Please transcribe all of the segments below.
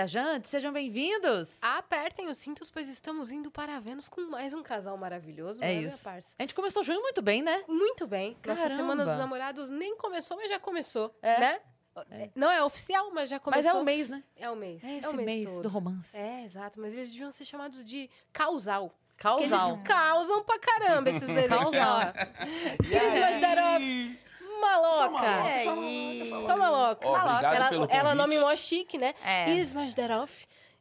Viajantes, sejam bem-vindos! Apertem os cintos, pois estamos indo para Vênus com mais um casal maravilhoso, É né, minha isso. parça? A gente começou junho muito bem, né? Muito bem. Nossa Caramba. Semana dos Namorados nem começou, mas já começou, É. né? Não é oficial, mas já Mas começou. é o mês, né? É o mês. É esse o mês, mês, todo. do romance. É, exato. Mas eles deviam ser chamados de causal. Porque Causal. eles causam pra caramba esses dois. Causal. Cris Majdarov, maloca. É, Só e... Só maloca. Ó, obrigado ela, pelo ela convite. nome mó chique, né? É. Iris.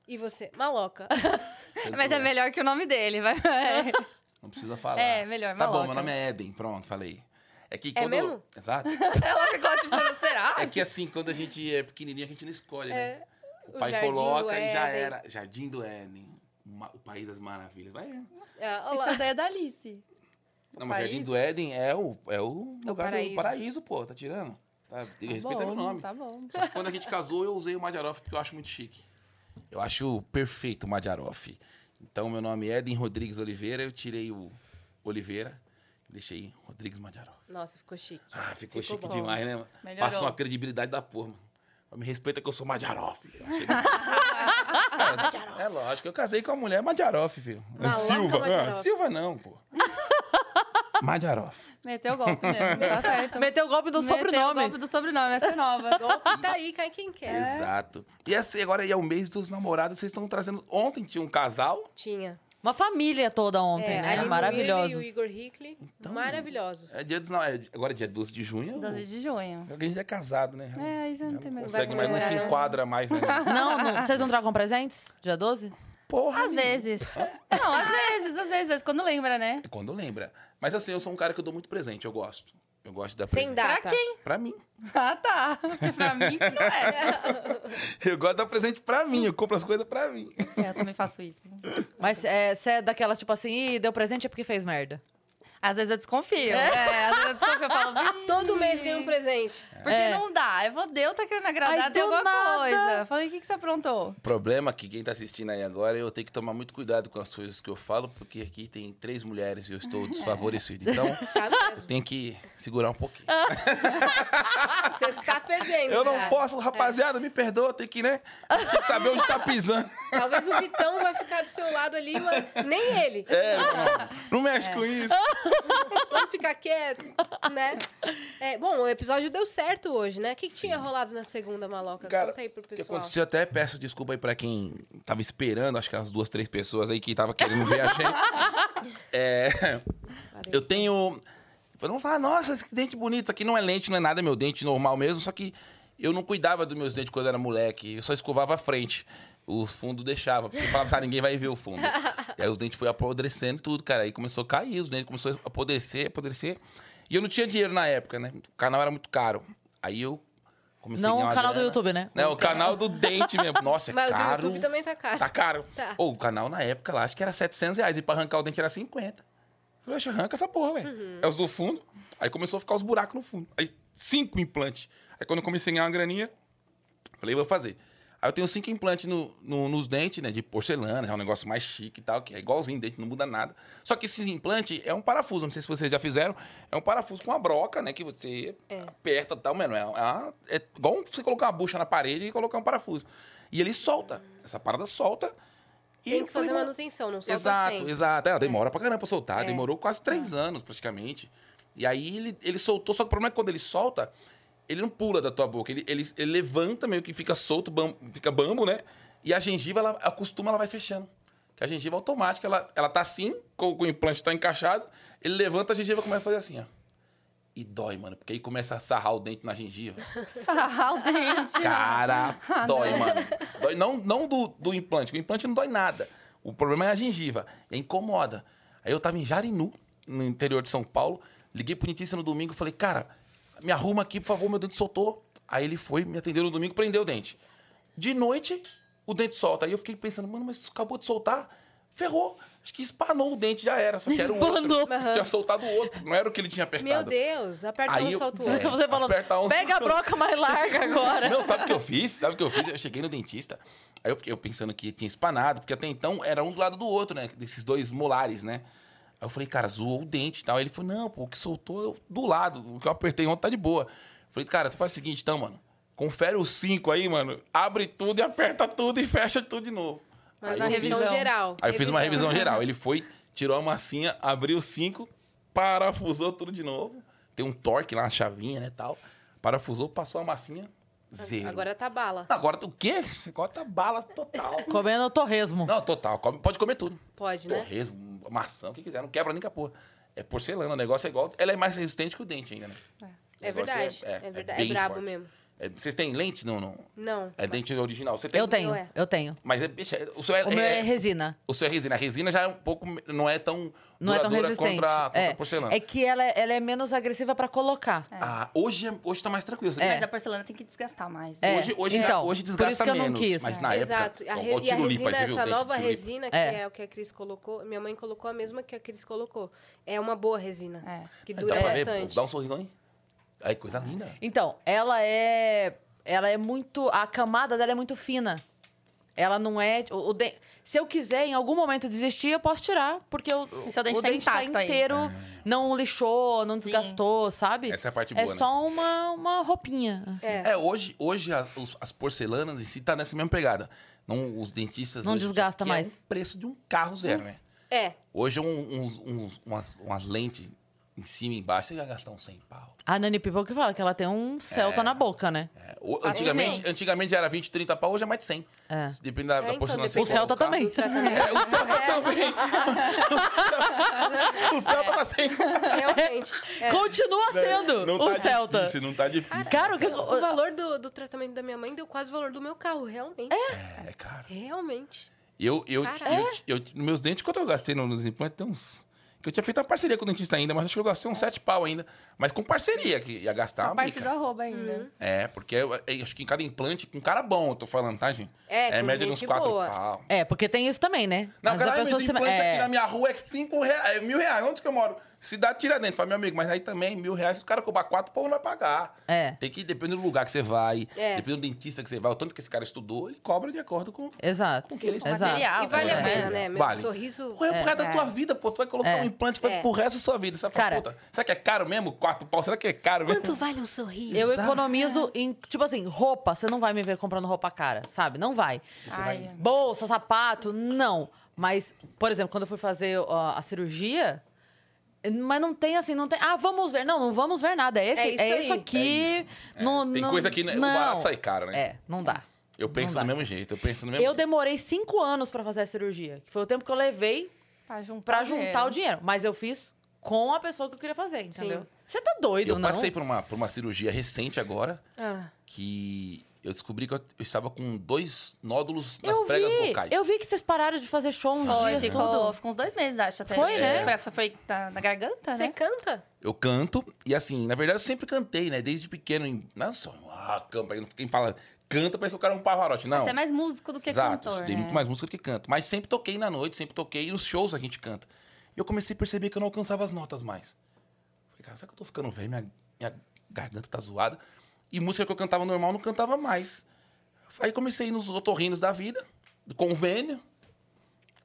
E você, maloca. Mas é melhor que o nome dele, vai. Não precisa falar. É, melhor, Tá bom, maloca. meu nome é Eden, pronto, falei. É que É quando... mesmo? Exato. Ela ficou tipo, será? É que assim, quando a gente é pequenininho, a gente não escolhe, né? É, O o pai coloca e já era. Jardim do Éden. uma- O País das Maravilhas. Vai. Não, É, Isso é ideia da Alice. Mas Jardim do Éden é o, é o lugar paraíso. do paraíso, pô. Tá tirando? Tá, respeita meu nome. Tá bom. Só que quando a gente casou, eu usei o Madjaroff porque eu acho muito chique. Eu acho perfeito o Madjaroff. Então, meu nome é Eden Rodrigues Oliveira. Eu tirei o Oliveira. Deixei Rodrigues Madjaroff. Nossa, ficou chique. Ah, ficou, Ficou chique bom. demais, né? Melhorou. Passou uma credibilidade da porra, mano. Me respeita que eu sou Madjaroff. É, é lógico, eu casei com uma mulher Madjaroff, filho. Silva. Ah, Silva não, pô. Madjaroff. Meteu o golpe mesmo, tá certo. Meteu o golpe do Meteu sobrenome. o golpe do sobrenome, essa é nova. Golpe tá aí, cai quem quer. Exato. E assim, agora é o mês dos namorados, vocês estão trazendo... Ontem tinha um casal, Tinha. Uma família toda ontem, É, né? Maravilhosos. Willi e o Igor Hickley. maravilhosos. é dia dos... na- é- agora é dia 12 de junho. 12 de junho. A gente é casado, né? É, aí já não Já tem não mais. consegue mais, não se enquadra mais, né? Não, não, vocês não trocam presentes? Dia 12? Porra, Às vezes. Não, às vezes, às vezes, quando lembra, né? Quando lembra. Mas assim, eu sou um cara que eu dou muito presente, eu gosto. Eu gosto de dar Sem presente. data. Pra quem? Pra mim. Ah, tá. Porque pra mim não é. Eu gosto de dar presente pra mim, eu compro as coisas pra mim. É, eu também faço isso. Mas é, você é daquelas, tipo assim, Ih, deu presente é porque fez merda. Às vezes eu desconfio. É, às vezes eu desconfio. Eu falo, "Ih, Todo mês ganha um presente. Porque É. não dá. Eu vou, Deus tá querendo agradar, Ai, tem do alguma nada. coisa. Eu falei, o que, que você aprontou? O problema é que quem tá assistindo aí agora, eu tenho que tomar muito cuidado com as coisas que eu falo, porque aqui tem três mulheres e eu estou desfavorecido. Então, Tá tem que segurar um pouquinho. Você está perdendo. Eu não já. posso, rapaziada, me perdoa, tem que, né? Tem que saber onde tá pisando. Talvez o Vitão vai ficar do seu lado ali, mas nem ele. É, não, não mexe com isso. Vamos ficar quieto, né? É, bom, o episódio deu certo hoje, né? O que, que tinha rolado na segunda, Maloca? Cara, Conta aí pro O que pessoal. aconteceu, até peço desculpa aí pra quem tava esperando, acho que as duas, três pessoas aí que tava querendo ver a gente. É, eu tenho. Não falo, nossa, esse dente bonito, isso aqui não é lente, não é nada, é meu dente normal mesmo, só que eu não cuidava dos meus dentes quando era moleque, eu só escovava a frente. O fundo deixava, porque eu falava, ah, ninguém vai ver o fundo. e aí os dentes foram apodrecendo tudo, cara. Aí começou a cair, os dentes começou a apodrecer, apodrecer. E eu não tinha dinheiro na época, né? O canal era muito caro. Aí eu comecei a Não o canal do grana. YouTube, né? Né, o canal do dente mesmo. Nossa, é Mas o do caro. YouTube também tá caro. Tá caro. Tá. Ô, o canal na época lá, acho que era 700 reais. E pra arrancar o dente era 50. Falei, oxe, arranca essa porra, velho. Uhum. É os do fundo. Aí começou a ficar os buracos no fundo. Aí, cinco implantes. Aí quando eu comecei a ganhar uma graninha, falei, vou fazer. Aí eu tenho cinco implantes no, no- nos dentes, né? De porcelana, é um negócio mais chique e tal, que é igualzinho dente, não muda nada. Só que esse implante é um parafuso, não sei se vocês já fizeram. É um parafuso com uma broca, né? Que você É. aperta e tal, mano. É, uma- é igual você colocar uma bucha na parede e colocar um parafuso. E ele solta. Essa parada solta. E Tem que fazer falei, mano, manutenção, não solta Exato, sempre. exato. É, demora pra caramba pra soltar. É. Demorou quase três anos, praticamente. E aí ele, ele soltou, só que o problema é que quando ele solta, ele não pula da tua boca. Ele, ele, ele levanta, meio que fica solto, bam- fica bambo, né? E a gengiva, ela acostuma, ela vai fechando. Que a gengiva automática, ela, ela tá assim, com, com o implante tá encaixado, ele levanta, a gengiva começa a fazer assim, ó. E dói, mano, porque aí começa a sarrar o dente na gengiva. Sarrar o dente. Cara, Ah, dói, não. mano. Dói, não não do, do implante, o implante não dói nada. O problema é a gengiva, é incomoda. Aí eu tava em Jarinu, no interior de São Paulo, liguei pro dentista no domingo e falei, cara, me arruma aqui, por favor, meu dente soltou. Aí ele foi, me atendeu no domingo, prendeu o dente. De noite, o dente solta. Aí eu fiquei pensando, mano, mas isso acabou de soltar, ferrou. Acho que espanou o dente, já era. Só que era outro. Tinha soltado o outro, não era o que ele tinha apertado. Meu Deus, aperta Aí um, eu- solta o é. outro. Você falou, aperta um- pega a broca mais larga agora. Não, sabe o que eu fiz? Sabe o que eu fiz? Eu cheguei no dentista, aí eu fiquei pensando que tinha espanado, porque até então era um do lado do outro, né? Desses dois molares, né? Aí eu falei, cara, zoou o dente e tal. Aí ele falou, não, pô, o que soltou eu- do lado, o que eu apertei ontem tá de boa. Eu falei, cara, tu faz o seguinte então, mano. confere os cinco aí, mano. Abre tudo e aperta tudo e fecha tudo de novo. Mas Aí na eu fiz- revisão geral. Aí eu fiz uma revisão geral. Ele foi, tirou a massinha, abriu cinco, parafusou tudo de novo. Tem um torque lá, uma chavinha, né, tal. Parafusou, passou a massinha, zero. Agora tá bala. Agora, o quê? Agora tá bala total. Comendo torresmo. Não, total. pode comer tudo. Pode, né? Torresmo, maçã, o que quiser. Não quebra nem com a porra. É porcelana, o negócio é igual... Ela é mais resistente que o dente ainda, né? É negócio verdade. É, verdade. É, bem brabo forte. mesmo. É, vocês têm lente? Não, não. Não. É dente original. Você tem? Eu tenho, Ué. eu tenho. Mas é, bicha, o seu é, O meu é é- resina. o seu é resina. A resina já é um pouco. Não é tão. Não é tão resistente. Contra, contra é. a porcelana. é que ela, é- ela é menos agressiva pra colocar. Ah, hoje, é- hoje tá mais tranquilo. É. Mas a porcelana tem que desgastar mais. É. Hoje, hoje, Então, hoje por desgasta isso que eu não menos. quis. Mas na Exato. época. A ó, re- ó, e a resina, essa nova resina, que É. é. o que a Cris colocou, minha mãe colocou a mesma que a Cris colocou. É uma boa resina. É. Que Dá dura pra ver? bastante. Dá um sorrisão aí. Aí, coisa linda. Então, ela é. Ela é muito. A camada dela é muito fina. Ela não é. O, o de- Se eu quiser, em algum momento, desistir, eu posso tirar. Porque o, E seu dente o tá dente tá intacto aí. inteiro, não lixou, não desgastou, sabe? Essa é a parte É boa, né? só uma, uma roupinha. assim. É. É, hoje, hoje a- os- as porcelanas em si tá nessa mesma pegada. Não, os dentistas. Não desgasta que mais. É o preço de um carro zero, né? É. Hoje, um- uns, uns- umas, umas lentes em cima e embaixo, você vai gastar uns 100 pau. A Nani que fala que ela tem um celta na boca, né? É, o- antigamente, antigamente era 20, 30 pau, hoje é mais de 100. É. Depende da, É, da então, porcelana que você O Celta colocar. também. Do tratamento. É, o Celta também. o Celta tá sem. Realmente. É. Continua sendo Não o tá Celta. difícil, não tá difícil. Cara, o que. O valor do, do tratamento da minha mãe deu quase o valor do meu carro, realmente. É, cara. Realmente. Eu, eu, eu, eu, meus dentes, quanto eu gastei nos implantes, tem uns. Que eu tinha feito uma parceria com o dentista ainda, mas acho que eu gastei uns 7 pau ainda. Mas com parceria, que ia gastar A uma parte bica. do arroba ainda. Uhum. É, porque eu, eu acho que em cada implante, com cara bom, eu tô falando, tá, gente? É, é com média de uns gente 4 boa. pau. É, porque tem isso também, né? Não, cara, a pessoa mas se- implante é, aqui na minha rua é 5 reais, é mil reais. Onde que eu moro? Cidade Tiradentes, fala, meu amigo, mas aí também, mil reais, se o cara cobrar 4, pô, não vai pagar. É. Tem que, depende do lugar que você vai, É. depende do dentista que você vai, o tanto que esse cara estudou, ele cobra de acordo com... Exato. que eles- Exato. Material. E vale a É. pena, né? Meu Vale. sorriso. Pô, é pro resto da É. tua vida, pô. Tu vai colocar É. um implante pra, É. pro resto da sua vida. Você falar, Cara- puta, será que é caro mesmo? Quatro pau? Será que é caro mesmo? Quanto vale um sorriso? Eu Exato. economizo em, tipo assim, roupa. Você não vai me ver comprando roupa cara, sabe? Não vai. Vai... Bolsa, sapato, não. Mas, por exemplo, quando eu fui fazer a cirurgia, mas não tem assim, não tem. Ah, vamos ver. Não, não vamos ver nada. É, esse, É isso é isso aqui. É isso. É, Não, tem não- coisa que né, o não. barato sai caro, né? É, não dá. Eu penso Não do mesmo jeito, eu penso no mesmo Eu jeito. demorei cinco anos pra fazer a cirurgia. Que foi o tempo que eu levei Pra juntar, pra o juntar dinheiro. o dinheiro. Mas eu fiz com a pessoa que eu queria fazer, entendeu? Sim. Você tá doido, Eu não? passei por uma, por uma cirurgia recente agora, Ah, que eu descobri que eu, eu estava com dois nódulos nas Eu pregas vi, vocais. eu vi que vocês pararam de fazer show uns Foi, dias, ficou, tudo. ficou uns dois meses, acho. Até. Foi, né? Foi, foi, foi na, na garganta, você né? canta? Eu canto, e assim, na verdade eu sempre cantei, né? Desde pequeno, em, não só, ah, campa, quem fala canta parece que o cara é um pavarote, não. Você é mais músico do que Exato, cantor, estudei né? muito mais música do que canto. Mas sempre toquei na noite, sempre toquei, e nos shows a gente canta. E eu comecei a perceber que eu não alcançava as notas mais. Falei, cara, será que eu tô ficando velho? Minha, minha garganta tá zoada. E música que eu cantava normal, não cantava mais. Aí comecei nos otorrinos da vida, do convênio.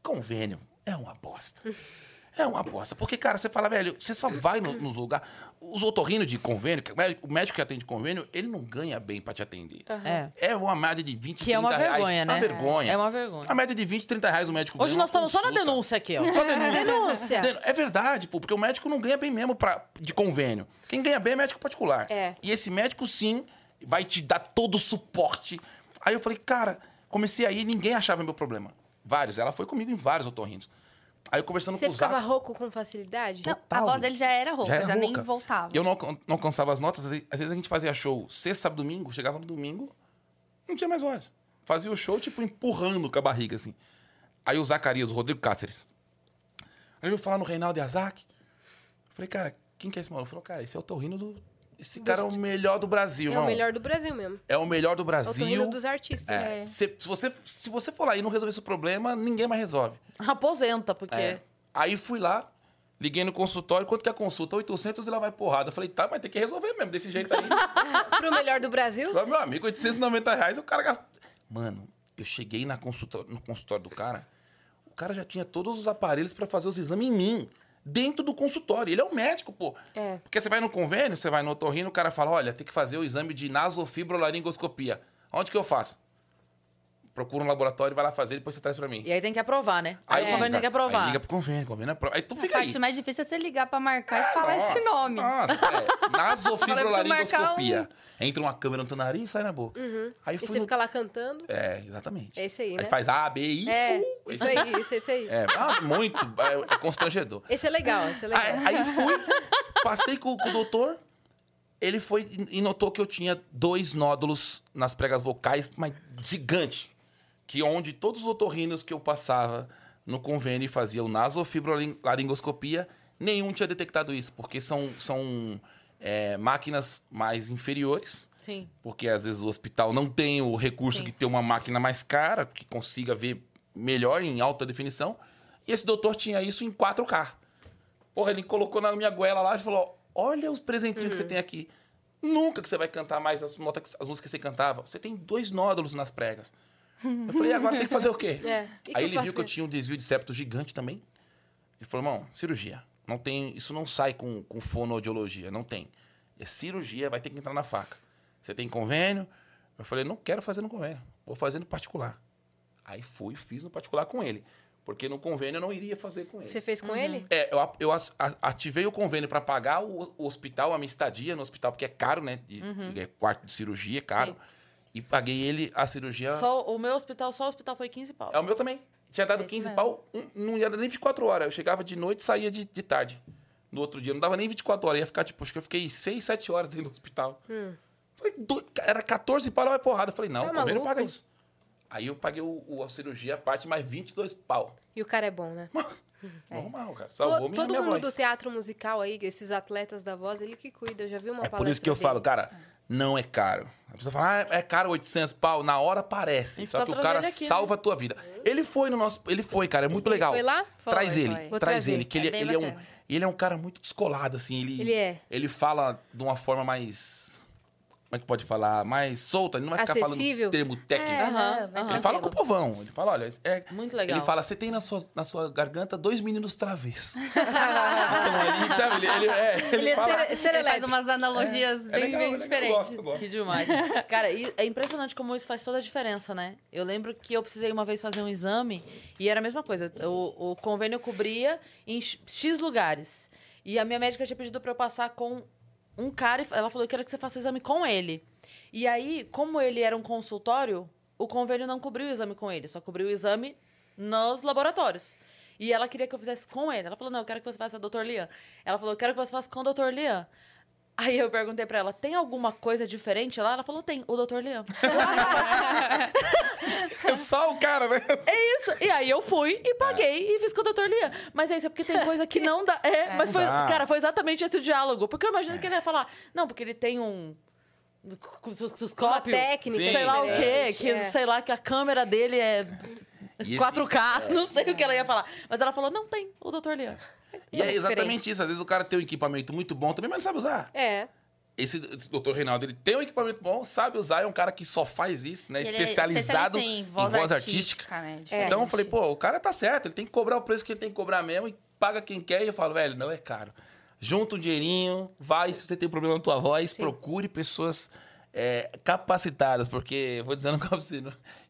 Convênio é uma bosta. É uma bosta. Porque, cara, você fala, velho, você só vai no- nos lugares. Os otorrinos de convênio, que- o médico que atende convênio, ele não ganha bem pra te atender. É. É uma média de 20, Que é uma 30 reais. vergonha, né? Uma vergonha. É uma vergonha. A média de 20, 30 reais o médico Hoje ganha nós estamos só na consulta. denúncia aqui, ó. Só denúncia. Denúncia. Den- É verdade, pô, porque o médico não ganha bem mesmo pra, de convênio. Quem ganha bem é médico particular. É. E esse médico, sim, vai te dar todo o suporte. Aí eu falei, cara, comecei aí ninguém achava meu problema. Vários. Ela foi comigo em vários otorrinos. Aí eu conversando Você com os ficava Zac, rouco com facilidade? Não, a Total. voz dele já era rouca, já, era nem rouca. voltava. Eu não, não alcançava as notas. Às vezes- às vezes a gente fazia show sexta, sábado, domingo. Chegava no domingo, não tinha mais voz. Fazia o show, tipo, empurrando com a barriga, assim. Aí o Zacarias, o Rodrigo Cáceres. Aí eu falar no Reinaldo Yazaki. Falei, cara, quem que é esse maluco? Falou, cara, esse é o Torrino do... Esse cara é o melhor do Brasil, É irmão. o melhor do Brasil mesmo. É o melhor do É o Brasil. dos artistas. É. Se, se você, se você for lá e não resolver esse problema, ninguém mais resolve. Aposenta, porque. É. Aí fui lá, liguei no consultório, quanto que é a consulta? 800 e lá vai porrada. Eu falei, tá, mas tem que resolver mesmo, desse jeito aí. Pro melhor do Brasil? Falei, Meu amigo, 890 reais, o cara gasta... Mano, eu cheguei na consulta, no consultório do cara, o cara já tinha todos os aparelhos pra fazer os exames em mim. Dentro do consultório. Ele é o médico, pô. É. Porque você vai no convênio, você vai no otorrino, o cara fala, olha, tem que fazer o exame de nasofibrolaringoscopia. Onde que eu faço? Procura um laboratório, vai lá fazer, depois você traz pra mim. E aí tem que aprovar, né? Aí Aí, o convênio tem que exato. Aí aprovar. liga pro convênio, convênio aprova. Aí tu A fica aí. parte mais difícil é você ligar pra marcar e falar Nossa, esse nome. Nossa, é. Nasofibrolaringoscopia. marcar Entra uma câmera no teu nariz e sai na boca. Aí E você no... fica lá cantando. É, exatamente. É esse aí, Aí né? faz A, B, I. É, U, isso aí, isso, esse aí. É, ah, muito. É, é constrangedor. Esse é legal, esse é legal. Aí, aí fui, passei com, com o doutor. Ele foi e notou que eu tinha dois nódulos nas pregas vocais, mas gigante. Que onde todos os otorrinos que eu passava no convênio e fazia o nasofibrolaringoscopia, nenhum tinha detectado isso, porque são, são é, máquinas mais inferiores. Sim. Porque às vezes o hospital não tem o recurso Sim. de ter uma máquina mais cara, que consiga ver melhor em alta definição. E esse doutor tinha isso em 4K. Porra, ele colocou na minha goela lá e falou: Olha os presentinhos que você tem aqui. Nunca que você vai cantar mais as, notas, as músicas que você cantava. Você tem dois nódulos nas pregas. Eu falei, e agora tem que fazer o quê? É, que Aí eu ele viu que eu tinha um desvio de septo gigante também. Ele falou, irmão, cirurgia. Não tem, isso não sai com, com fonoaudiologia, não tem. É cirurgia, vai ter que entrar na faca. Você tem convênio? Eu falei, não quero fazer no convênio, vou fazer no particular. Aí fui, fiz no particular com ele. Porque no convênio eu não iria fazer com ele. Você fez com Uhum. ele? É, eu, eu ativei o convênio para pagar o, o hospital, a minha estadia no hospital, porque é caro, né? De, é quarto de cirurgia, é caro. Sim. E paguei ele a cirurgia. Só, o meu hospital, só o hospital foi 15 pau. É o meu também. Tinha dado Esse 15 mesmo. pau, um- não ia dar nem 24 horas. Eu chegava de noite e saía de, de tarde. No outro dia, não dava nem 24 horas. Ia ficar, tipo, acho que eu fiquei 6, 7 horas dentro do hospital. Falei, do- era 14 pau, vai porrada. Eu falei, não, Tá o paga isso. Aí eu paguei o, o- a cirurgia, a parte, mais 22 pau. E o cara é bom, né? Normal, cara. To- Salvou minha, todo minha mundo voz. do teatro musical aí, esses atletas da voz, ele que cuida. Eu já vi uma É palestra por isso que eu dele. falo, cara, não é caro. A pessoa fala, ah, é caro 800 pau. Na hora parece. Só só que o cara aqui, né? salva a tua vida. Ele foi no nosso. Ele foi, cara, é muito Ele legal. foi lá? Traz Foi, ele, foi. Traz ele, que É ele, bem ele é um. Ele é um cara muito descolado, assim. Ele, Ele é. Ele fala de uma forma mais. Como é que pode falar? Mais solta. Ele não vai ficar Acessível. falando termo técnico. É, Aham? Vai aham. Ele fala com o povão. Ele fala, olha, é, Muito legal. ele fala, você tem na sua, na sua garganta dois meninos travês. então ele, então, ele, ele, é, ele, Ele é fala, sere- Ele serelepe. faz umas analogias é bem, legal, bem é legal, eu diferentes. gosto, eu gosto. Que demais. Cara, e é impressionante como isso faz toda a diferença, né? Eu lembro que eu precisei uma vez fazer um exame e era a mesma coisa. O, o convênio cobria em X X lugares. E a minha médica tinha pedido pra eu passar com um cara ela falou que quero que você faça o exame com ele. E aí, como ele era um consultório, o convênio não cobriu o exame com ele, só cobriu o exame nos laboratórios. E ela queria que eu fizesse com ele. Ela falou: "Não, eu quero que você faça com o Dr. Lian". Ela falou: "Eu quero que você faça com o Dr. Lian". Aí eu perguntei pra ela, tem alguma coisa diferente lá? Ela falou, tem, o Dr. Liam. É só o cara, né? é isso. E aí eu fui e paguei e fiz com o Dr. Liam. Mas é isso, é porque tem coisa que não dá. É, mas foi, Dá. cara, foi exatamente esse o diálogo. Porque eu imagino que ele ia falar, não, porque ele tem um suscópio, técnica sei lá o quê, diferente, que é. sei lá que a câmera dele é E esse- 4K, não sei o que ela ia falar. Mas ela falou, não tem, o Dr. Liam. E é É exatamente isso. Às vezes o cara tem um equipamento muito bom também, mas não sabe usar. É. Esse, doutor Reinaldo, ele tem um equipamento bom, sabe usar, é um cara que só faz isso, né? Ele é Especializado especialista em em voz, voz artística. artística, né? Então eu falei, pô, o cara tá certo, ele tem que cobrar o preço que ele tem que cobrar mesmo e paga quem quer. E eu falo, velho, não é caro. Junta um dinheirinho, vai, se você tem problema na tua voz, procure pessoas é, capacitadas, porque, vou dizendo pra você,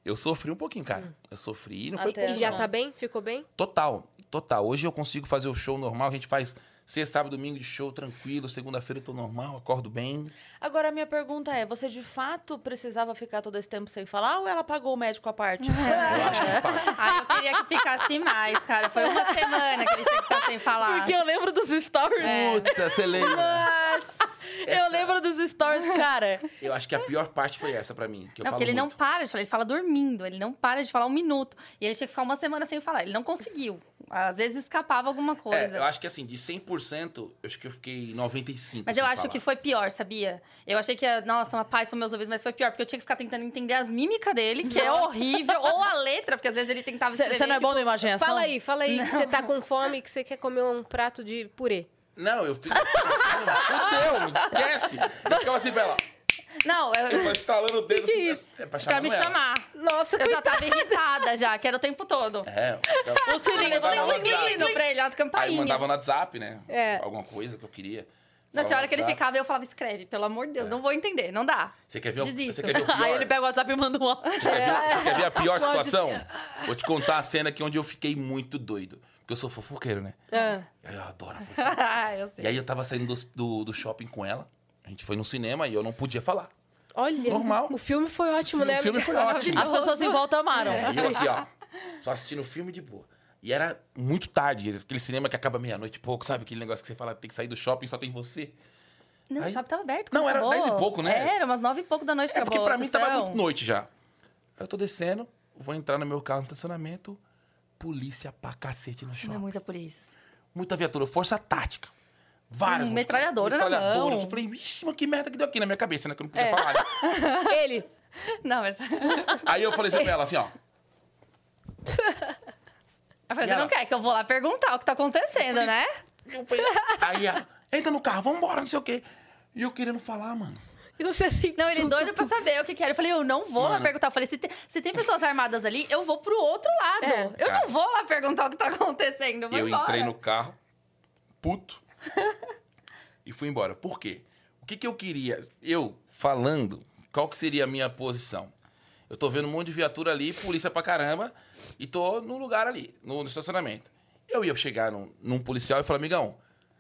eu sofri um pouquinho, cara. Eu sofri, não foi Até E já não. tá bem? Ficou bem? Total, total. Hoje eu consigo fazer o show normal, a gente faz sexta, sábado, domingo de show tranquilo, segunda-feira eu tô normal, acordo bem. Agora, a minha pergunta é, você de fato precisava ficar todo esse tempo sem falar ou ela pagou o médico à parte? Eu acho que paga. Ai, eu queria que ficasse mais, cara. Foi uma semana que ele tinha que ficar sem falar. Porque eu lembro dos stories. Puta, você lembra? Nossa! Eu lembro dos stories, cara. Eu acho que a pior parte foi essa pra mim. Que eu Não, falo porque ele não muito. para de falar, ele fala dormindo, ele não para de falar um minuto. E ele tinha que ficar uma semana sem falar. Ele não conseguiu. Às vezes escapava alguma coisa. É, eu acho que assim, de 100%, eu acho que eu fiquei 95%. Mas eu acho falar. que foi pior, sabia? Eu achei que, ia, nossa, uma paz para meus ouvidos, mas foi pior, porque eu tinha que ficar tentando entender as mímicas dele, que é horrível, ou a letra, porque às vezes ele tentava escrever. Você não é bom tipo, na imaginação? Fala aí, fala aí que você tá com fome e que você quer comer um prato de purê. Não, eu fiz. Fudeu, me esquece. Eu ficava assim pra ela. Não, eu, Eu vou estalando o dedo. Que que é assim, isso? É pra pra me ela. chamar. Nossa, Eu já tava irritada já, que era o tempo todo. É. O sininho, mandava um sino pra ele, a Aí campainha. mandava no WhatsApp, né? É. Alguma coisa que eu queria. Não, Falava tinha no hora que ele ficava e eu falava, escreve, pelo amor de Deus, não vou entender, não dá. Você quer ver, o, Desisto. você quer ver o pior? Aí ele pega o WhatsApp e manda um áudio. Você quer ver- Você quer ver a pior situação? Vou te contar a cena aqui onde eu fiquei muito doido. Porque eu sou fofoqueiro, né? Ah, Aí Eu adoro fofoca. Ah, eu sei. E aí eu tava saindo do, do, do shopping com ela. A gente foi no cinema e eu não podia falar. olha. Normal. O filme foi ótimo, né? o filme foi ótimo. As pessoas em volta amaram. E eu aqui, ó. Só assistindo o filme de boa. E era muito tarde, aquele cinema que acaba meia-noite e pouco, sabe? Aquele negócio que você fala, tem que sair do shopping, só tem você. Não, Aí- o shopping tava aberto. Não, quando era acabou. 10 e pouco, né? Era, umas 9 e pouco da noite que É porque acabou. pra mim tava muito noite já. Aí eu tô descendo, vou entrar no meu carro no estacionamento, polícia pra cacete no Não é shopping. muita polícia. Muita viatura, força tática. Várias. Hum, metralhadora metralhadora. Eu falei, vixe, mas que merda que deu aqui na minha cabeça, né? Que eu não podia É. falar. né? Ele. Não, mas... eu Aí eu falei assim pra ela, assim, ó. falei, E você ela- não quer que eu vou lá perguntar o que tá acontecendo, né? Eu falei, aí ela, entra no carro, vambora, não sei o quê. E eu querendo falar, mano. E você assim. Não, ele tu, doido tu, pra tu. saber o que que era. Eu falei, eu não vou lá Mano. perguntar. Eu falei, se tem, se tem pessoas armadas ali, eu vou pro outro lado. É. Eu Cara. não vou lá perguntar o que tá acontecendo. Eu vou eu embora. entrei no carro, puto, e fui embora. Por quê? O que, que eu queria? Eu falando, qual que seria a minha posição? Eu tô vendo um monte de viatura ali, polícia pra caramba, e tô no lugar ali, no, no estacionamento. Eu ia chegar num, num policial e falar, amigão,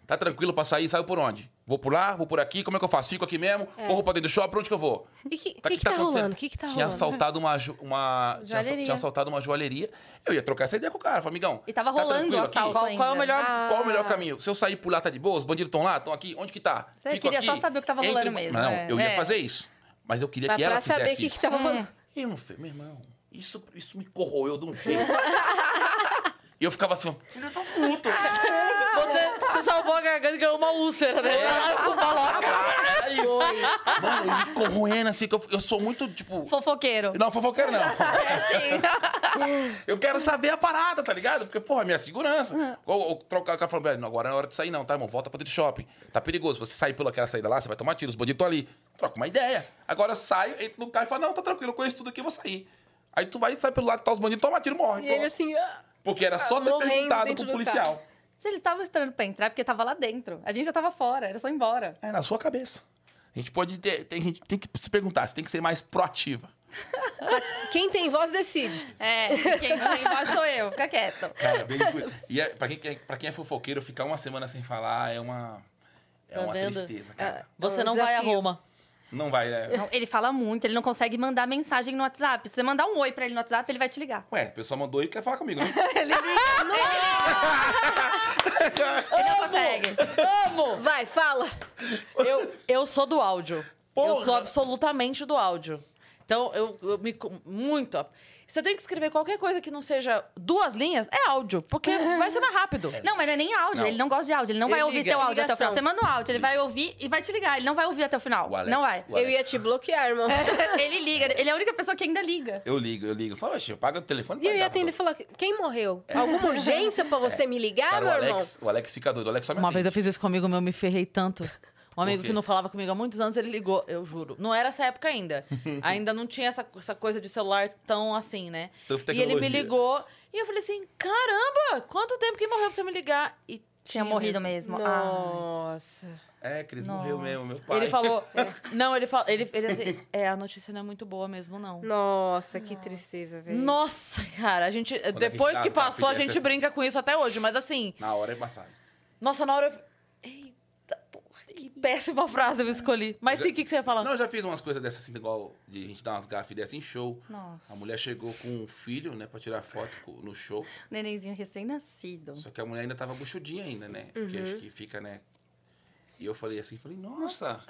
tá tranquilo pra sair? Saiu por onde? Vou por lá, vou por aqui, como é que eu faço? Fico aqui mesmo? Corro pra dentro do shopping, pra onde que eu vou? E que, Tá- que, que tá, acontecendo? rolando? O que, que tá tinha rolando? assaltado uma, uma tinha, Joalheria. tinha assaltado uma joalheria. Eu ia trocar essa ideia com o cara. Falei, amigão. E tava tá rolando o assalto Qual, qual é o melhor... Ah. Qual o melhor caminho? Se eu sair por lá, tá de boa? Os bandidos estão lá? Estão aqui? Onde que tá? Você Fico queria aqui? só saber o que tava Entre- rolando mesmo, Não, é. eu ia É. fazer isso. Mas eu queria Mas que ela pra saber o fizesse que, que tava rolando. Hum. E eu não fiz. Meu irmão, isso, isso me corroeu de um jeito. e eu ficava assim, ó. Você, você salvou a garganta e ganhou uma úlcera, né? É isso. Mano, eu me corroendo assim, que eu, eu sou muito, tipo. Fofoqueiro. Não, fofoqueiro não. É assim. Eu quero saber a parada, tá ligado? Porque, porra, é minha segurança. Ou, ou trocar o cara falando, "Não, agora não é hora de sair, não, tá, irmão? Volta pra dentro do shopping. Tá perigoso. Você sair pelaquela saída lá, você vai tomar tiro, os bandidos estão ali. Troca uma ideia. Agora eu saio, entro no carro e falo, não, tá tranquilo, eu conheço tudo aqui, eu vou sair. Aí tu vai e sai pelo lado que tá os bandidos, toma tiro, morre. E pô. ele assim. ah, Porque era só ter morrendo perguntado pro policial. Se eles estavam esperando pra entrar, porque tava lá dentro. A gente já tava fora, era só ir embora. É na sua cabeça. A gente pode ter. Tem, a gente tem que se perguntar, você tem que ser mais proativa. Quem tem voz decide. É, quem não tem voz sou eu, fica quieto. Cara, bem. e é, pra, quem, pra quem é fofoqueiro, ficar uma semana sem falar é uma. É Tá uma vendo? tristeza, cara. Você É um não vai a desafio. Roma. Não vai, né? Não, ele fala muito, ele não consegue mandar mensagem no WhatsApp. Se você mandar um oi pra ele no WhatsApp, ele vai te ligar. Ué, a pessoa mandou e quer falar comigo, né? Ele liga. ele não consegue. Amo! Vai, fala. Eu, eu sou do áudio. Eu Porra! sou absolutamente do áudio. Então, eu, eu me. Muito. Se eu tenho que escrever qualquer coisa que não seja duas linhas, é áudio. Porque vai ser mais rápido. Não, mas não é nem áudio, Não. ele não gosta de áudio. Ele não Ele vai ouvir liga, teu áudio até o ligação. final. Você manda um áudio, ele vai ouvir e vai te ligar. Ele não vai ouvir até o final. O Alex, não vai. o Eu ia Alex. te bloquear, irmão. ele liga, ele é a única pessoa que ainda liga. Eu ligo, eu ligo. Fala, Chico, paga o telefone. E eu ia ligar atender e falar: quem morreu? Alguma urgência pra você me ligar, Cara, o meu irmão? Alex, o Alex fica doido. O Alex só me Uma vez eu atende. fiz isso comigo, meu, me ferrei tanto. Um amigo que não falava comigo há muitos anos, ele ligou, eu juro. Não era essa época ainda. ainda não tinha essa, essa coisa de celular tão assim, né? E ele me ligou e eu falei assim: caramba, quanto tempo que morreu pra você me ligar? E Tinha morrido mesmo. Ah. Nossa. É, Cris Nossa. morreu mesmo, meu pai. Ele falou. Não, ele falou. Ele, ele assim, é, a notícia não é muito boa mesmo, não. Nossa, que tristeza, velho. Nossa, cara, a gente. gente depois dá que as passou, a gente dessa- brinca com isso até hoje, mas assim, Na hora é passado. nossa, na hora que péssima frase eu escolhi. Mas sim, o que, que você ia falar? Não, eu já fiz umas coisas dessas assim, igual de a gente dar umas gafes dessas em show. Nossa. A mulher chegou com um filho, né, pra tirar foto no show. Nenenzinho recém-nascido. Só que a mulher ainda tava buchudinha ainda, né? Porque Uhum. acho que fica, né? E eu falei assim, falei, nossa,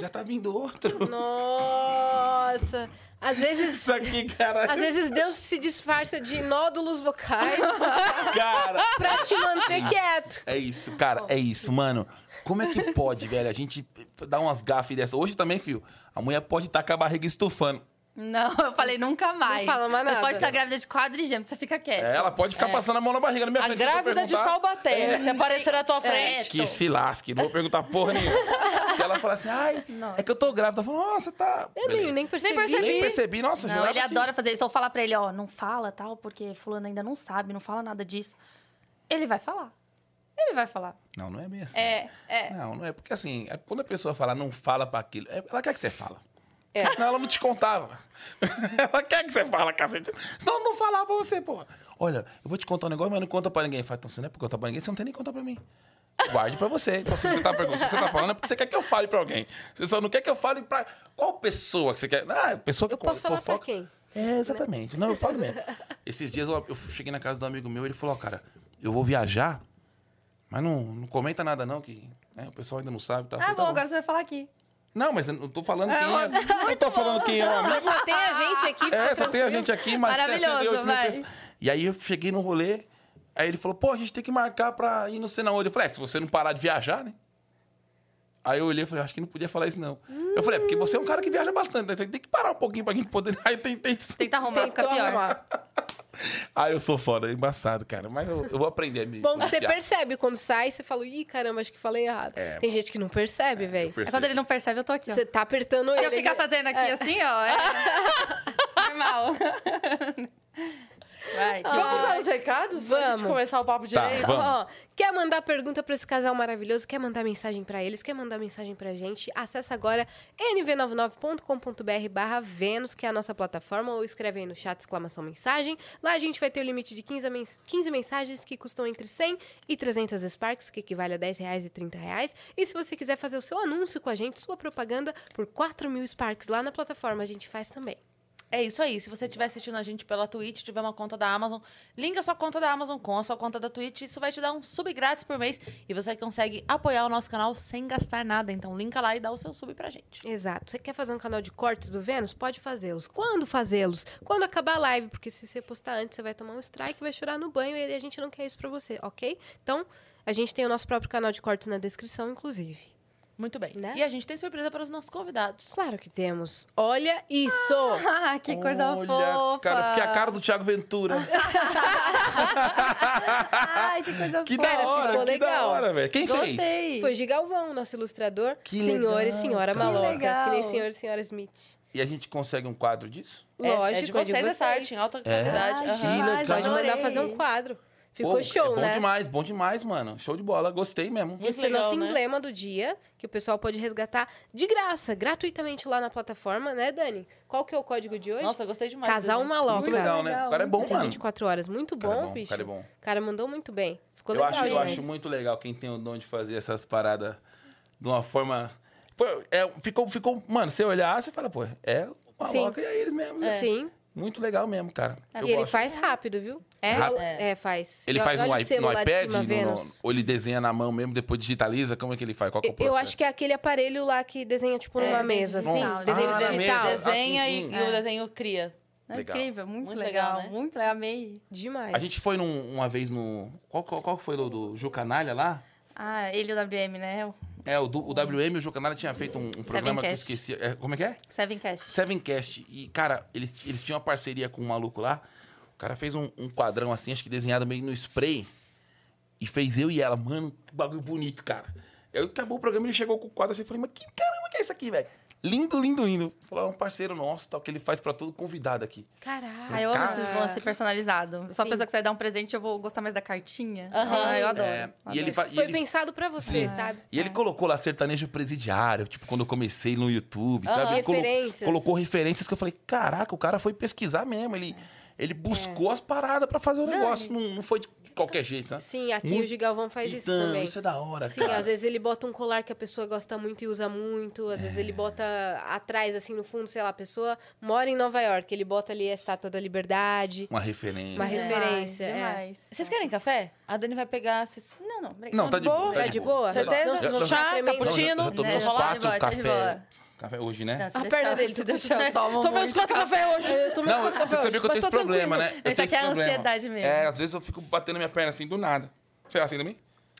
já tá vindo outro. Nossa. Às vezes. Isso aqui, cara. Às vezes Deus se disfarça de nódulos vocais Cara, pra te manter quieto. é isso, cara, é isso, mano. Como é que pode, velho? A gente dá umas gafes dessas. Hoje também, filho, a mulher pode estar com a barriga estufando. Não, eu falei nunca mais. fala mais Você nada. pode estar grávida de quadrigêmeo, você fica quieta. É, ela pode ficar passando a mão na barriga na minha A frente. eu for grávida de. Taubaté. Se aparecer na tua É. frente. Que se lasque, não vou perguntar porra nenhuma. se ela falar assim, ai, Nossa. é que eu tô grávida. Eu falo, nossa, tá. Eu nem, Beleza. nem percebi. percebi. Nem percebi, nossa, Não, ele que- adora fazer isso. Ou falar pra ele, ó, não fala tal, porque fulano ainda não sabe, não fala nada disso. Ele vai falar. Ele vai falar. Não, não é bem assim. É, é. Não, não é porque assim, é quando a pessoa fala não fala pra aquilo, é- ela quer que você fala. É. Senão ela não te contava. ela quer que você fala, cacete. Senão não falava pra você, porra. Olha, eu vou te contar um negócio, mas não conta pra ninguém. Fala, então você não é pra contar pra ninguém, você não tem nem contar pra mim. Guarde pra você. Então, se você tá, perguntando- se você tá falando, é porque você quer que eu fale pra alguém. Você só não quer que eu fale pra qual pessoa que você quer. Ah, pessoa que Eu posso falar pra fofoca. quem? É, exatamente. Não, eu falo mesmo. Esses dias eu, eu cheguei na casa do amigo meu, ele falou, ó, cara, eu vou viajar, mas não, não comenta nada não, que né, o pessoal ainda não sabe. Eu Ah, falei, bom, "Tá agora você vai falar aqui. Não, mas eu não tô falando quem é. Não tô falando quem é o amigo. Mas só tem a gente aqui. fica É, só tem a gente aqui, mas Maravilhoso, 68 mil vai. pessoas. E aí eu cheguei no rolê, aí ele falou, pô, a gente tem que marcar pra ir no sei na onde. Eu falei, é, se você não parar de viajar, né? Aí eu olhei e falei, acho que não podia falar isso, não. Eu falei, é porque você é um cara que viaja bastante, né? Você tem que parar um pouquinho pra gente poder. Aí tem, tem... Tenta arrumar, fica Tentou pior. arrumar. Ah, eu sou foda, é embaçado, cara. Mas eu, eu vou aprender a me Bom que você percebe quando sai, você fala, ih, caramba, acho que falei errado. Tem gente que não percebe, velho. É quando ele não percebe, eu tô aqui, ó. Você tá apertando Se ele. eu ficar ele- fazendo aqui assim, ó, é normal. Vai, que Vamos dar os recados? Pra gente Vamos. começar o papo Tá, direito? Ó, quer mandar pergunta pra esse casal maravilhoso? Quer mandar mensagem pra eles? Quer mandar mensagem pra gente? Acesse agora nv99.com.br barra Vênus, que é a nossa plataforma, ou escreve aí no chat exclamação mensagem. Lá a gente vai ter o limite de 15, mens 15 mensagens que custam entre 100 e 300 Sparks, que equivale a 10 reais e 30 reais. E se você quiser fazer o seu anúncio com a gente, sua propaganda, por 4 mil Sparks lá na plataforma, a gente faz também. É isso aí. Se você estiver assistindo a gente pela Twitch, tiver uma conta da Amazon, linka sua conta da Amazon com a sua conta da Twitch. Isso vai te dar um sub grátis por mês e você consegue apoiar o nosso canal sem gastar nada. Então, linka lá e dá o seu sub pra gente. Exato. Você quer fazer um canal de cortes do Vênus? Pode fazê-los. Quando fazê-los? Quando acabar a live, porque se você postar antes, você vai tomar um strike, vai chorar no banho e a gente não quer isso pra você, ok? Então, a gente tem o nosso próprio canal de cortes na descrição, inclusive. Muito bem. Né? E a gente tem surpresa para os nossos convidados. Claro que temos. Olha isso! Ah, que coisa Olha, fofa. cara, eu fiquei a cara do Thiago Ventura. Ai, que coisa que fofa. Da hora, ficou que legal. da hora, velho. Quem fez? Gostei. Foi Gigalvão, nosso ilustrador. Que senhor e legal, senhora cara. maloca. Que legal. Que nem senhor e senhora Smith. E a gente consegue um quadro disso? É- Lógico, é de vocês essa arte, em alta qualidade. Ai, Aham. que legal. Pode mandar fazer um quadro. Ficou Pô, show, é bom né? demais, bom demais, mano. Show de bola, gostei mesmo. Esse é legal, nosso né? emblema do dia, que o pessoal pode resgatar de graça, gratuitamente lá na plataforma, né, Dani? Qual que é o código de hoje? Nossa, gostei demais. Casal dele. Maloca. Muito legal, né? legal, O cara é bom, muito mano. 24 horas. Muito O cara é bom, bom, o bicho. cara é bom. O cara mandou muito bem. Ficou Eu legal, acho, eu acho muito legal quem tem o dom de fazer essas paradas de uma forma. Pô, é, ficou, ficou. Mano, você olhar, você fala, pô, é uma Sim. loca e é eles mesmo. né? Sim. Muito legal mesmo, cara. Eu e ele gosto. faz rápido, viu? É? Rápido. É, faz. Ele E faz no, o no iPad? cima, no- Vênus. ou ele desenha na mão mesmo, depois digitaliza? Como é que ele faz? Qual que é o Eu, processo? eu acho que é aquele aparelho lá que desenha, tipo, É, numa desenho mesa, assim. digital. Desenho Ah, digital. mesa. Desenha Ah, sim, e, sim. e o desenho cria. É Legal. incrível, muito, Muito legal, legal, né? muito legal, amei. Demais. A gente foi num- uma vez no. Qual, qual, qual foi do, do Ju Canalha lá? Ah, ele e o WM, né? O É, o, do, o WM e o Ju Canalha tinha feito um, um programa que eu esqueci. É, como é que é? Sevencast. Sevencast. E, cara, eles, eles tinham uma parceria com um maluco lá. O cara fez um, um quadrão assim, acho que desenhado meio no spray. E fez eu e ela. Mano, que bagulho bonito, cara. Eu acabou o programa, ele chegou com o quadro assim. Eu falei, mas que caramba que é isso aqui, velho? Lindo, lindo, lindo. Falou, é um parceiro nosso, tal, que ele faz pra todo convidado aqui. Caralho. Ah, eu amo esses lance personalizado. Eu sou a Sim. pessoa que você vai dar um presente, eu vou gostar mais da cartinha. Aham. Ah, eu adoro. É, adoro. e ele, fa- e Foi ele- pensado pra você, sabe? E ele colocou lá sertanejo presidiário, tipo, quando eu comecei no YouTube, sabe? Ele colo- Referências. colocou referências que eu falei, caraca, o cara foi pesquisar mesmo. Ele, ele buscou as paradas pra fazer o negócio. Não, não foi de qualquer jeito, sabe? Sim, aqui Muito- o Gigalvão faz isso então, também. isso é da hora, Sim, cara. às vezes ele bota um colar que a pessoa gosta muito e usa muito. Às vezes ele bota atrás, assim, no fundo, sei lá, a pessoa mora em Nova York. Ele bota ali a Estátua da Liberdade. Uma referência. Uma Demais, referência, é. demais. Vocês querem café? A Dani vai pegar. Vocês... Não, não. Não, tá de boa. Tá de boa? Certeza? Chá, cappuccino. Eu, tomei Né? uns Tá de quatro boa, tá de café. Café hoje, né? Não, A deixar- perna dele tá eu tomo Tomei uns quatro café. café hoje. Eu tomei Não, uns você café sabia hoje, que eu tenho esse problema, né? Eu Isso tenho aqui é ansiedade mesmo. É, às vezes eu fico batendo minha perna assim do nada. Você é assim também?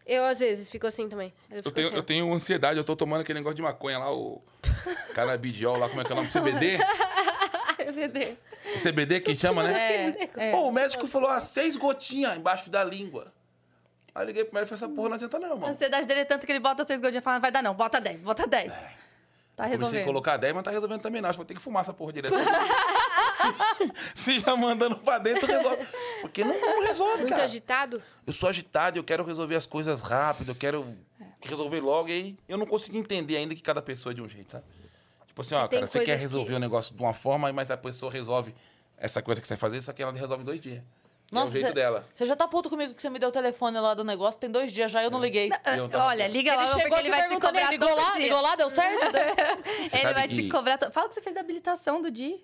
Eu, às vezes, fico assim também. Eu, Eu tenho, assim. eu tenho ansiedade, eu tô tomando aquele negócio de maconha lá, o canabidiol lá, como é que é o nome? CBD. CBD. CBD que chama, né? É, é. Pô, o médico falou, ah, seis gotinhas embaixo da língua. Aí eu liguei pro médico e falei, essa porra não adianta não, A mano. ansiedade dele é tanto que ele bota seis gotinhas e fala, vai dar não, bota 10, bota 10. Tá Comecei a resolvendo. colocar 10, mas tá resolvendo também não. Acho que vou ter que fumar essa porra direto. se, se já mandando pra dentro, resolve. Porque não, não resolve, Muito cara. agitado? Eu sou agitado, eu quero resolver as coisas rápido, eu quero resolver logo. E aí eu não consigo entender ainda que cada pessoa é de um jeito, sabe? Tipo assim, ó, cara, você quer resolver que- o negócio de uma forma, mas a pessoa resolve essa coisa que você vai fazer, só que ela resolve em dois dias. É o jeito cê- dela. Você já tá puto comigo que você me deu o telefone lá do negócio, tem dois dias já e eu não liguei. Ah, Eu Olha, liga logo porque chegou ele aqui vai te cobrar ligou todo lá, dia. ligou lá, deu certo? Ele vai te que- cobrar. to- Fala que você fez da habilitação do Di.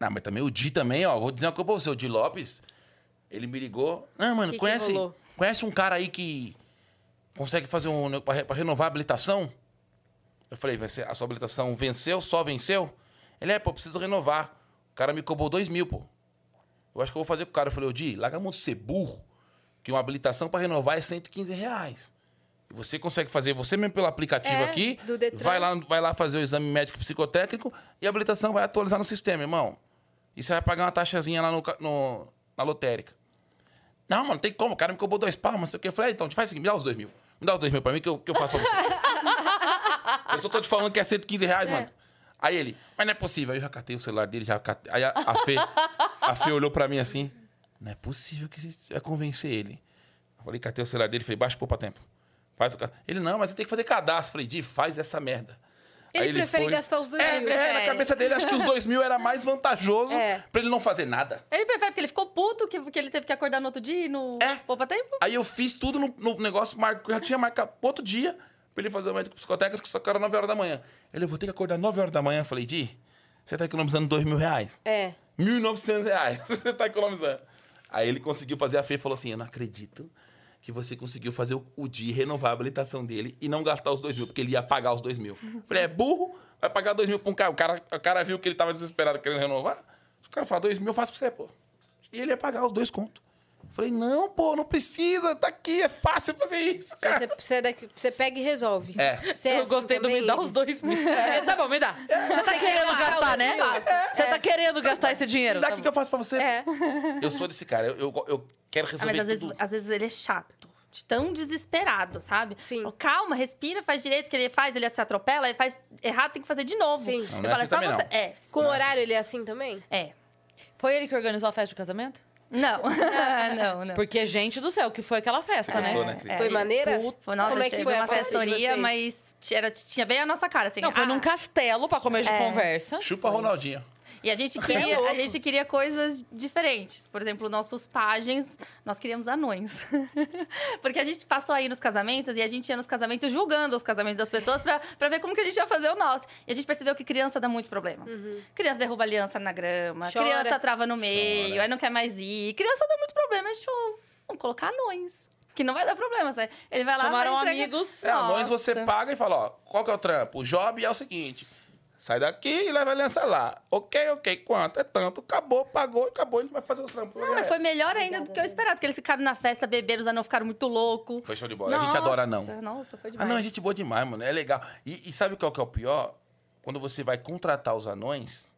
Não, mas também o Di também, ó. Vou dizer uma coisa pra você, o Di Lopes, ele me ligou. Não, mano, Que que conhece, rolou? conhece um cara aí que consegue fazer um. pra renovar a habilitação? Eu falei, vai ser, a sua habilitação venceu, só venceu? Ele é, pô, preciso renovar. O cara me cobrou dois mil, pô. Eu acho que eu vou fazer com o cara. Eu falei, ô Di, larga a mão de ser burro, que uma habilitação pra renovar é 115 reais. E Você consegue fazer, você mesmo pelo aplicativo É, aqui, do Detran. vai lá, vai lá fazer o exame médico psicotécnico e a habilitação vai atualizar no sistema, irmão. E você vai pagar uma taxazinha lá no, no- na lotérica. Não, mano, tem como. O cara me cobrou dois pau, mas não sei o que. Eu falei, ah, então, te faz o seguinte, me dá os dois mil. Me dá os dois mil pra mim que eu, que eu faço pra você. eu só tô te falando que é 115 reais, mano. Aí ele, mas não é possível. Aí eu já catei o celular dele, já catei. Aí a, a Fê, a Fê olhou pra mim assim, não é possível que você vai convencer ele. Eu falei, catei o celular dele, falei, baixa o poupa tempo. Faz o Ele, não, mas você tem que fazer cadastro. Eu falei, Di, faz essa merda. Ele prefere gastar os dois é, mil. É, na cabeça dele, acho que os dois mil era mais vantajoso É. pra ele não fazer nada. Ele prefere porque ele ficou puto que, que ele teve que acordar no outro dia e no É. poupa tempo. Aí eu fiz tudo no, no negócio, já tinha marcado pro outro dia pra ele fazer o médico psicotécnico, só que era 9 horas da manhã. Ele, eu vou ter que acordar 9 horas da manhã. Eu falei, Di, você tá economizando 2 mil reais. É. 1.900 reais você tá economizando. Aí ele conseguiu fazer a Fê e falou assim, eu não acredito que você conseguiu fazer o, o Di renovar a habilitação dele e não gastar os 2 mil, porque ele ia pagar os 2 mil. Eu Falei, é burro, vai pagar 2 mil pra um cara. O cara, o cara viu que ele tava desesperado querendo renovar. O cara falou, 2 mil eu faço pra você, pô. E ele ia pagar os dois contos. Falei, não, pô, não precisa, tá aqui, é fácil fazer isso, cara. Você, você, você pega e resolve. É. Você é eu assim gostei do me dá os dois mil. É, tá bom, me dá. Você tá querendo quer gastar, né? mil? Você tá querendo gastar esse dinheiro. E dá tá aqui que eu faço pra você. É. Eu sou desse cara, eu, eu, eu quero Ah, resolver mas às vezes, às vezes ele é chato. De tão desesperado, sabe? Sim. Calma, respira, faz direito que ele faz, ele se atropela, ele faz errado, tem que fazer de novo. Sim. Não, Eu não é falo, assim é só também, você. não. É, Com horário ele é assim também? é. Foi ele que organizou a festa de casamento? Não, não, não. Porque, gente do céu, que foi aquela festa, Você né? gostou, né, Cris? Foi maneira? Foi, nossa, Como é que foi uma de assessoria, mas era, tinha bem a nossa cara, assim. Não, foi ah, num castelo pra comer de É. conversa. Chupa Ronaldinho. E a gente, é queria, louco. a gente queria coisas diferentes. Por exemplo, nossos pajens, nós queríamos anões. Porque a gente passou aí nos casamentos e a gente ia nos casamentos julgando os casamentos das pessoas pra, pra ver como que a gente ia fazer o nosso. E a gente percebeu que criança dá muito problema. Criança derruba aliança na grama, Chora. criança trava no meio, Chora. aí não quer mais ir. Criança dá muito problema. A gente falou, vamos colocar anões. Que não vai dar problema, sabe? Ele vai lá Chamaram vai entregar- amigos. É, anões você paga e fala, ó, qual que é o trampo? O job é o seguinte, sai daqui e leva a aliança lá. Ok, ok, quanto? É tanto, acabou, pagou, acabou, ele vai fazer os trampos. Não, mas foi melhor ainda do que eu esperava, porque eles ficaram na festa, beberam, os anãos ficaram muito loucos. Foi show de bola. a gente adora não. Nossa, foi Ah, demais. não, a gente boa demais, mano. É legal. E, e sabe qual que é o pior? Quando você vai contratar os anões,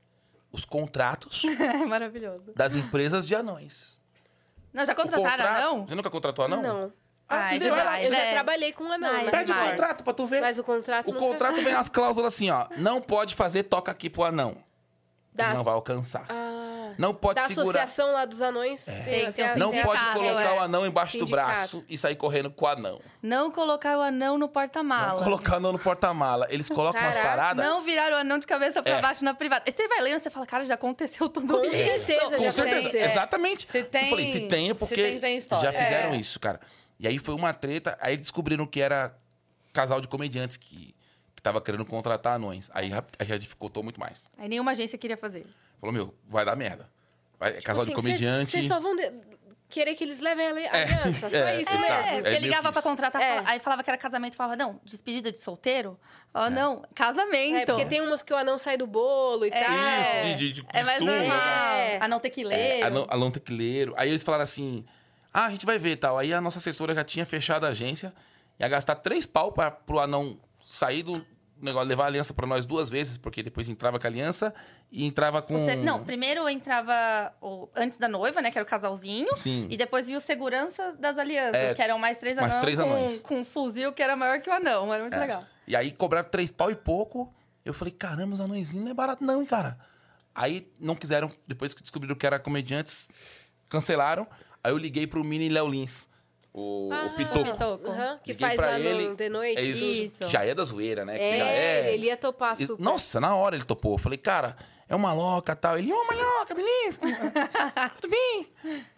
os contratos É maravilhoso. das empresas de anões. Não, já O contrataram, contrato- não? Você nunca contratou anão? Não. Ah, deu- demais. Eu já é. trabalhei com um anão. Ai, mas Pede o demais. contrato pra tu ver. Mas o contrato O nunca- contrato vem as cláusulas assim, ó. Não pode fazer toca aqui pro anão. Ele não vai alcançar. Ah, Não pode da segurar. associação lá dos anões. Tem, Tem, tem a- Não pode colocar é. o anão embaixo do Sindicato. braço e sair correndo com o anão. Não colocar o anão no Não porta-mala. colocar o anão no porta-mala. Eles colocam umas Caraca, paradas. Não virar o anão de cabeça pra É. baixo na privada. E você vai lendo e você fala, cara, já aconteceu tudo Com isso. certeza Com já certeza. aconteceu. Exatamente. Se tem- Eu falei, se tem é porque se tem, tem história. já fizeram É. isso, cara. E aí foi uma treta. Aí descobriram que era casal de comediantes que, que tava querendo contratar anões. Aí já, dificultou muito mais. Aí nenhuma agência queria fazer. Falou, meu, vai dar merda. Vai, é casal Assim, de comediante. Vocês só vão de- querer que eles levem a ali- aliança. Só é, isso exato. mesmo. É, porque ligava pra contratar, É. fala- aí falava que era casamento, falava, não, despedida de solteiro? Falava, não, casamento. É, porque tem umas que o anão sai do bolo e tal. Isso, de, de, de, É mais normal. É. Anão tequileiro. É, anão, anão tequileiro. Aí eles falaram assim: ah, a gente vai ver tal. Aí a nossa assessora já tinha fechado a agência, ia gastar três pau pra, pro anão sair do, negócio levar a aliança pra nós duas vezes, porque depois entrava com a aliança e entrava com. Você- não, primeiro entrava o- antes da noiva, né? Que era o casalzinho. Sim. E depois vinha o segurança das alianças, É, que eram mais três mais anãos três com, anões. com um fuzil que era maior que o anão. Era muito É. legal. E aí cobraram três pau e pouco. Eu falei, caramba, os anõezinhos não é barato, não, hein, cara. Aí não quiseram, depois que descobriram que era comediantes, cancelaram. Aí eu liguei pro Mini Léo Lins, o, o Ah, Pitoco. Pitoco. Aham, que Liguei faz pra lá no ele, The Noite. É isso, Isso. Já é da zoeira, né? que já É, é... ele ia topar super. Nossa, na hora ele topou. Eu falei, cara, é uma loca tal. Ele, ô, maloca, beleza? Tudo bem?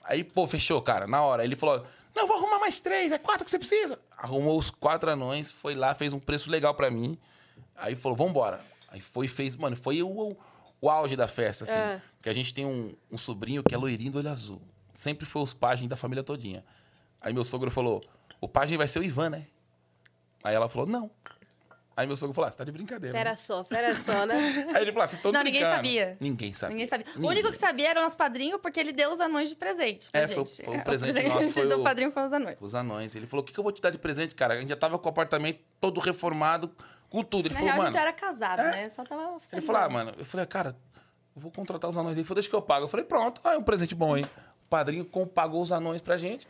Aí, pô, fechou, cara, na hora. Ele falou, não, vou arrumar mais três, é quatro que você precisa. Arrumou os quatro anões, foi lá, fez um preço legal pra mim. Aí falou, vambora. Aí foi e fez, mano, foi o, o auge da festa, assim. É. Porque a gente tem um, um sobrinho que é loirinho do olho azul. Sempre foi os pajens da família todinha. Aí meu sogro falou, o pajem vai ser o Ivan, né? Aí ela falou, não. Aí meu sogro falou, ah, você tá de brincadeira. né? Pera só, pera só, né? Aí ele falou assim, todo Não, ninguém sabia. Ninguém sabia. Ninguém sabia. O Ninguém. único que sabia era o nosso padrinho, porque ele deu os anões de presente pra É, foi o- gente. foi o É, presente nosso, foi do o- padrinho foi os anões. Os anões. Ele falou, o que, que eu vou te dar de presente, cara? A gente já tava com o apartamento todo reformado, com tudo. Ele Na falou, real, a mano... gente já era casado, é. né? Só tava Ele falou, ah, mano... Eu falei, cara, eu vou contratar os anões. Ele falou, deixa que eu pago. Eu falei, pronto. Ah, é um presente bom, hein? O padrinho com- pagou os anões pra gente.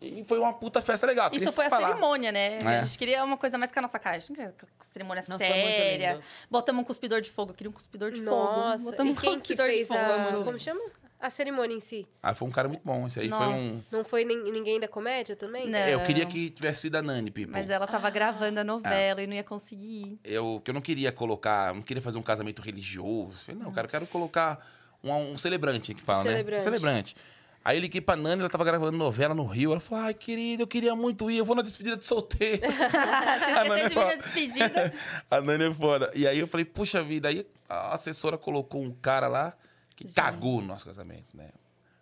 E foi uma puta festa legal. Isso foi a falar. cerimônia, né? É. A gente queria uma coisa mais com a nossa cara. A gente não queria cerimônia foi muito séria. Botamos um cuspidor de fogo. Eu queria um cuspidor de Nossa, fogo. Botamos e um quem que cuspidor fez de fogo. a... muito Como chama? A cerimônia em si. Ah, foi um cara muito bom. Esse aí foi Nossa. um... Não foi nem- ninguém da comédia também? Não. É, eu queria que tivesse sido a Nani, People. Mas ela tava gravando a novela e não ia conseguir. eu, que eu não queria colocar, não queria fazer um casamento religioso. Falei, não, cara, eu quero colocar um, um celebrante que fala, Um né? celebrante. Um celebrante. Aí eu liguei pra Nani, ela tava gravando novela no Rio. Ela falou, ai, querida, eu queria muito ir, eu vou na despedida de solteiro. Você Nani de fala- despedida. a Nani é foda. E aí eu falei, puxa vida, aí a assessora colocou um cara lá que cagou no nosso casamento, né?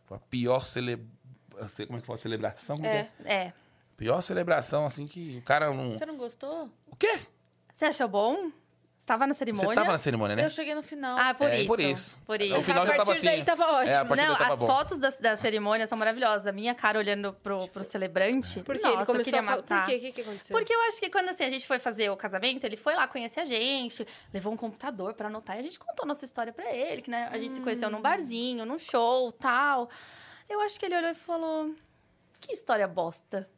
Foi a pior cele... sei como é que foi a celebração? É. que é? É. Pior celebração, assim, que o cara não... Você não gostou? O quê? Você achou bom? Você tava na cerimônia? Você tava na cerimônia, né? Eu cheguei no final. Ah, por É, isso. por isso. Por No isso. final a já tava partir assim. daí tava ótimo. É, a partir Não, daí tava as bom. fotos da, da cerimônia são maravilosas. A minha cara olhando pro, pro celebrante. Por que ele eu começou queria a falar... matar. Por quê? O que, que aconteceu? Porque eu acho que quando assim, a gente foi fazer o casamento, ele foi lá conhecer a gente, levou um computador pra anotar e a gente contou nossa história pra ele, que né, a gente se conheceu num barzinho, num show, tal. Eu acho que ele olhou e falou: "Que história bosta.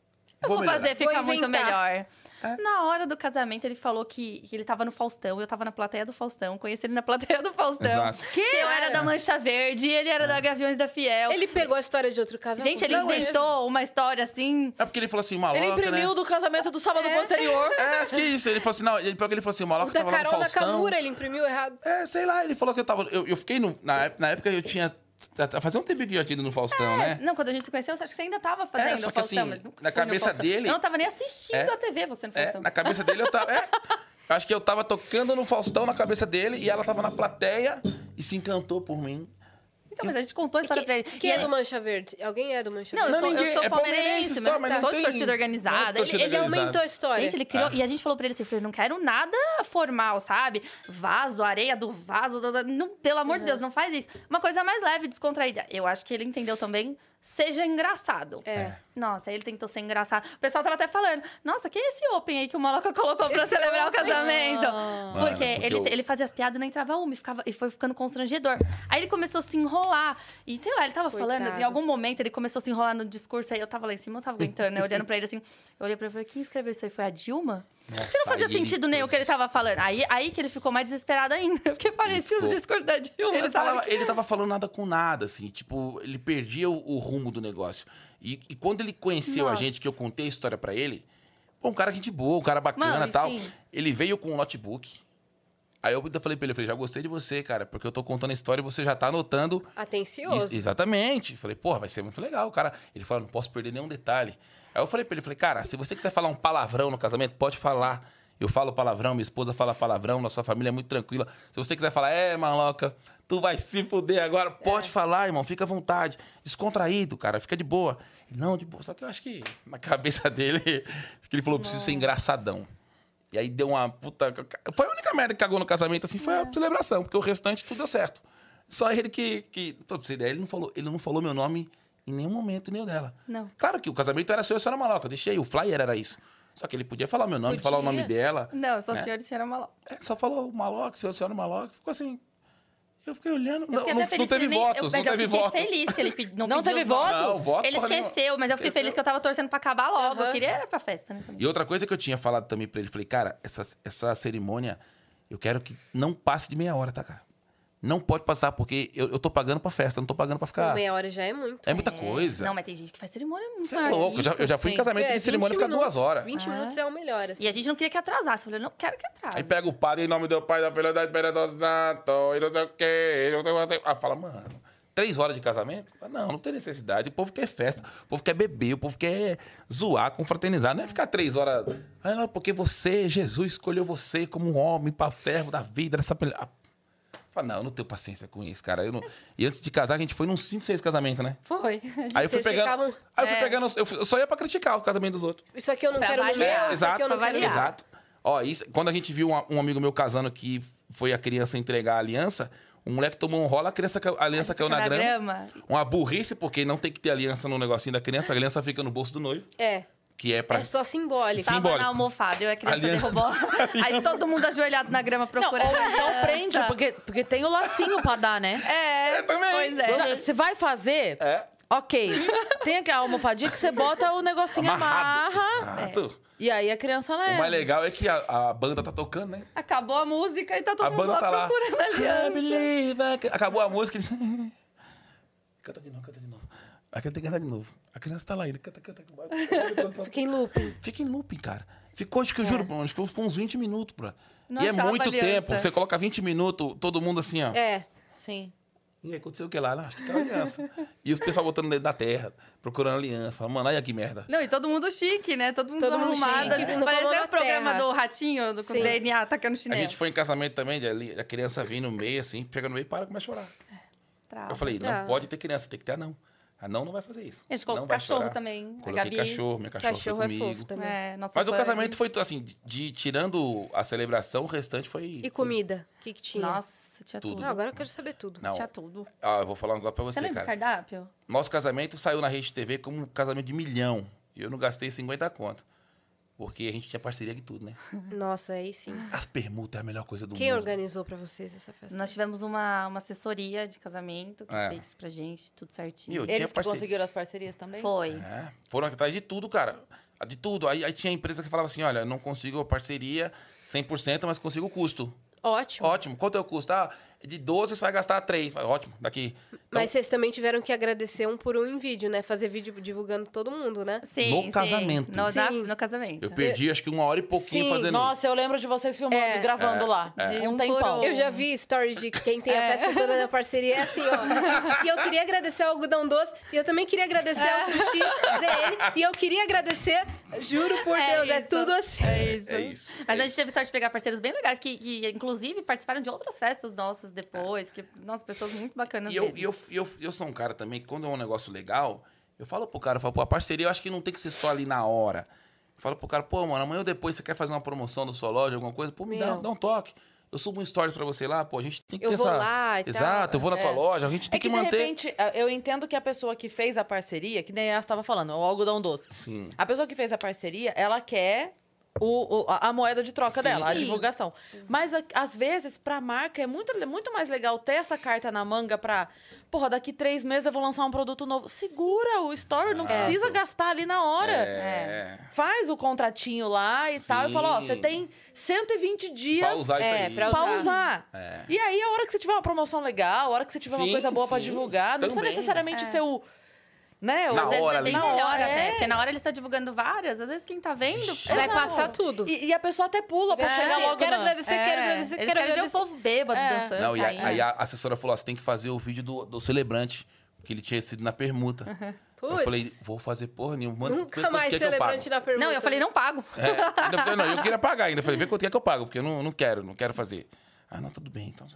Eu Vou vou, melhorar." fazer ficar muito inventar. Melhor." Na hora do casamento, ele falou que, que ele tava no Faustão, eu tava na plateia do Faustão, conheci ele na plateia do Faustão. Exato. Que eu era da Mancha Verde, ele era da Gaviões da Fiel. Ele pegou a história de outro casal? Gente, ele Não, é- inventou uma história assim. É porque ele falou assim, maloca, Ele imprimiu né? do casamento do sábado anterior. É, acho que é isso. Ele falou assim, não, ele, porque ele falou assim, o O da tava lá no Carol Faustão. Nakamura, ele imprimiu errado. É, sei lá, ele falou que eu tava... Eu, eu fiquei no... Na, na época eu tinha... Fazia um tempo que eu tinha ido no Faustão, né? Não, quando a gente se conheceu, acho que você ainda tava fazendo só o que Faustão, assim, mas nunca na cabeça dele- Eu não tava nem assistindo É. a TV, você no É, Faustão. na cabeça dele eu tava... É, acho que eu tava tocando no Faustão na cabeça dele e ela tava na plateia e se encantou por mim. Então, mas a gente contou a história pra ele. Quem é do Mancha Verde? Alguém é do Mancha Não, eu Verde? sou, eu sou é palmeirense palmeirense, só, mas mas não sou de tem- torcida não é organizada. torcida ele, ele organizada. aumentou a história. Gente, ele criou. Ah. E a gente falou pra ele assim: eu falei, não quero nada formal, sabe? Vaso, areia do vaso. do- do- não, pelo amor de Deus, não faz isso. Uma coisa mais leve, descontraída. Eu acho que ele entendeu também. Seja engraçado. É. Nossa, aí ele tentou ser engraçado. O pessoal tava até falando: Nossa, que é esse open aí que o Maloca colocou pra celebrar o casamento? Ah. Porque, Mano, porque ele, eu- ele fazia as piadas e não entrava uma e, ficava, e foi ficando constrangedor. Aí ele começou a se enrolar. E sei lá, ele tava Coitado. falando, em algum momento ele começou a se enrolar no discurso. Aí eu tava lá em cima, eu tava aguentando, né? Olhando pra ele assim. Eu olhei pra ele e falei: Quem escreveu isso aí? Foi a Dilma? Nossa, Que não fazia sentido nem o que ele tava falando. Aí, aí que ele ficou mais desesperado ainda, porque parecia os discursos da Dilma. Ele, falava, ele tava falando nada com nada, assim. Tipo, ele perdia o, o rumo do negócio. E, e quando ele conheceu a Nossa. gente, que eu contei a história pra ele, pô, um cara gente boa, um cara bacana Mano, e tal. sim. Ele veio com um notebook. Aí eu falei pra ele, eu falei, já gostei de você, cara, porque eu tô contando a história e você já tá anotando. Atencioso. Isso, exatamente. Falei, porra, vai ser muito legal, cara. Ele falou, não posso perder nenhum detalhe. Aí eu falei pra ele, falei, cara, se você quiser falar um palavrão no casamento, pode falar. Eu falo palavrão, minha esposa fala palavrão, nossa família é muito tranquila. Se você quiser falar, é, maloca, tu vai se fuder agora, pode falar, irmão, fica à vontade. Descontraído, cara, fica de boa. Não, de boa. Só que eu acho que na cabeça dele, acho que ele falou, preciso ser engraçadão. E aí deu uma puta. Foi a única merda que cagou no casamento, assim, foi a celebração, porque o restante tudo deu certo. Só ele que. que pra você ideia, ele não, falou, ele não falou meu nome em nenhum momento, nem o dela. Não. Claro que o casamento era seu e a senhora maloca, deixei, o flyer era isso. Só que ele podia falar meu nome, Podia. falar o nome dela. Não, sou Né? senhora e senhora Maló. É, só falou Maloc, senhor, senhora Maloc. Ficou assim. Eu fiquei olhando. Eu Não, fiquei não, feliz não teve nem- votos, eu, não mas eu teve fiquei votos. feliz que ele pedi- não, Não pediu teve voto? Não, voto Ele esqueceu, mas eu fiquei feliz que eu tava torcendo pra acabar logo. Aham. Eu queria era pra festa, né? também. E outra coisa que eu tinha falado também pra ele, falei, cara, essa, essa cerimônia, eu quero que não passe de meia hora, tá, cara? Não pode passar, porque eu, eu tô pagando pra festa, eu não tô pagando pra ficar. Meia hora já é muito. É muita coisa. Não, mas tem gente que faz cerimônia muito Você é louco. Eu já, eu já fui em casamento É, de cerimônia 20 fica duas horas. 20 Ah. minutos é o melhor. assim. E a gente não queria que atrasasse. Eu falei, não quero que atrase. Aí pega o padre em nome do Pai, da Filha, da Espírito Santo, e não sei o quê, e não sei o quê. Ah, fala, mano, três horas de casamento? Não, não tem necessidade. O povo quer festa, o povo quer beber, o povo quer zoar, confraternizar. Não é ficar três horas. Ah, não, porque você, Jesus, escolheu você como um homem para servo da vida dessa Fala, não, eu não tenho paciência com isso, cara. Eu não... E antes de casar, a gente foi nos cinco, seis casamentos, né? Foi. Aí eu fui pegando. ficavam- Aí eu fui É. pegando. Eu fui- eu só ia pra criticar o casamento dos outros. Isso aqui eu não Pra quero avaliar. isso aqui eu não avaliar. Exato. Ó, isso, quando a gente viu um, um amigo meu casando que foi a criança entregar a aliança, o moleque tomou um rola, a, criança, a aliança caiu na Na grama. grama. Uma burrice, porque não tem que ter aliança no negocinho da criança, a aliança fica no bolso do noivo, É, que é pra. é só simbólico. Sim. Tava Simbólico. na almofada, eu a criança Aliança- derrubou. Aí todo mundo ajoelhado na grama Não, procurando. ou a então prende, porque, porque tem o lacinho pra dar, né? É, É, também, Pois é. também. Já- Você vai fazer? É. Ok. Tem aquela almofadinha que você bota o negocinho Amarrado. amarra. Exato. E aí a criança O leva. mais legal é que a, a banda tá tocando, né? Acabou a música e tá todo a mundo banda lá tá lá. procurando a I aliança. believe I can- Acabou a música, eles. canta de novo, canta de novo. Aí tem que cantar de novo. A criança tá lá ainda. Canta, canta. canta. Fica em looping. Fica em looping, cara. Ficou, acho que eu juro, acho que foi uns 20 minutos, bro. Não e é muito tempo. Você coloca 20 minutos, todo mundo assim, ó. É. Sim. E aí, aconteceu o que lá? Não, acho que tá aliança. e o pessoal botando dentro da terra, procurando aliança. Fala, mano, olha que merda. Não, e todo mundo chique, né? Todo mundo Todo mundo arrumado. chique, não na o programa terra. do ratinho, do com Sim. DNA tacando A chinelo. gente foi em casamento também, a criança vem no meio, assim, chega no meio e para, começa a chorar. Trava. Eu falei, não Ah. pode ter criança, tem que ter anão. Anão não vai fazer isso. A gente colocou Não vai cachorro chorar. também. Coloquei Gabi- cachorro, minha cachorra Cachorro foi é comigo. fofo também. É, nossa Mas o casamento foi, assim, de, de- tirando a celebração, o restante foi... E comida? O que, que tinha? Nossa, tinha Tudo. tudo. Ah, agora eu quero saber tudo. Não, Tinha tudo. ah, eu vou falar um negócio pra Você você, lembra cara. cardápio? Nosso casamento saiu na rede TV como um casamento de milhão. E eu não gastei 50 conto. Porque a gente tinha parceria de tudo, né? Nossa, aí sim. As permutas é a melhor coisa do Quem mundo. organizou pra vocês essa festa? Nós tivemos uma, uma assessoria de casamento que É. fez pra gente, tudo E certinho. eu tinha Eles que parceria. conseguiram as parcerias também? Foi. É, foram atrás de tudo, cara. De tudo. Aí, aí tinha empresa que falava assim: olha, eu não consigo a parceria 100%, mas consigo o custo. Ótimo. Ótimo. Quanto é o custo? Ah, de 12 você vai gastar 3. Ótimo, daqui. Então, Mas vocês também tiveram que agradecer um por um em vídeo, né? Fazer vídeo divulgando todo mundo, né? Sim, No sim. casamento. No, na- Sim. no casamento. eu perdi acho que uma hora e pouquinho Sim, fazendo Nossa, isso. eu lembro de vocês filmando, É. gravando É, lá. é. De Um tempão. um. Eu já vi stories de quem tem a É. festa toda da parceria, é assim, ó. E eu queria agradecer ao Algodão Doce, e eu também queria agradecer ao Sushi ZN, e eu queria agradecer, juro por É Deus, é isso. tudo assim. É isso. É isso. Mas é a gente teve sorte de pegar parceiros bem legais, que, que inclusive participaram de outras festas nossas depois. Que, nossa, pessoas muito bacanas E eu, mesmo. e eu, eu, eu sou um cara também que quando é um negócio legal, eu falo pro cara, eu falo, pô, a parceria eu acho que não tem que ser só ali na hora. Eu falo pro cara, pô, mano, amanhã ou depois você quer fazer uma promoção da sua loja, alguma coisa, pô, me dá, dá um toque. Eu subo um stories pra você lá, pô, a gente tem que Eu ter vou essa... lá e tal. Exato, eu vou na tua É. loja, a gente tem É que, que, de manter... repente, eu entendo que a pessoa que fez a parceria, que nem ela estava falando, o algodão doce. Sim. A pessoa que fez a parceria, ela quer o, o- a a moeda de troca Sim. dela, a Sim. divulgação. Mas, a- às vezes, pra marca, é muito, muito mais legal ter essa carta na manga pra... Porra, daqui três meses eu vou lançar um produto novo. Segura o store, não Exato. precisa gastar ali na hora. É. Faz o contratinho lá e tal. E fala, ó, Sim. você tem 120 dias... Pra usar isso É, aí. pra Pra usar. É. E aí, a hora que você tiver uma promoção legal, a hora que você tiver uma Sim, coisa boa pra sim. divulgar, não precisa Também. necessariamente É. ser o. Né? Na Às vezes hora é bem melhor hora, até, é. porque na hora ele está divulgando várias, às vezes quem tá vendo... Vai Exato. passar tudo. E, e a pessoa até pula pra É, chegar eu logo quero agradecer, quero É, agradecer, eles quero querem ver agradecer. o povo bêbado É. dançando. Não, e a- aí a assessora falou, ó, você tem que fazer o vídeo do, do celebrante, porque ele tinha sido na permuta. Eu Putz. falei, vou fazer porra nenhuma. Nunca quanto mais que é que eu celebrante na pergunta. Não, eu falei, não pago. É, ainda falei, não, eu queria pagar ainda. Falei, vê quanto é que eu pago, porque eu não, não quero, não quero fazer. Ah, não, tudo bem, então.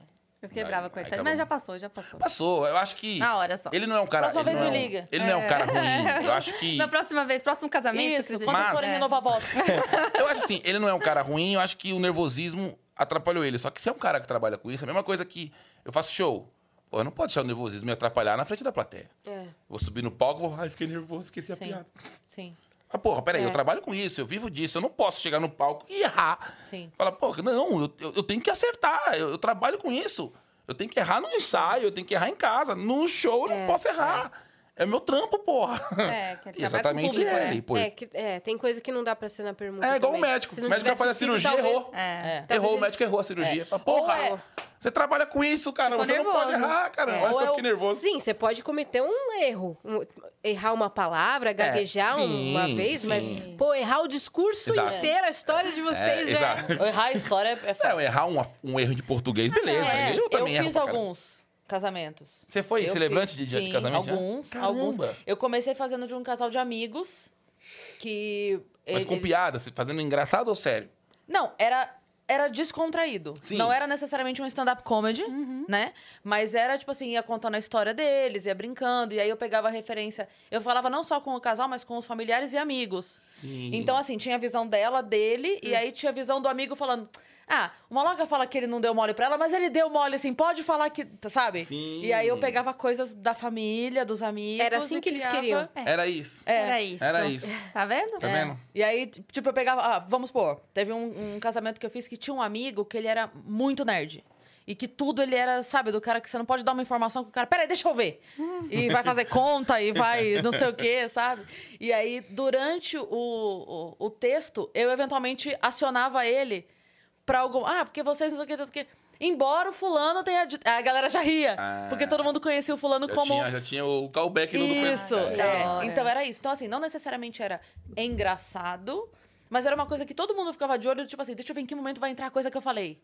Eu fiquei brava com Aí ele. acabou. Mas já passou, já passou. Passou, eu acho que. Na hora só. Ele não é um cara. Próxima ele vez não me é um- liga. Ele não é um cara ruim. Eu acho que. Na próxima vez, próximo casamento, Isso, quando Mas- forem É. renovar a volta. Eu acho assim, ele não é um cara ruim, eu acho que o nervosismo atrapalhou ele. Só que se é um cara que trabalha com isso, é a mesma coisa que eu faço show. Pô, não pode deixar o nervosismo me atrapalhar na frente da plateia. É. Vou subir no palco, vou, ai, fiquei nervoso, esqueci a Sim. piada. Sim. Mas, porra, peraí, É. eu trabalho com isso, eu vivo disso, eu não posso chegar no palco e errar. Sim. Fala, porra, não, eu, eu, tenho que acertar, eu, eu trabalho com isso. Eu tenho que errar no ensaio, eu tenho que errar em casa. No show eu não É, posso errar. É meu trampo, porra. É, trabalha com Exatamente público, né? ele, pô. É, que, é, tem coisa que não dá pra ser na pergunta. É igual o médico. Se O médico vai fazer a cirurgia, talvez- errou. É. É. Talvez Errou, o médico errou a cirurgia. É. Fala, porra, é- você trabalha com isso, cara. Ficou você não pode nervoso. errar, cara. É. Eu acho Ou que eu é fiquei nervoso. Sim, você pode cometer um erro. um- errar uma palavra, gaguejar sim, uma vez, mas, sim. pô, errar o discurso Exato. inteiro, a história de É, vocês é. Errar a história é foda. Não, errar um, um erro de português, beleza. É, eu Eu também erro fiz alguns casamentos. Você foi Eu celebrante fiz, de dia de sim, casamento? já? Alguns, Caramba. alguns. Eu comecei fazendo de um casal de amigos que. Mas ele- com piada, fazendo engraçado ou sério? Não, era, era descontraído. Sim. Não era necessariamente um stand-up comedy, né? Mas era, tipo assim, ia contando a história deles, ia brincando. E aí eu pegava referência. Eu falava não só com o casal, mas com os familiares e amigos. Sim. Então, assim, tinha a visão dela, dele, e aí tinha a visão do amigo falando. Ah, o Maloca fala que ele não deu mole pra ela, mas ele deu mole, assim, pode falar que. Sabe? Sim. E aí eu pegava coisas da família, dos amigos. Era assim que eles criava- queriam. Era isso. É. Era isso. Era isso. Tá vendo? Tá vendo? E aí, tipo, eu pegava. Ah, vamos supor, teve um, um casamento que eu fiz que tinha um amigo que ele era muito nerd. E que tudo ele era, sabe, do cara que você não pode dar uma informação que o cara, peraí, deixa eu ver. E vai fazer conta e vai não sei o quê, sabe? E aí, durante o, o, o texto, eu eventualmente acionava ele pra algum. Ah, porque vocês não sei o quê, não sei o quê. Embora o fulano tenha. dito- A galera já ria. Ah. Porque todo mundo conhecia o fulano Já, como. tinha, já tinha o callback no Isso, documento. Que é. hora. Então era isso. Então, assim, não necessariamente era engraçado, mas era uma coisa que todo mundo ficava de olho, tipo assim, deixa eu ver em que momento vai entrar a coisa que eu falei.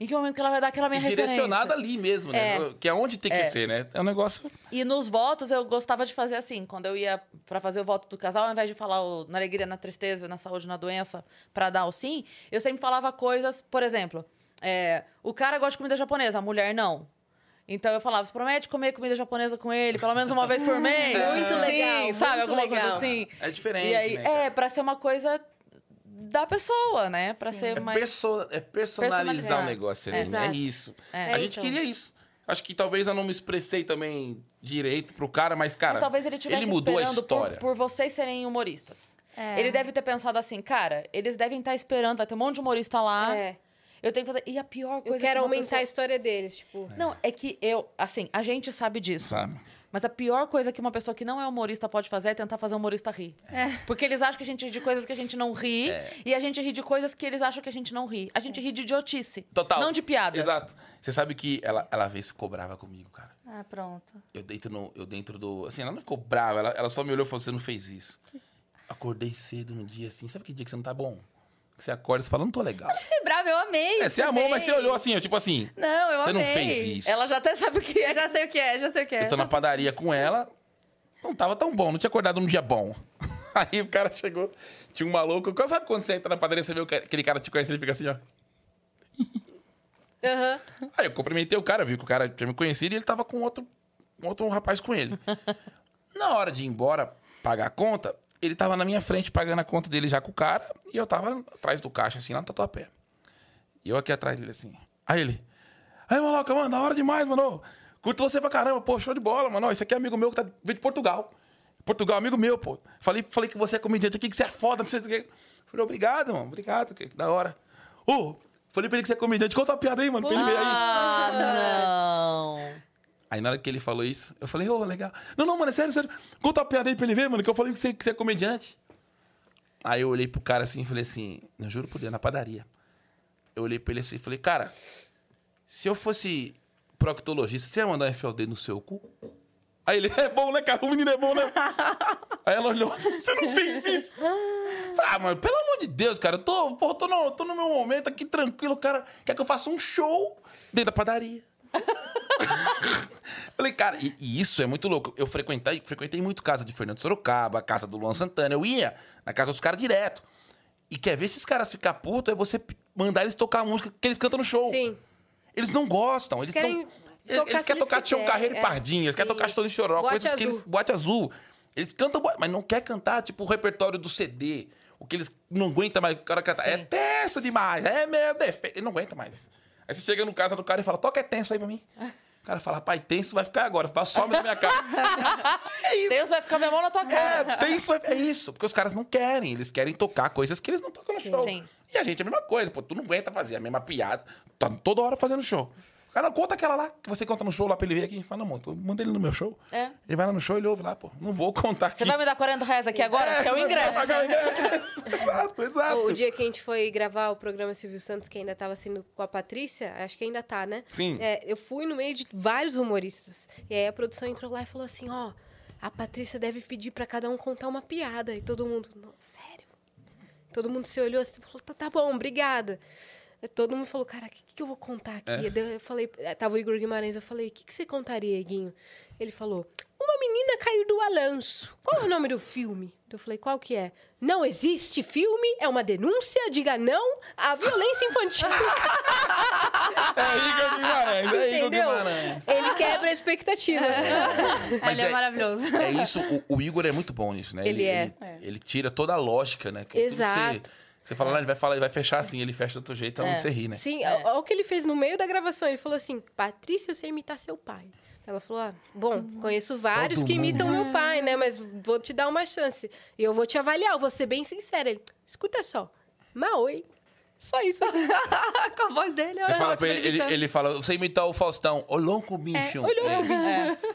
Em que momento que ela vai dar aquela minha E direcionada ali mesmo, né? É. Que é onde tem que É. ser, né? É um negócio. E nos votos eu gostava de fazer assim, quando eu ia pra fazer o voto do casal, ao invés de falar o, na alegria, na tristeza, na saúde, na doença, pra dar o sim, eu sempre falava coisas, por exemplo, é, o cara gosta de comida japonesa, a mulher não. Então eu falava, você promete comer comida japonesa com ele pelo menos uma vez por mês? Muito Sim, legal, sabe? muito Alguma legal. coisa assim. É diferente. E aí, né, é, pra ser uma coisa da pessoa, né? Pra ser É, mais. perso- é personalizar o negócio É. né? É isso. É. a gente então. queria isso. Acho que talvez eu não me expressei também direito pro cara, mas, cara, Mas talvez ele estivesse mudou a esperando por, história. por vocês serem humoristas. É. Ele deve ter pensado assim, cara, eles devem estar esperando, vai ter um monte de humorista lá. É. Eu tenho que fazer. E a pior coisa Eu quero que aumentar a pessoa- história deles, tipo. Não, é que eu, assim, a gente sabe disso. Sabe? Mas a pior coisa que uma pessoa que não é humorista pode fazer é tentar fazer um humorista rir. Porque eles acham que a gente ri de coisas que a gente não ri. É. E a gente ri de coisas que eles acham que a gente não ri. A gente ri de idiotice. Total. Não de piada. Exato. Você sabe que ela, ela vez ficou brava comigo, cara. Ah, pronto. Eu dentro, no, eu dentro do. Assim, ela não ficou brava, ela, ela só me olhou e falou: você não fez isso. Acordei cedo um dia assim, sabe que dia que você não tá bom? Você acorda e você fala, não tô legal. Fiquei brava, eu amei. É, você amou, mas você olhou assim, ó, tipo assim. Não, eu Você não amei. fez isso. Ela já até sabe o que é. Eu já sei o que é, já sei o que é. Eu tô na padaria com ela, não tava tão bom, não tinha acordado num dia bom. Aí o cara chegou, tinha um maluco. Sabe quando você entra na padaria, você vê aquele cara te conhece, ele fica assim, ó. Aham. Aí eu cumprimentei o cara, vi que o cara tinha me conhecido e ele tava com outro, outro rapaz com ele. na hora de ir embora pagar a conta, ele tava na minha frente pagando a conta dele já com o cara e eu tava atrás do caixa, assim, lá no tatuapé. E eu aqui atrás dele, assim. Aí ele, aí, maloca, mano, da hora demais, mano. Curto você pra caramba, pô, show de bola, mano. Esse aqui é amigo meu que tá, veio de Portugal. Portugal, amigo meu, pô. Falei, falei que você é comediante aqui, que você é foda, não sei o que. Falei, obrigado, mano, obrigado, que, que da hora. Ô, falei pra ele que você é comediante, conta uma piada aí, mano, pra ele ver aí. Ah, não. Aí na hora que ele falou isso, eu falei, ô, legal. Não, não, mano, é sério, sério. Conta uma piada aí pra ele ver, mano, que eu falei que você, que você é comediante. Aí eu olhei pro cara assim e falei assim, não juro por Deus, na padaria. Eu olhei pra ele assim e falei, cara, se eu fosse proctologista, você ia mandar um FLD no seu cu? Aí ele, é bom, né, cara? O menino é bom, né? Aí ela olhou e falou, você não fez isso? Falei, ah, mano, pelo amor de Deus, cara, eu tô, pô, tô, no, tô no meu momento aqui tranquilo, cara quer que eu faça um show dentro da padaria. Falei, cara, e, e isso é muito louco. Eu frequentei, frequentei muito casa de Fernando Sorocaba, casa do Luan Santana. Eu ia na casa dos caras direto. E quer ver esses caras ficar putos, é você mandar eles tocar a música que eles cantam no show. Sim. Eles não gostam. Eles, querem não, eles, tocar eles querem eles tocar Tião Carreiro e é. Pardinha, eles querem Sim. tocar Chitão de Choró, Boate coisas que eles. Azul. Boate azul. Eles cantam, mas não quer cantar, tipo, o repertório do CD. O que eles não aguentam mais. O cara canta. É tenso demais, é meu defeito. Ele não aguenta mais. Aí você chega no casa do cara e fala, toca é tenso aí pra mim. O cara fala, pai, tenso vai ficar agora, fala, some da minha cara. é isso. Deus vai ficar minha mão na tua cara. É, tenso vai... É isso, porque os caras não querem, eles querem tocar coisas que eles não tocam no Sim, show. sim. E a gente é a mesma coisa, pô, tu não aguenta fazer a mesma piada, tá toda hora fazendo show. O cara conta aquela lá que você conta no show lá pra ele ver aqui. Fala, não, mano, manda ele no meu show. É. Ele vai lá no show e ele ouve lá, pô. Não vou contar aqui. Você vai me dar 40 reais aqui agora? que é o ingresso. pagar o ingresso. exato, exato. O dia que a gente foi gravar o programa Silvio Santos, que ainda tava sendo com a Patrícia, acho que ainda tá, né? Sim. É, eu fui no meio de vários humoristas. E aí a produção entrou lá e falou assim: ó, a Patrícia deve pedir pra cada um contar uma piada. E todo mundo, "Não, sério? Todo mundo se olhou assim e falou: tá, tá bom, obrigada. Todo mundo falou, cara, o que, que eu vou contar aqui? Daí Eu falei, eh, tava o Igor Guimarães, eu falei, o que, que você contaria, Iguinho? Ele falou, uma menina caiu do balanço. Qual é o nome do filme? Eu falei, qual que é? Não existe filme, é uma denúncia, diga não à violência infantil. É Igor Guimarães, é Igor? Guimarães. Ele quebra a expectativa. Mas Ele é, é- maravilhoso. É isso, o, o Igor é muito bom nisso, né? Ele é. Ele, ele tira toda a lógica, né? Que tudo Exato. Você, fala, lá, ele vai falar, ele vai fechar assim, ele fecha do outro jeito, é onde você ri, né? Sim, olha o que ele fez no meio da gravação. Ele falou assim: Patrícia, eu sei imitar seu pai. Ela falou: ah, bom, conheço vários Todo que mundo. imitam meu pai, né? Mas vou te dar uma chance. E eu vou te avaliar, eu vou ser bem sincera. Ele, escuta só, Maoi. Só isso. Com a voz dele, Você eu fala pra ele, ele, ele fala, você imitar o Faustão, ô louco bicho. ô louco,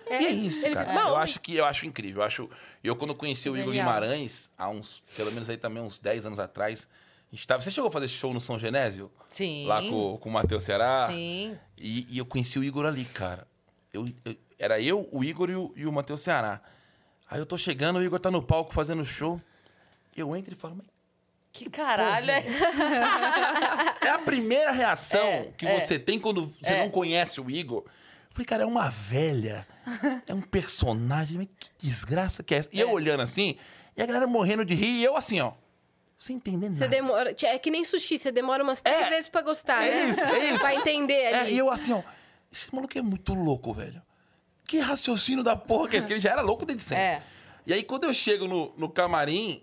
É. E é isso, Ele cara. fica, Eu acho que eu acho incrível. Eu acho, eu quando conheci o Igor. Guimarães, há uns, pelo menos aí também uns 10 anos atrás, a gente tava, você chegou a fazer show no São Genésio? Sim. Lá com, com o Matheus Ceará? Sim. E, e eu conheci o Igor ali, cara. Eu, eu- era eu, o Igor e o, e o Matheus Ceará. Aí eu tô chegando, o Igor tá no palco fazendo show. Eu entro e falo, mas Que caralho. é? é a primeira reação É, que é. você tem quando você É. não conhece o Igor. Eu falei, cara, é uma velha. É um personagem. Que desgraça que é essa? E eu É. olhando assim, e a galera morrendo de rir, e eu assim, ó. Sem entender nada. Você demora. É que nem sushi, você demora umas três É. vezes pra gostar, É né? isso, é isso. Pra entender É, ali. e eu assim, ó. Esse maluco é muito louco, velho. Que raciocínio da porra que é esse? Que ele já era louco desde sempre. É. E aí, quando eu chego no, no camarim,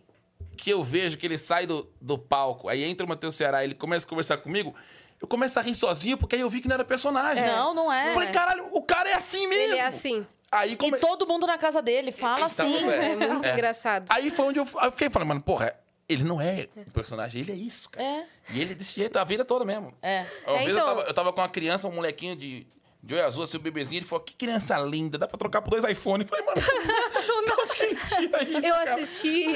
que eu vejo que ele sai do, do palco, aí entra o Matheus Ceará, ele começa a conversar comigo, eu começo a rir sozinho, porque aí eu vi que não era personagem. Não, não é. Eu falei, caralho, o cara é assim mesmo. Ele é assim. Aí, E come... todo mundo na casa dele fala Então, assim. velho, É muito engraçado. Aí foi onde eu, eu fiquei falando, mano, porra, ele não é um personagem, ele é isso, cara. É. E ele é desse jeito a vida toda mesmo. É. Uma É, vez então- eu, tava, eu tava com uma criança, um molequinho de, de olho azul, assim, um bebezinho, ele falou, que criança linda, dá pra trocar por dois iPhones. Eu falei, mano, de onde que ele tira isso, Eu cara? assisti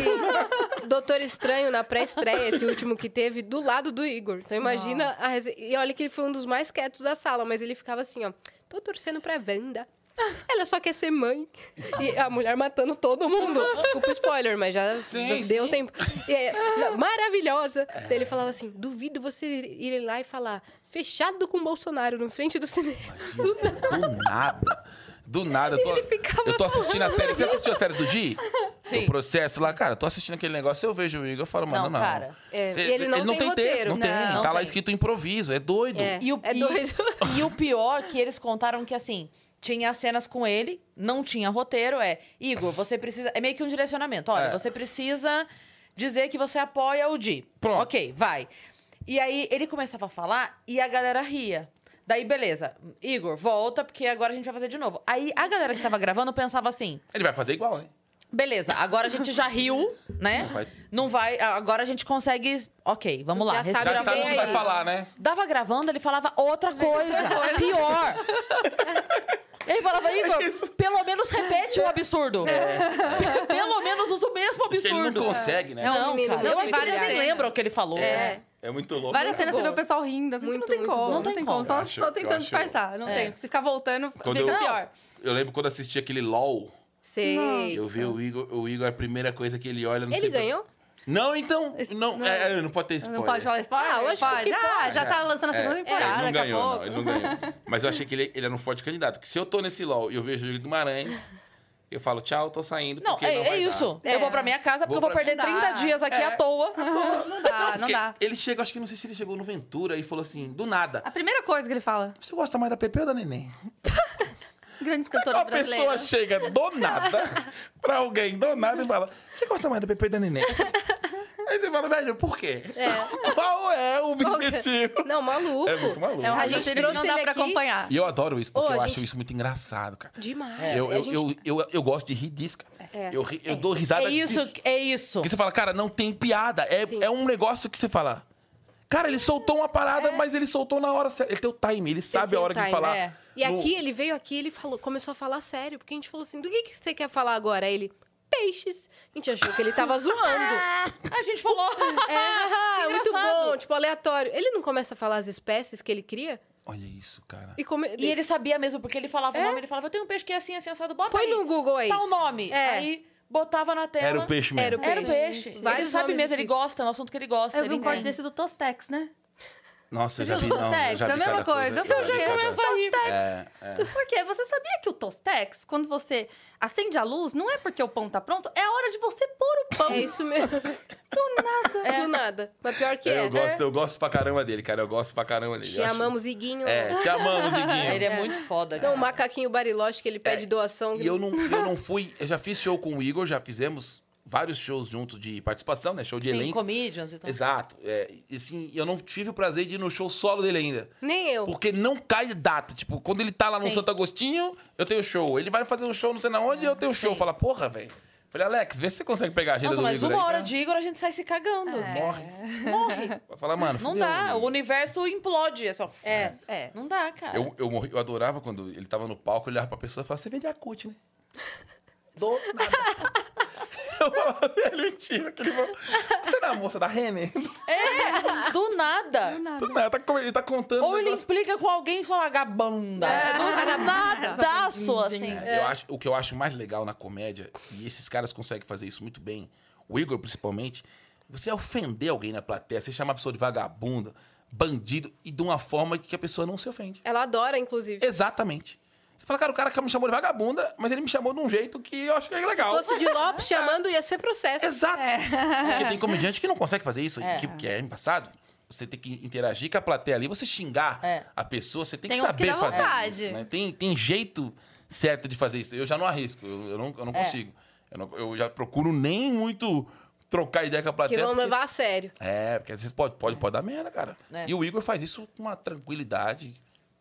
Doutor Estranho na pré-estreia, esse último que teve, do lado do Igor. Então imagina a. E olha que ele foi um dos mais quietos da sala, mas ele ficava assim, ó. Tô torcendo pra Wanda. Ela só quer ser mãe. E a mulher matando todo mundo. Desculpa o spoiler, mas já Sim, deu sim. tempo. E é, não, maravilhosa. Daí ele falava assim: duvido você ir lá e falar fechado com o Bolsonaro no frente do cinema. Do nada. Do nada. Eu tô, Ele eu tô assistindo a série. Você assistiu a série do Di? Sim. O processo lá, cara, eu tô assistindo aquele negócio, eu vejo o Igor, eu falo, mano, Não, não. cara. É, Cê- e ele não tem texto, roteiro. não, tem. Não, tá não lá tem. escrito improviso, é doido. É. E o, É e- doido. E, o pior que eles contaram que, assim, tinha cenas com ele, não tinha roteiro, é... Igor, você precisa... É meio que um direcionamento. Olha, É. você precisa dizer que você apoia o Di. Pronto. Ok, vai. E aí, ele começava a falar e a galera ria. Daí, beleza. Igor, volta, porque agora a gente vai fazer de novo. Aí, a galera que tava gravando pensava assim... Ele vai fazer igual, né? Beleza, agora a gente já riu, né? vai- Não vai... Agora a gente consegue... Ok, vamos lá. Já sabe respira Já sabe o que vai falar, né? Dava gravando, ele falava outra coisa. Pior. Ele falava, Igor, pelo menos repete o absurdo. Pelo menos usa o mesmo Porque ele absurdo. não consegue, né? É um Não, menino cara. Eu acho que ele várias nem lembra o que ele falou. É. É muito louco. Várias né? cenas você vê o pessoal rindo, assim, Muito, não tem muito como. bom. Não tem tem como, como. só, acho- só tentando acho- disfarçar. Não É. tem. Se ficar voltando, Quando fica eu- pior. Eu lembro quando assisti aquele LOL, Sei. eu vi o Igor, o Igor, a primeira coisa que ele olha... Não Ele sei ganhou? Não, então... Não, não- é, é, não pode ter spoiler. Não pode falar spoiler? Ah, lógico pode. já, pode. já tá lançando a segunda É, temporada, ele não daqui a ganhou, pouco. não, ele não ganhou. Mas eu achei que ele, ele era um forte candidato. Que se eu tô nesse LOL e eu vejo o Igor Guimarães, eu falo, tchau, tô saindo. Não, porque é, não é isso. dar. Eu vou É. pra minha casa porque Vou eu vou perder Não 30 dá. dias aqui É. à toa. Não dá, não dá. Ele chegou, acho que não sei se ele chegou no Ventura e falou assim, do nada. A primeira coisa que ele fala, Você gosta mais da Pepe ou da Neném? grandes cantores Uma pessoa brasileiros. chega do nada pra alguém do nada e fala: Você gosta mais da Pepe ou da Neném? Aí você fala, velho, por quê? É. Qual é o que é? objetivo? Não, maluco. É muito maluco. É um A gente raciocínio que não trouxe dá pra aqui- acompanhar. E eu adoro isso, porque Ô, eu acho gente- isso muito engraçado, cara. Demais. Eu, E a eu, gente- eu, eu, eu gosto de rir disso, cara. É. Eu, ri- eu dou risada É isso, disso. é isso. Porque você fala, cara, não tem piada. É, Sim. é um negócio que você fala. Cara, ele soltou uma parada, mas ele soltou na hora certa. Ele tem o time, ele sabe a hora de time, falar. É. E No- aqui, ele veio aqui, ele falou, começou a falar sério, porque a gente falou assim, do que, que você quer falar agora? Aí ele, peixes. A gente achou que ele tava zoando. A gente falou. É, muito bom, tipo, aleatório. Ele não começa a falar as espécies que ele cria? Olha isso, cara. E, come... E ele sabia mesmo, porque ele falava o nome, ele falava, eu tenho um peixe que é assim, assim, assado, bota Põe aí. no Google aí. Tá o nome. É. Aí botava na tela. Era o peixe mesmo. Era o Era o Peixe. peixe. Ele sabe mesmo, ele difíceis. gosta, é um assunto que ele gosta. Eu vi ele um corte desse do Tostex, né? Nossa, eu já vi, não. Eu Tostex? já vi É a mesma cada coisa. Eu já já vi cada- começo a rir. É, é. Porque você sabia que o Tostex, quando você acende a luz, não é porque o pão tá pronto, é a hora de você pôr o pão. É isso mesmo. Do nada. Do nada. Mas pior que é. Eu, gosto, eu gosto pra caramba dele, cara. Eu gosto pra caramba dele. Te Eu acho- amamos, Iguinho. É, te amamos, Iguinho. Ele é muito foda, Não, cara. o macaquinho Bariloche que ele pede doação. E eu não, eu não fui. Eu já fiz show com o Igor, já fizemos vários shows juntos de participação, né? Show de Sim, elenco. comedians e tal. Exato. É, e assim, eu não tive o prazer de ir no show solo dele ainda. Nem eu. Porque não cai data. Tipo, quando ele tá lá no Sim. Santo Agostinho, eu tenho show. Ele vai fazer um show não sei na onde, eu tenho show. Sim. Fala, porra, velho. Falei, Alex, vê se você consegue pegar a agenda Nossa, do mas Igor uma aí hora pra- de Igor a gente sai se cagando. Morre. Morre. Vai falar, mano, Não fudeu, dá. mano. O universo implode. É só... É. É. Não dá, cara. Eu, eu, morri- eu adorava quando ele tava no palco, eu olhava pra pessoa e falava, você vende a cut, né? Do nada. Eu falava, velho, mentira. Que ele falou, você não é a moça da Renner? É, do nada. Do nada, tá com- ele tá contando Ou um ele negócio. implica com alguém e fala vagabunda. É. Do nadaço, assim. É, Eu acho, o que eu acho mais legal na comédia, e esses caras conseguem fazer isso muito bem, o Igor principalmente, você ofender alguém na plateia, você chama a pessoa de vagabunda, bandido, e de uma forma que a pessoa não se ofende. Ela adora, inclusive. Exatamente. Você fala, cara, o cara me chamou de vagabunda, mas ele me chamou de um jeito que eu achei legal. Se fosse de Lopes chamando, ia ser processo. Exato. Porque tem comediante que não consegue fazer isso, É. que, que é embaçado. Você tem que interagir com a plateia ali, você xingar É. a pessoa, você tem, Tem que que saber dá fazer vontade. isso. Né? Tem, tem jeito certo de fazer isso. Eu já não arrisco, eu, eu não, eu não É. consigo. Eu, não- eu já procuro nem muito trocar ideia com a Que plateia. vão porque- levar a sério. É, porque às vezes pode, pode, pode dar merda, cara. É. E o Igor faz isso com uma tranquilidade.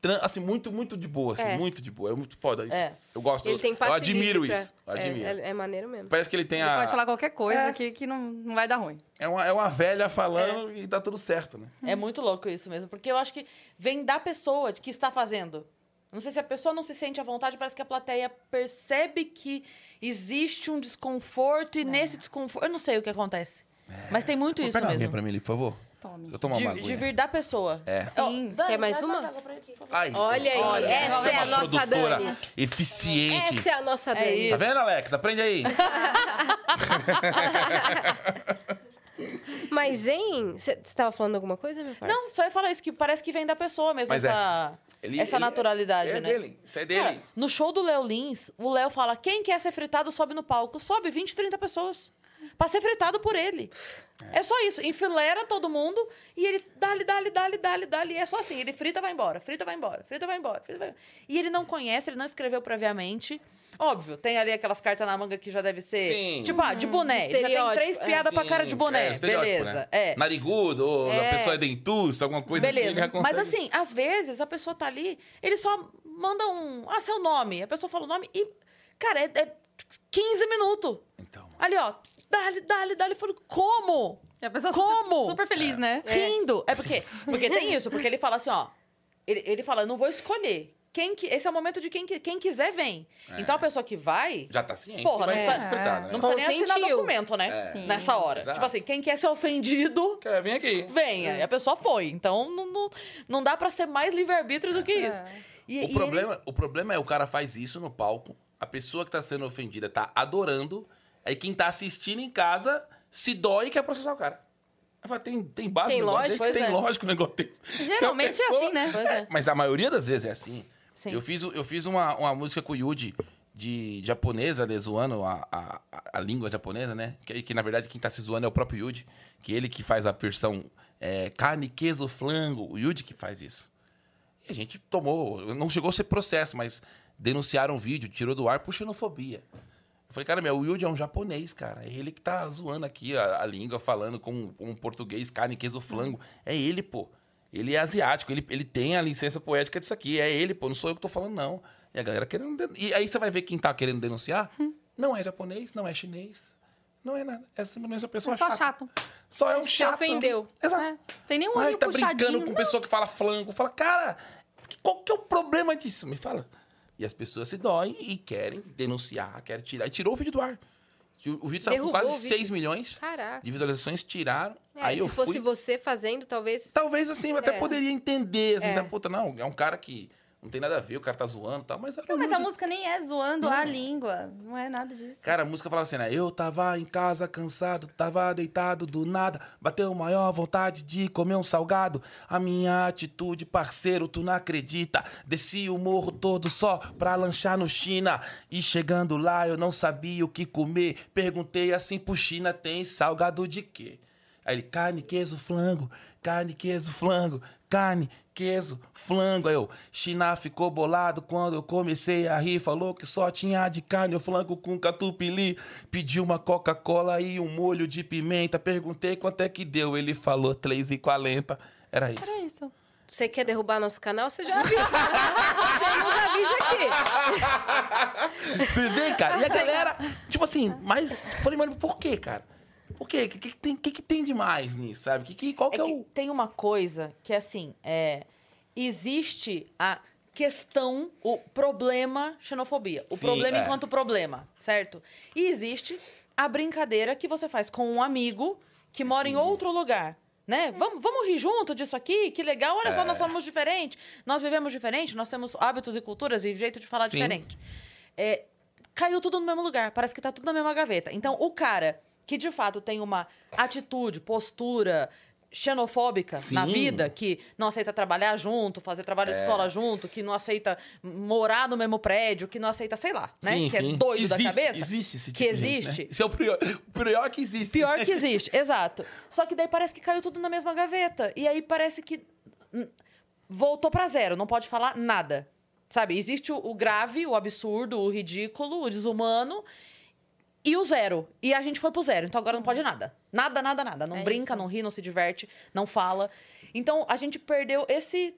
Tran- assim, muito, muito de boa, assim, É. muito de boa. É muito foda isso. É. Eu gosto. Ele tem eu admiro pra- isso. Eu admiro. É, é, é maneiro mesmo. Parece que ele tem Ele a. pode falar qualquer coisa É. que, que não, não vai dar ruim. É uma, é uma velha falando e dá tudo certo, né? É muito louco isso mesmo, porque eu acho que vem da pessoa que está fazendo. Não sei se a pessoa não se sente à vontade, parece que a plateia percebe que existe um desconforto e nesse desconforto. Eu não sei o que acontece. Mas tem muito isso Pega uma mesmo. aguinha pra mim ali, por favor. Tome. Eu tomo uma De, aguinha. de vir da pessoa. É. Sim. Dani, Quer mais uma? Ai, Olha aí, Olha, essa é a uma nossa produtora Dani. eficiente. Essa é a nossa É Dani. isso. Tá vendo, Alex? Aprende aí. Mas, hein? Você tava falando alguma coisa, meu parceiro? Não, só ia falar isso, que parece que vem da pessoa mesmo, Mas é. essa, Ele- essa ele- naturalidade, é né? dele. Isso é dele. Cara, no show do Léo Lins, o Léo fala: quem quer ser fritado sobe no palco. Sobe 20, 30 pessoas. Pra ser fritado por ele. É, só isso. Enfilera todo mundo e ele dá-lhe, dá-lhe, dá-lhe, dá-lhe, dá-lhe. É só assim. Ele frita, vai embora. Frita, vai embora. Frita, vai embora. Frita, vai embora. E ele não conhece, ele não escreveu previamente. Óbvio, tem ali aquelas cartas na manga que já deve ser. Sim. Tipo, ah, de boné. Ele já tem três é. piadas pra cara de Sim, boné. é, Beleza. né? É. Narigudo, ou a É. pessoa é dentuça, alguma coisa assim. ele Beleza. já consegue. Mas assim, às vezes a pessoa tá ali, ele só manda um. Ah, seu nome. A pessoa fala o nome e. Cara, é, é 15 minutos. Então, Ali, ó. Dá-lhe, dá-lhe, dá-lhe. Eu falo, como? E a pessoa Como? Super, super feliz, né? Rindo. É porque, porque tem isso, porque ele fala assim, ó. Ele, ele fala, eu não vou escolher. Quem que, esse é o momento de quem, que- quem quiser vem. Então a pessoa que vai. já tá ciente. Porra, vai não precisa- fritado, né? Não precisa nem assinar Consentiu. documento, né? É. Sim. Nessa hora. Exato. Tipo assim, quem quer ser ofendido, Quer, vem aqui. venha. E a pessoa foi. Então não, não, não dá pra ser mais livre-arbítrio do que isso. E- e O ele- problema, o problema é o cara faz isso no palco, a pessoa que tá sendo ofendida tá adorando, aí quem tá assistindo em casa se dói e quer processar o cara. Falo, tem, tem base Tem no negócio pois Tem é. lógico o negócio desse. A Geralmente é assim, né? Pois é. Mas a maioria das vezes é assim. Sim. Eu fiz, eu fiz uma, uma música com o Yuji de japonesa, né, zoando a, a, a- a língua japonesa, né? Que, que, na verdade quem tá se zoando é o próprio Yuji, que ele que faz a versão é, carne, queso, flango, o Yuji que faz isso. E a gente tomou, não chegou a ser processo, mas denunciaram o vídeo, tirou do ar por xenofobia. Eu falei, cara, meu, o Wilde é um japonês, cara. É ele que tá zoando aqui a, a língua, falando com um português, carne, queijo, flango. É ele, pô. Ele é asiático, ele, ele tem a licença poética disso aqui. É ele, pô. Não sou eu que tô falando, não. E a galera querendo. den- E aí você vai ver quem tá querendo denunciar. Não é japonês, não é chinês. Não é nada. É simplesmente uma pessoa É só chata. chato. Só é um Se chato. ofendeu. Exato. É. Tem nenhum olho tá puxadinho. brincando com pessoa que fala flango. Fala, cara, qual que é o problema disso? Me fala. E as pessoas se doem e querem denunciar, querem tirar. E tirou o vídeo do ar. O vídeo tava com quase o vídeo. 6 milhões Caraca. de visualizações, tiraram. É, aí se eu fosse fui... você fazendo, talvez. Talvez assim, eu até É. poderia entender. Assim, É. puta, não, é um cara que não tem nada a ver, o cara tá zoando e tal, mas era Não, mas a música nem é zoando Não. a língua. Não é nada disso. Cara, a música falava assim, né? Eu tava em casa cansado, tava deitado do nada, bateu maior vontade de comer um salgado. A minha atitude, parceiro, tu não acredita. Desci o morro todo só pra lanchar no China. E chegando lá, eu não sabia o que comer. Perguntei assim pro China, tem salgado de quê? Aí ele, carne, queijo, flango, carne, queijo, flango, carne, queijo, flango. Aí eu, China ficou bolado quando eu comecei a rir, falou que só tinha de carne, o flango com catupiry. Pedi uma Coca-Cola e um molho de pimenta. Perguntei quanto é que deu, ele falou 3,40. Era isso. É isso. Você quer derrubar nosso canal? Você já avisa. você nos avisa aqui. Você vê, cara? E a galera, tipo assim, mas. Falei, mano, por quê, cara? Por quê? O que, que, tem, que, que tem demais nisso, sabe? Que, que, qual que É é, o. tem uma coisa que, assim, é, existe a questão, o problema xenofobia. O Sim, problema é. enquanto problema, certo? E existe a brincadeira que você faz com um amigo que mora em Sim. outro lugar. Né? Vamos, vamos rir junto disso aqui? Que legal, olha só, É. nós somos diferentes. Nós vivemos diferente, nós temos hábitos e culturas e jeito de falar Sim. diferente. É, caiu tudo no mesmo lugar, parece que tá tudo na mesma gaveta. Então, o cara que de fato tem uma atitude, postura xenofóbica Sim. na vida, que não aceita trabalhar junto, fazer trabalho de É. escola junto, que não aceita morar no mesmo prédio, que não aceita, sei lá, né? Sim, que sim. é doido existe, da cabeça. Existe esse tipo que de gente, existe. né? Isso é o pior, o pior que existe. Pior que existe, exato. Só que daí parece que caiu tudo na mesma gaveta. E aí parece que hum, voltou pra zero, não pode falar nada. Sabe? Existe o, o grave, o absurdo, o ridículo, o desumano e o zero. E a gente foi pro zero, então agora não pode nada. Nada, nada, nada. Não É brinca, isso. não ri, não se diverte, não fala. Então a gente perdeu esse.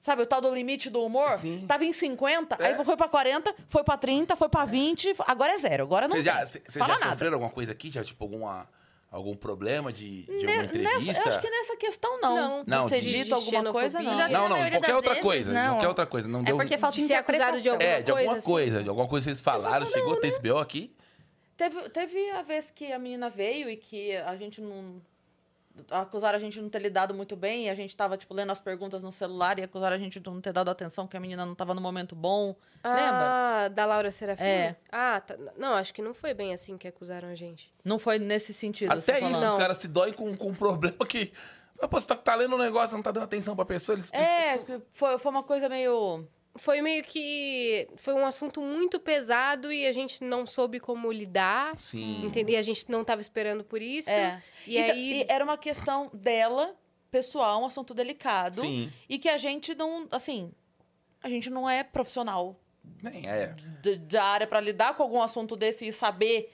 Sabe, o tal do limite do humor? Sim. Tava em 50, É. aí foi pra 40, foi pra 30, foi pra 20, agora é zero. Agora não Vocês já, tem. cê- vocês Fala já nada. sofreram alguma coisa aqui? Já, tipo, alguma, algum problema de, de Ne- alguma entrevista? Nessa, eu acho que nessa questão não. Não. De Não, ser de- dito de alguma coisa, não. Não, não, qualquer outra vezes, coisa. não. Qualquer outra coisa. Não É deu... porque falta De ser acusado de alguma É, de alguma coisa, assim. coisa. De alguma coisa vocês falaram. Chegou a ter esse BO aqui? Teve, teve a vez que a menina veio e que a gente não. Acusaram a gente de não ter lidado muito bem e a gente tava, tipo, lendo as perguntas no celular e acusaram a gente de não ter dado atenção, que a menina não tava no momento bom. Lembra? Ah, da Laura Serafim? É. Ah, tá. não, acho que não foi bem assim que acusaram a gente. Não foi nesse sentido. Até você isso, falando. os caras se doem com, com um problema que... Pô, você tá, tá lendo um negócio, não tá dando atenção pra pessoa, eles... É, foi, foi uma coisa meio. Foi meio que. Foi um assunto muito pesado e a gente não soube como lidar. Sim. Entendeu? E a gente não tava esperando por isso. É. E Então, aí. e era uma questão dela, pessoal, um assunto delicado. Sim. E que a gente não. Assim. A gente não é profissional Nem é. de- da área pra lidar com algum assunto desse e saber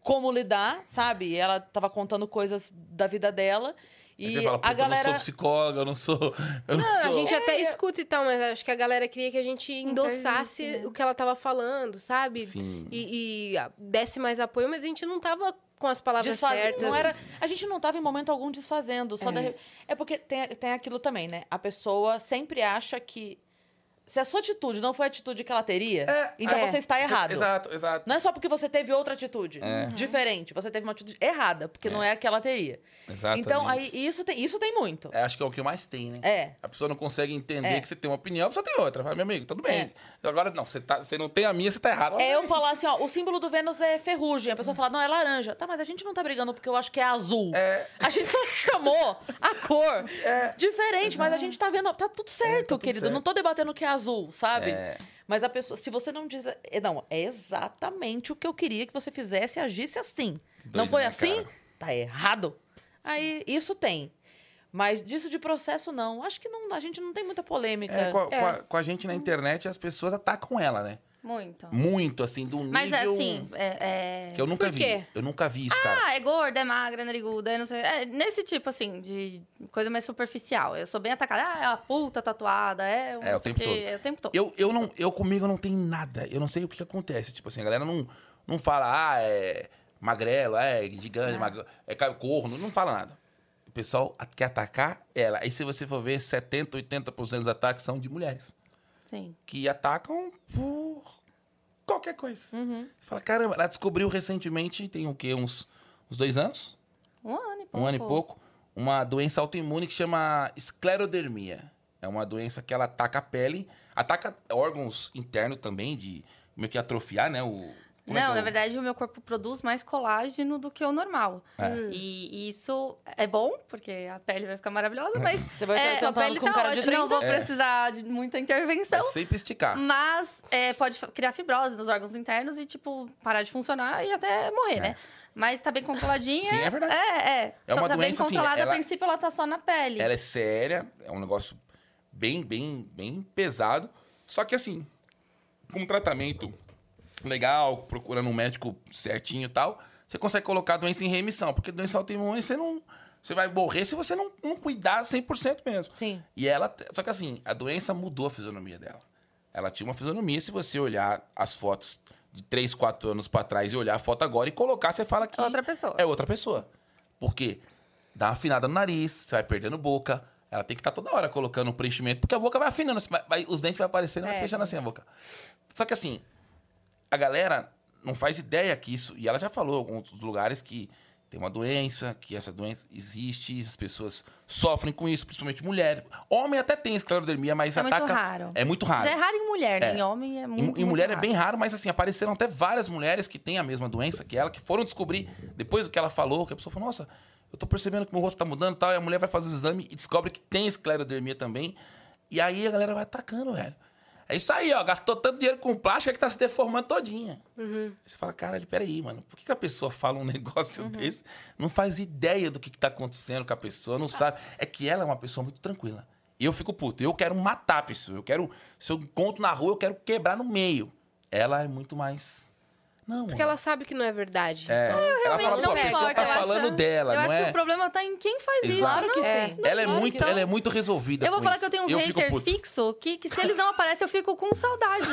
como lidar, sabe? Ela tava contando coisas da vida dela. E você fala, a puta, eu não galera. sou psicóloga, eu não sou... Eu não, Não, a sou... gente até É, escuta e tal, mas acho que a galera queria que a gente endossasse Intervisse, né? o que ela tava falando, sabe? Sim. E, e ah, desse mais apoio, mas a gente não tava com as palavras Desfaz... certas. Não era... A gente não tava em momento algum desfazendo. Só É. é. é porque tem, tem aquilo também, né? A pessoa sempre acha que. Se a sua atitude não foi a atitude que ela teria, É, então é. você está errado. Exato, exato. Não é só porque você teve outra atitude É. diferente. Você teve uma atitude errada, porque não é a que ela teria. Exatamente. Então, aí, isso tem, isso tem muito. É, acho que é o que mais tem, né? É. A pessoa não consegue entender É. que você tem uma opinião, a pessoa tem outra. Fala, meu amigo, tudo bem. Agora, não, você, tá, você não tem a minha, você tá errado. É eu falar assim, ó, o símbolo do Vênus é ferrugem. A pessoa fala, não, é laranja. Tá, mas a gente não tá brigando porque eu acho que é azul. É. A gente só chamou a cor diferente, mas a gente tá vendo, tá tudo certo, É, tá tudo querido. certo. Não tô debatendo que é azul, sabe? É. Mas a pessoa, se você não diz. é, Não, é exatamente o que eu queria que você fizesse e agisse assim. não foi né, assim? cara? Tá errado. Aí, isso tem. Mas disso de processo, não. Acho que não, a gente não tem muita polêmica. É, com, a, É. com a- com a gente na internet, as pessoas atacam ela, né? Muito. Muito, assim, do nível Mas é assim, é... é- que eu nunca Por vi. Eu nunca vi isso, cara. Ah, é gorda, é magra, é nariguda, é não sei. É nesse tipo, assim, de coisa mais superficial. Eu sou bem atacada. Ah, é uma puta tatuada, é. um É, o tempo quê, todo. É o tempo todo. Eu, eu, não, eu comigo não tem nada. Eu não sei o que, que acontece. Tipo assim, a galera não, não fala, ah, é magrelo, é gigante, Não. magro, é corno, não fala nada. O pessoal quer atacar ela. Aí se você for ver, 70%, 80% dos ataques são de mulheres. Sim. Que atacam por qualquer coisa. Uhum. Você fala, caramba, ela descobriu recentemente, tem o quê? Uns, uns dois anos? Um ano e pouco. um ano e pouco, uma doença autoimune que chama esclerodermia. É uma doença que ela ataca a pele, ataca órgãos internos também, de meio que atrofiar, né? O, como é Não, é na verdade, o meu corpo produz mais colágeno do que o normal. É. E isso é bom, porque a pele vai ficar maravilhosa, mas. Você vai é, ter a 60 anos pele com tá cara de ótima, 30. Não vou É. precisar de muita intervenção. É sempre esticar. Mas é, pode criar fibrose nos órgãos internos e, tipo, parar de funcionar e até morrer, né? Mas tá bem controladinha. Sim, é verdade. É, é. É uma tá bem doença, assim, controlada, ela- a princípio ela tá só na pele. Ela é séria, é um negócio bem, bem, bem pesado. Só que assim, com um tratamento legal, procurando um médico certinho e tal, você consegue colocar a doença em remissão. Porque doença autoimune, você não... Você vai morrer se você não, não cuidar 100% mesmo. Sim. E ela... Só que assim, a doença mudou a fisionomia dela. Ela tinha uma fisionomia, se você olhar as fotos de 3, 4 anos pra trás e olhar a foto agora e colocar, você fala que... Outra pessoa. É outra pessoa. Porque dá uma afinada no nariz, você vai perdendo boca. Ela tem que estar toda hora colocando um preenchimento, porque a boca vai afinando, vai- vai- os dentes vai aparecendo e vai É, fechando assim a boca. Só que assim, a galera não faz ideia que isso. E ela já falou em alguns lugares que tem uma doença, que essa doença existe, as pessoas sofrem com isso, principalmente mulheres. Homem até tem esclerodermia, mas É muito ataca. raro. É muito raro. Já é raro em mulher, né? É. Em homem é Em, muito. em muito mulher é raro. bem raro, mas assim, apareceram até várias mulheres que têm a mesma doença que ela, que foram descobrir depois do que ela falou, que a pessoa falou, nossa, eu tô percebendo que meu rosto tá mudando e tal, e a mulher vai fazer os exames e descobre que tem esclerodermia também. E aí a galera vai atacando, velho. É isso aí, ó. Gastou tanto dinheiro com plástico que tá se deformando todinha. Aí você fala, caralho, peraí, mano. Por que, que a pessoa fala um negócio desse? Não faz ideia do que, que tá acontecendo com a pessoa, não sabe. É que ela é uma pessoa muito tranquila. E eu fico puto. Eu quero matar a pessoa. Eu quero. Se eu encontro na rua, eu quero quebrar no meio. Ela é muito mais. Não. Porque ela sabe que não é verdade. É, Então, ela Realmente fala, pô, não a pessoa tá eu acho- falando dela, Eu não acho é? que o problema tá em quem faz isso. Exato. Claro que É. sim. Ela é, muito, ela é muito resolvida. Eu vou com falar isso. que eu tenho uns eu haters fixos que, que se eles não aparecem, eu fico com saudade.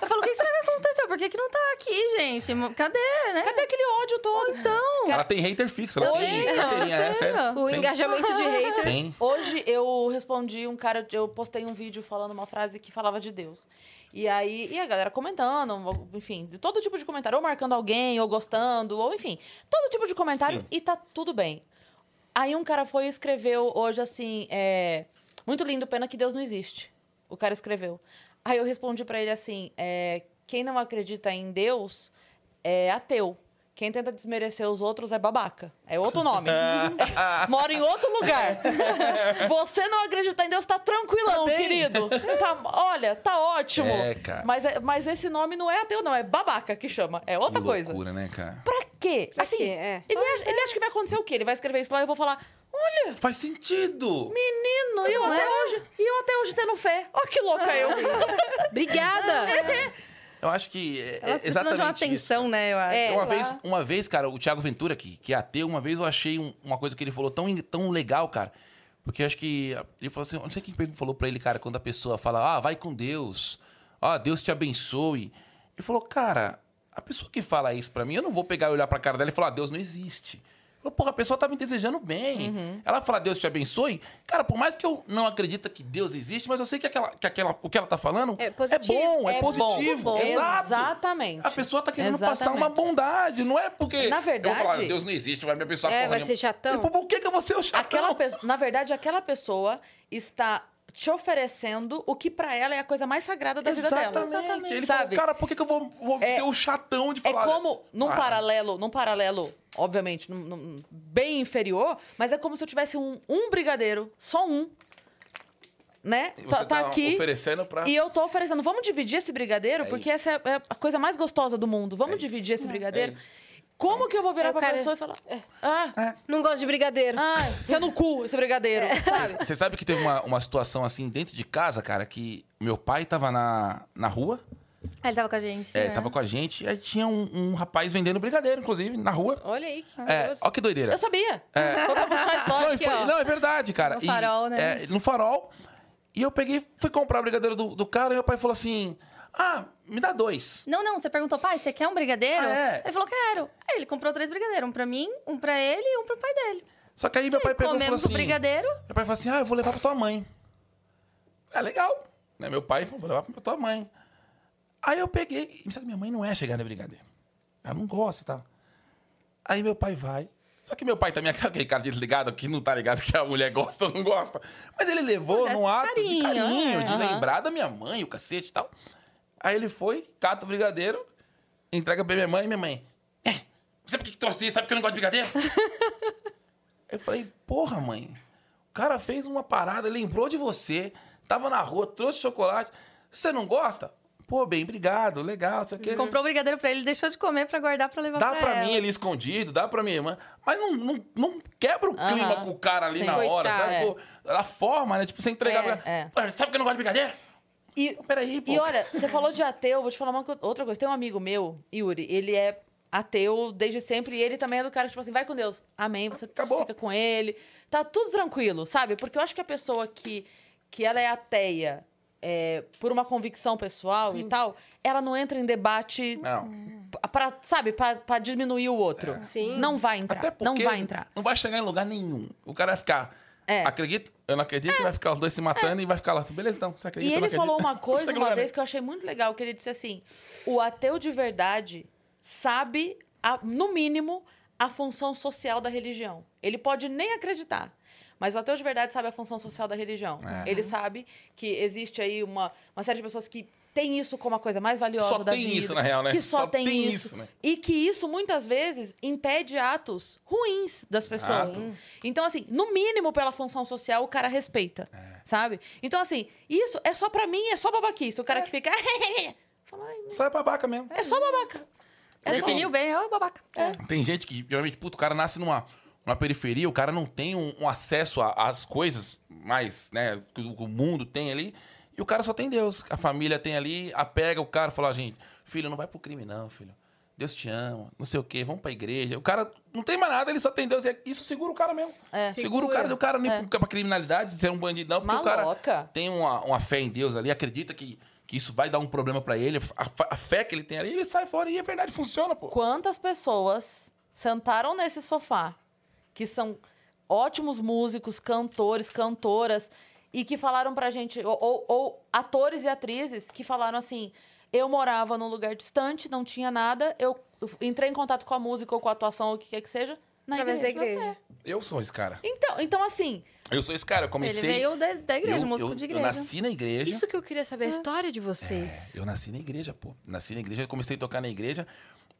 Eu falo, o que será que aconteceu? Por que, que não tá aqui, gente? Cadê, né? Cadê aquele ódio todo? Então. Ela tem hater fixo. Ela Eu tem carteirinha, eu é sério. O Tem. engajamento de haters. Tem. Hoje eu respondi um cara, eu postei um vídeo falando uma frase que falava de Deus. E aí, e a galera comentando, enfim, todo tipo de comentário, ou marcando alguém, ou gostando, ou enfim, todo tipo de comentário Sim. e tá tudo bem. Aí um cara foi e escreveu hoje assim, é, muito lindo, pena que Deus não existe. O cara escreveu. Aí eu respondi pra ele assim, é, quem não acredita em Deus é ateu. Quem tenta desmerecer os outros é babaca. É outro nome. É, mora em outro lugar. Você não acreditar em Deus, tá tranquilão, Tá querido. Tá- olha, tá ótimo. É, cara. Mas, é- mas esse nome não é ateu, não. É babaca que chama. É outra Que coisa. loucura, né, cara? Pra quê? Pra assim, quê? É. Ele, acha, ele acha que vai acontecer o quê? Ele vai escrever isso lá e eu vou falar: olha, Faz sentido! menino, e eu Não até é? hoje. E eu até hoje tendo fé. Ó, que louca eu. Obrigada! Eu acho que é, é Elas exatamente de uma isso. atenção, né? Eu acho. É, uma, claro. vez, uma vez, cara, o Thiago Ventura, que, que é ateu, uma vez eu achei um- uma coisa que ele falou tão, tão legal, cara. Porque eu acho que. Ele falou assim: eu não sei quem falou pra ele, cara, quando a pessoa fala, ah, vai com Deus, ah, Deus te abençoe. Ele falou, cara, a pessoa que fala isso pra mim, eu não vou pegar e olhar pra cara dela e falar, ah, Deus não existe. Eu Porra, a pessoa tá me desejando bem. Uhum. Ela fala, Deus te abençoe. Cara, por mais que eu não acredite que Deus existe, mas eu sei que, aquela, que aquela, o que ela tá falando É positivo. bom, é, É positivo. bom. Exato. Exatamente. A pessoa tá querendo passar Exatamente. uma bondade, não é porque. Na Eu vou falar, verdade- Deus não existe, vai me abençoar É, porra vai nenhuma. ser chatão? Falou, Por que, que eu vou ser o chatão? Aquela pessoa, na verdade, aquela pessoa está te oferecendo o que pra ela é a coisa mais sagrada da vida dela. Exatamente. Ele Sabe? falou, cara, por que, que eu vou, vou É- ser o chatão de É falar? como, num Ah, paralelo, num paralelo, obviamente, num- num- bem inferior, mas é como se eu tivesse um, um brigadeiro, só um, né? e Tá, você tá aqui. oferecendo pra. E eu tô oferecendo, vamos dividir esse brigadeiro, É porque isso. essa é a coisa mais gostosa do mundo. Vamos É isso. dividir esse brigadeiro. É isso. Como que eu vou virar É, pra cara- pessoa e falar: Ah, Não gosto de brigadeiro. ah, enfia no cu esse brigadeiro, sabe? Você sabe que teve uma, uma situação assim dentro de casa, cara, que meu pai tava na, na rua Ah, ele tava com a gente. É, né? tava com a gente. E aí tinha um, um rapaz vendendo brigadeiro, inclusive, na rua. Olha aí, que É, ó que doideira. Eu sabia. É. Vou puxar a história Não, e aqui, foi- ó. não, é verdade, cara. No E, farol, né? é, no farol. E eu peguei, fui comprar o brigadeiro do, do cara e meu pai falou assim: Ah, me dá dois. Não, não, você perguntou, pai, você quer um brigadeiro? Ah, é? Ele falou, quero. Aí ele comprou três brigadeiros, um pra mim, um pra ele e um pro pai dele. Só que aí meu pai pegou e falou assim: o brigadeiro. Meu pai falou assim: Ah, eu vou levar pra tua mãe. É legal. Né? Meu pai falou: Vou levar pra tua mãe. Aí eu peguei. Sabe, minha mãe não é chegar no brigadeiro. Ela não gosta e tal. Aí meu pai vai. Só que meu pai também é aquele cara desligado que não tá ligado que a mulher gosta ou não gosta. Mas ele levou Um num ato de carinho, é. de Aham. lembrar da minha mãe, o cacete e tal. Aí ele foi, cata o brigadeiro, entrega pra minha mãe e minha mãe. É, você por que que trouxe isso? Sabe que eu não gosto de brigadeiro? Eu falei, porra, mãe. O cara fez uma parada, lembrou de você, tava na rua, trouxe chocolate. Você não gosta? Pô, bem, obrigado, legal. Você A gente comprou o brigadeiro pra ele, deixou de comer pra guardar pra levar Dá pra, pra ela. mim ali escondido, dá pra minha irmã. Mas não, não, não quebra o Aham. clima com o cara ali Sim. na hora, Coitado. sabe? Pô, a forma, né? Tipo, você entregar É, pra. é. Sabe que eu não gosto de brigadeiro? E, Peraí, pô. e olha, você falou de ateu, vou te falar uma co- outra coisa. Tem um amigo meu, Yuri, ele é ateu desde sempre e ele também é do cara que, tipo assim, vai com Deus. Amém, você Acabou. fica com ele. Tá tudo tranquilo, sabe? Porque eu acho que a pessoa que, que ela é ateia é, por uma convicção pessoal e tal, ela não entra em debate Não. pra, sabe, pra, pra diminuir o outro. Sim. Não vai entrar. Até porque não vai entrar. Não vai chegar em lugar nenhum. O cara vai ficar. É. Acredita? Eu não acredito, e vai ficar os dois se matando e vai ficar lá. Beleza, então. Você E acredita? eu não ele falou acredito. uma coisa uma lugar vez que eu achei muito legal, que ele disse assim: o ateu de verdade sabe, a- no mínimo, a função social da religião. Ele pode nem acreditar. Mas o ateu de verdade sabe a função social da religião. É. Ele sabe que existe aí uma, uma série de pessoas que tem isso como a coisa mais valiosa Só da tem vida. isso, na real, né? Que só, Só tem, tem isso. isso, né? E que isso, muitas vezes, impede atos ruins das pessoas. Exato. Então, assim, no mínimo, pela função social, o cara respeita. É. Sabe? Então, assim, isso é só pra mim, é só babaquice. O cara que fica. Fala, "Ai, Só é babaca mesmo. é só babaca. É só- Definiu bem, ó, babaca. Tem gente que, geralmente, puto, o cara nasce numa, numa periferia, o cara não tem um, um acesso às coisas mais, né, que o mundo tem ali, e o cara só tem Deus. A família tem ali, apega o cara e fala, "Ó, gente, filho, não vai pro crime não, filho. Deus te ama, não sei o quê, vamos pra igreja. O cara não tem mais nada, ele só tem Deus. e Isso segura o cara mesmo. É. Segura o cara, o cara nem É. pra criminalidade, de ser um bandidão, porque o Maloca. cara tem uma, uma fé em Deus ali, acredita que, que isso vai dar um problema pra ele, a, a fé que ele tem ali, ele sai fora e é verdade, funciona, pô. Quantas pessoas sentaram nesse sofá que são ótimos músicos, cantores, cantoras, e que falaram pra gente, ou, ou- ou atores e atrizes que falaram assim: eu morava num lugar distante, não tinha nada, eu entrei em contato com a música ou com a atuação, ou o que quer que seja, na Através da igreja. igreja. Eu sou esse cara. Então, então, assim, Eu sou esse cara, eu Ele comecei. veio da, da igreja, eu, músico eu- de eu igreja. nasci na igreja. Isso que eu queria saber, a história de vocês. Eu nasci na igreja, pô. Nasci na igreja, comecei a tocar na igreja.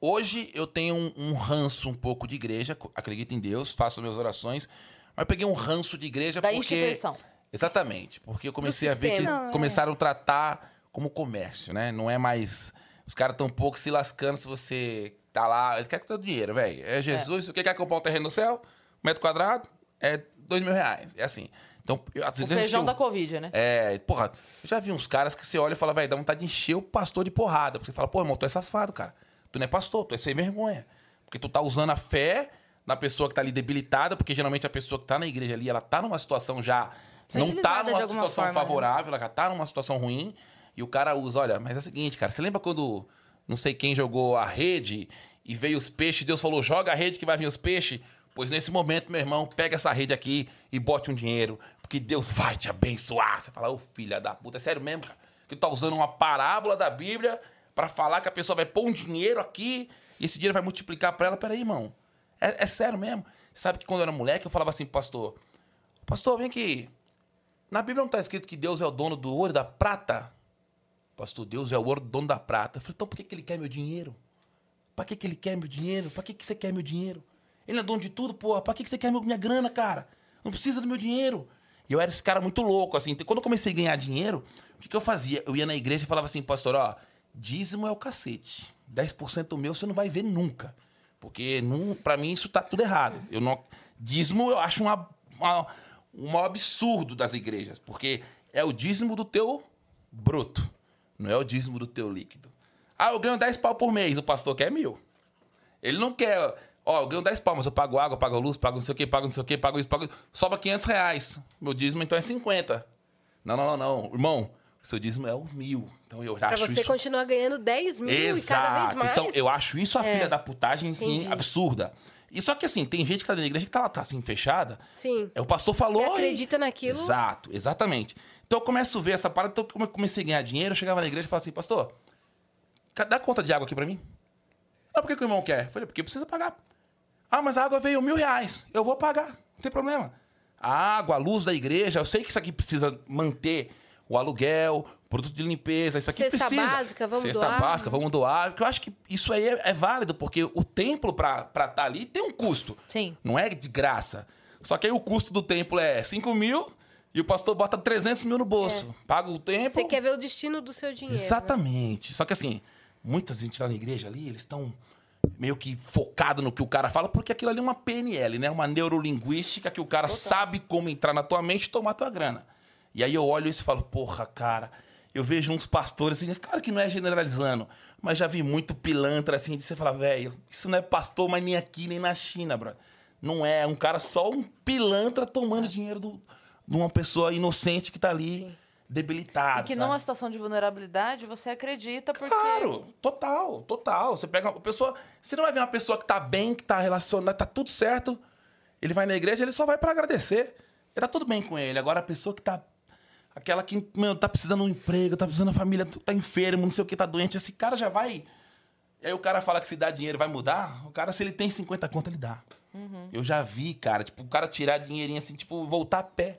Hoje eu tenho um, um ranço um pouco de igreja, acredito em Deus, faço minhas orações, mas eu peguei um ranço de igreja da porque instituição. Exatamente, porque eu comecei a ver que Não, começaram a tratar como comércio, né? Não é mais os caras tão pouco se lascando se você tá lá, eles querem que dê dinheiro, velho. É Jesus, o que quer comprar um terreno no céu? Um metro quadrado é dois mil reais, é assim. Então, eu- O feijão que da eu- Covid, né? é, porra, eu já vi uns caras que você olha e fala, velho, dá vontade de encher o pastor de porrada. Porque você fala, pô, irmão, tu é safado, cara. Tu não é pastor, tu é sem vergonha. Porque tu tá usando a fé na pessoa que tá ali debilitada, porque geralmente a pessoa que tá na igreja ali, ela tá numa situação já. Não tá numa situação forma, né? favorável, ela já tá numa situação ruim. E o cara usa, olha, mas é o seguinte, cara, você lembra quando não sei quem jogou a rede e veio os peixes, Deus falou, joga a rede que vai vir os peixes? Pois nesse momento, meu irmão, pega essa rede aqui e bote um dinheiro, porque Deus vai te abençoar. Você fala, ô filha da puta, é sério mesmo, cara? Que tu tá usando uma parábola da Bíblia pra falar que a pessoa vai pôr um dinheiro aqui e esse dinheiro vai multiplicar pra ela. Peraí, irmão, é, é sério mesmo? Sabe que quando eu era moleque, eu falava assim, pro pastor, pastor, vem aqui, na Bíblia não tá escrito que Deus é o dono do ouro e da prata? Pastor, Deus é o ouro, dono da prata. Eu falei, então por que, que ele quer meu dinheiro? Pra que, que ele quer meu dinheiro? Pra que, que você quer meu dinheiro? Ele é dono de tudo, porra. Pra que, que você quer minha grana, cara? Não precisa do meu dinheiro. E eu era esse cara muito louco, assim. Então, Quando eu comecei a ganhar dinheiro, o que, que eu fazia? Eu ia na igreja e falava assim, pastor, ó, dízimo é o cacete. 10% meu você não vai ver nunca. Porque, pra mim, isso tá tudo errado. Eu não, dízimo eu acho uma, uma, um maior absurdo das igrejas. Porque é o dízimo do teu bruto. Não é o dízimo do teu líquido. Ah, eu ganho 10 pau por mês, o pastor quer mil. Ele não quer, ó, eu ganho 10 pau, mas eu pago água, pago luz, pago não sei o que, pago não sei o que, pago isso, pago isso. Sobra 500 reais. Meu dízimo então é 50. Não, não, não, não. Irmão, o seu dízimo é o mil. Então eu Pra acho você isso... continuar ganhando 10 mil e cada vez Exato. mais. Então, eu acho isso a É. filha da putagem, assim, Entendi. absurda. E só que, assim, tem gente que tá na igreja que tá lá, tá assim, fechada. Sim. É, o pastor falou. E- acredita naquilo. Exato, exatamente. Então eu começo a ver essa parada. Então, como eu comecei a ganhar dinheiro, eu chegava na igreja e falava assim, pastor, dá conta de água aqui pra mim? Ah, por que, que o irmão quer? Eu falei, porque precisa pagar. Ah, mas a água veio mil reais. Eu vou pagar, não tem problema. A água, a luz da igreja, eu sei que isso aqui precisa manter o aluguel, produto de limpeza, isso aqui Cesta precisa. básica, vamos Cesta doar. básica, vamos doar. Porque eu acho que isso aí é, é válido, porque o templo pra estar ali tem um custo. Sim. Não é de graça. Só que aí o custo do templo é 5 mil e o pastor bota 300 mil no bolso. Paga o templo. Você quer ver o destino do seu dinheiro. né? Exatamente. Só que assim, muita gente lá na igreja ali, eles estão meio que focado no que o cara fala, porque aquilo ali é uma PNL, né? Uma neurolinguística que o cara sabe como entrar na tua mente e tomar tua grana. E aí eu olho isso e falo, porra, cara, eu vejo uns pastores assim, claro que não é generalizando, mas já vi muito pilantra assim, de você falar, velho, isso não é pastor, mas nem aqui, nem na China, bro. Não é, é um cara só um pilantra tomando dinheiro do, de uma pessoa inocente que tá ali debilitada. E que sabe? numa situação de vulnerabilidade você acredita porque. Claro, total, total. Você pega uma pessoa. Você não vai ver uma pessoa que tá bem, que tá relacionada, tá tudo certo. Ele vai na igreja, ele só vai pra agradecer. E tá tudo bem com ele. Agora a pessoa que tá. Aquela que, meu, tá precisando de um emprego, tá precisando da família, tá enfermo, não sei o que, tá doente. Esse cara já vai. E aí o cara fala que se dá dinheiro vai mudar. O cara, se ele tem 50 conto, ele dá. Uhum. Eu já vi, cara, tipo, o cara tirar dinheirinho assim, tipo, voltar a pé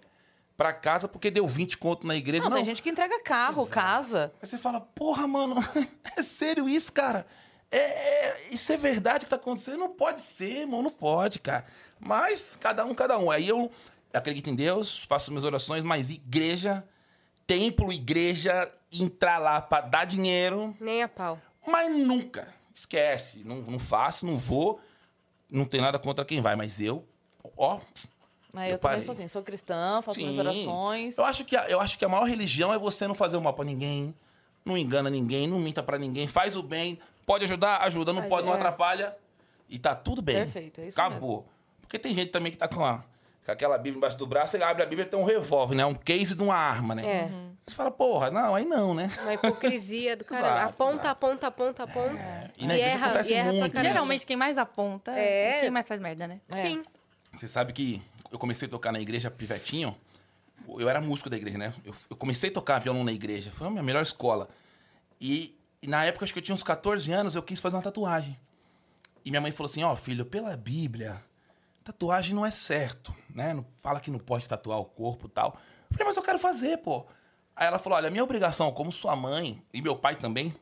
pra casa porque deu 20 conto na igreja. Não, Não, tem gente que entrega carro, casa. Aí você fala, porra, mano, é sério isso, cara? É, é- isso é verdade que tá acontecendo? Não pode ser, irmão, não pode, cara. Mas, cada um, cada um. Aí eu acredito em Deus, faço minhas orações, mas igreja, templo, igreja, entrar lá pra dar dinheiro, Nem a pau. mas nunca. Esquece, não, não faço, não vou. Não tem nada contra quem vai, mas eu, ó, Aí Eu eu, também parei. sou assim, sou cristã, faço Sim. minhas orações. Eu acho, que a, eu acho que a maior religião é você não fazer o mal pra ninguém, não engana ninguém, não minta pra ninguém, faz o bem, pode ajudar, ajuda, não Aí, pode, não é. atrapalha e tá tudo bem. Perfeito, é isso Acabou. Porque tem gente também que tá com, a, com aquela Bíblia embaixo do braço, ele abre a Bíblia e tem um revólver, né? Um case de uma arma, né? É. Você fala, porra, não, aí não, né? Uma hipocrisia do caramba. Exato, aponta, exato. aponta, aponta, aponta. É, E E, erra, acontece e erra muito, né? Geralmente quem mais aponta É. quem mais faz merda, né? É. Sim. Você sabe que eu comecei a tocar na igreja pivetinho. Eu era músico da igreja, né? Eu, eu comecei a tocar violão na igreja. Foi a minha melhor escola. E, e na época, acho que eu tinha uns 14 anos, eu quis fazer uma tatuagem. E minha mãe falou assim: Ó, filho, pela Bíblia, tatuagem não é certo, né? Não, fala que não pode tatuar o corpo e tal. Eu falei, mas eu quero fazer, pô. Aí ela falou: olha, minha obrigação como sua mãe e meu pai também,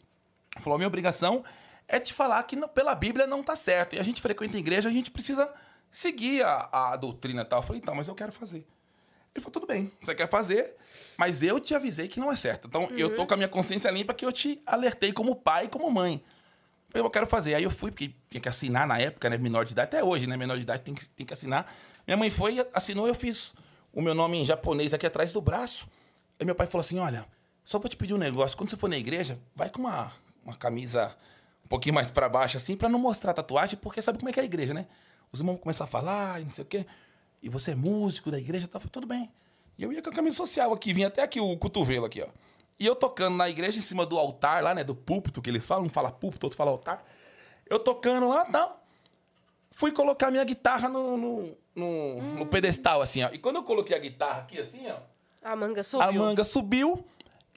falou: minha obrigação é te falar que não- pela Bíblia não tá certo. E a gente frequenta a igreja, a gente precisa seguir a, a doutrina e tal. Eu falei, então, mas eu quero fazer. Ele falou, tudo bem, você quer fazer, mas eu te avisei que não é certo. Então, eu tô com a minha consciência limpa que eu te alertei como pai e como mãe. Eu quero fazer. Aí eu fui, porque tinha que assinar na época, né? Menor de idade, até hoje, né? Menor de idade tem que, tem que assinar. Minha mãe foi, assinou, eu fiz o meu nome em japonês aqui atrás do braço. Aí meu pai falou assim: olha, só vou te pedir um negócio. Quando você for na igreja, vai com uma, uma camisa um pouquinho mais pra baixo, assim, pra não mostrar a tatuagem, porque sabe como é que é a igreja, né? Os irmãos começam a falar não sei o quê. E você é músico da igreja, tá? Tudo bem. E eu ia com a camisa social aqui, vinha até aqui o cotovelo aqui, ó. E eu tocando na igreja, em cima do altar lá, né? Do púlpito que eles falam, um fala púlpito, outro fala altar. Eu tocando lá, tal. Fui colocar minha guitarra no, no, no- no pedestal, assim, ó. E quando eu coloquei a guitarra aqui, assim, ó. A manga subiu. A manga subiu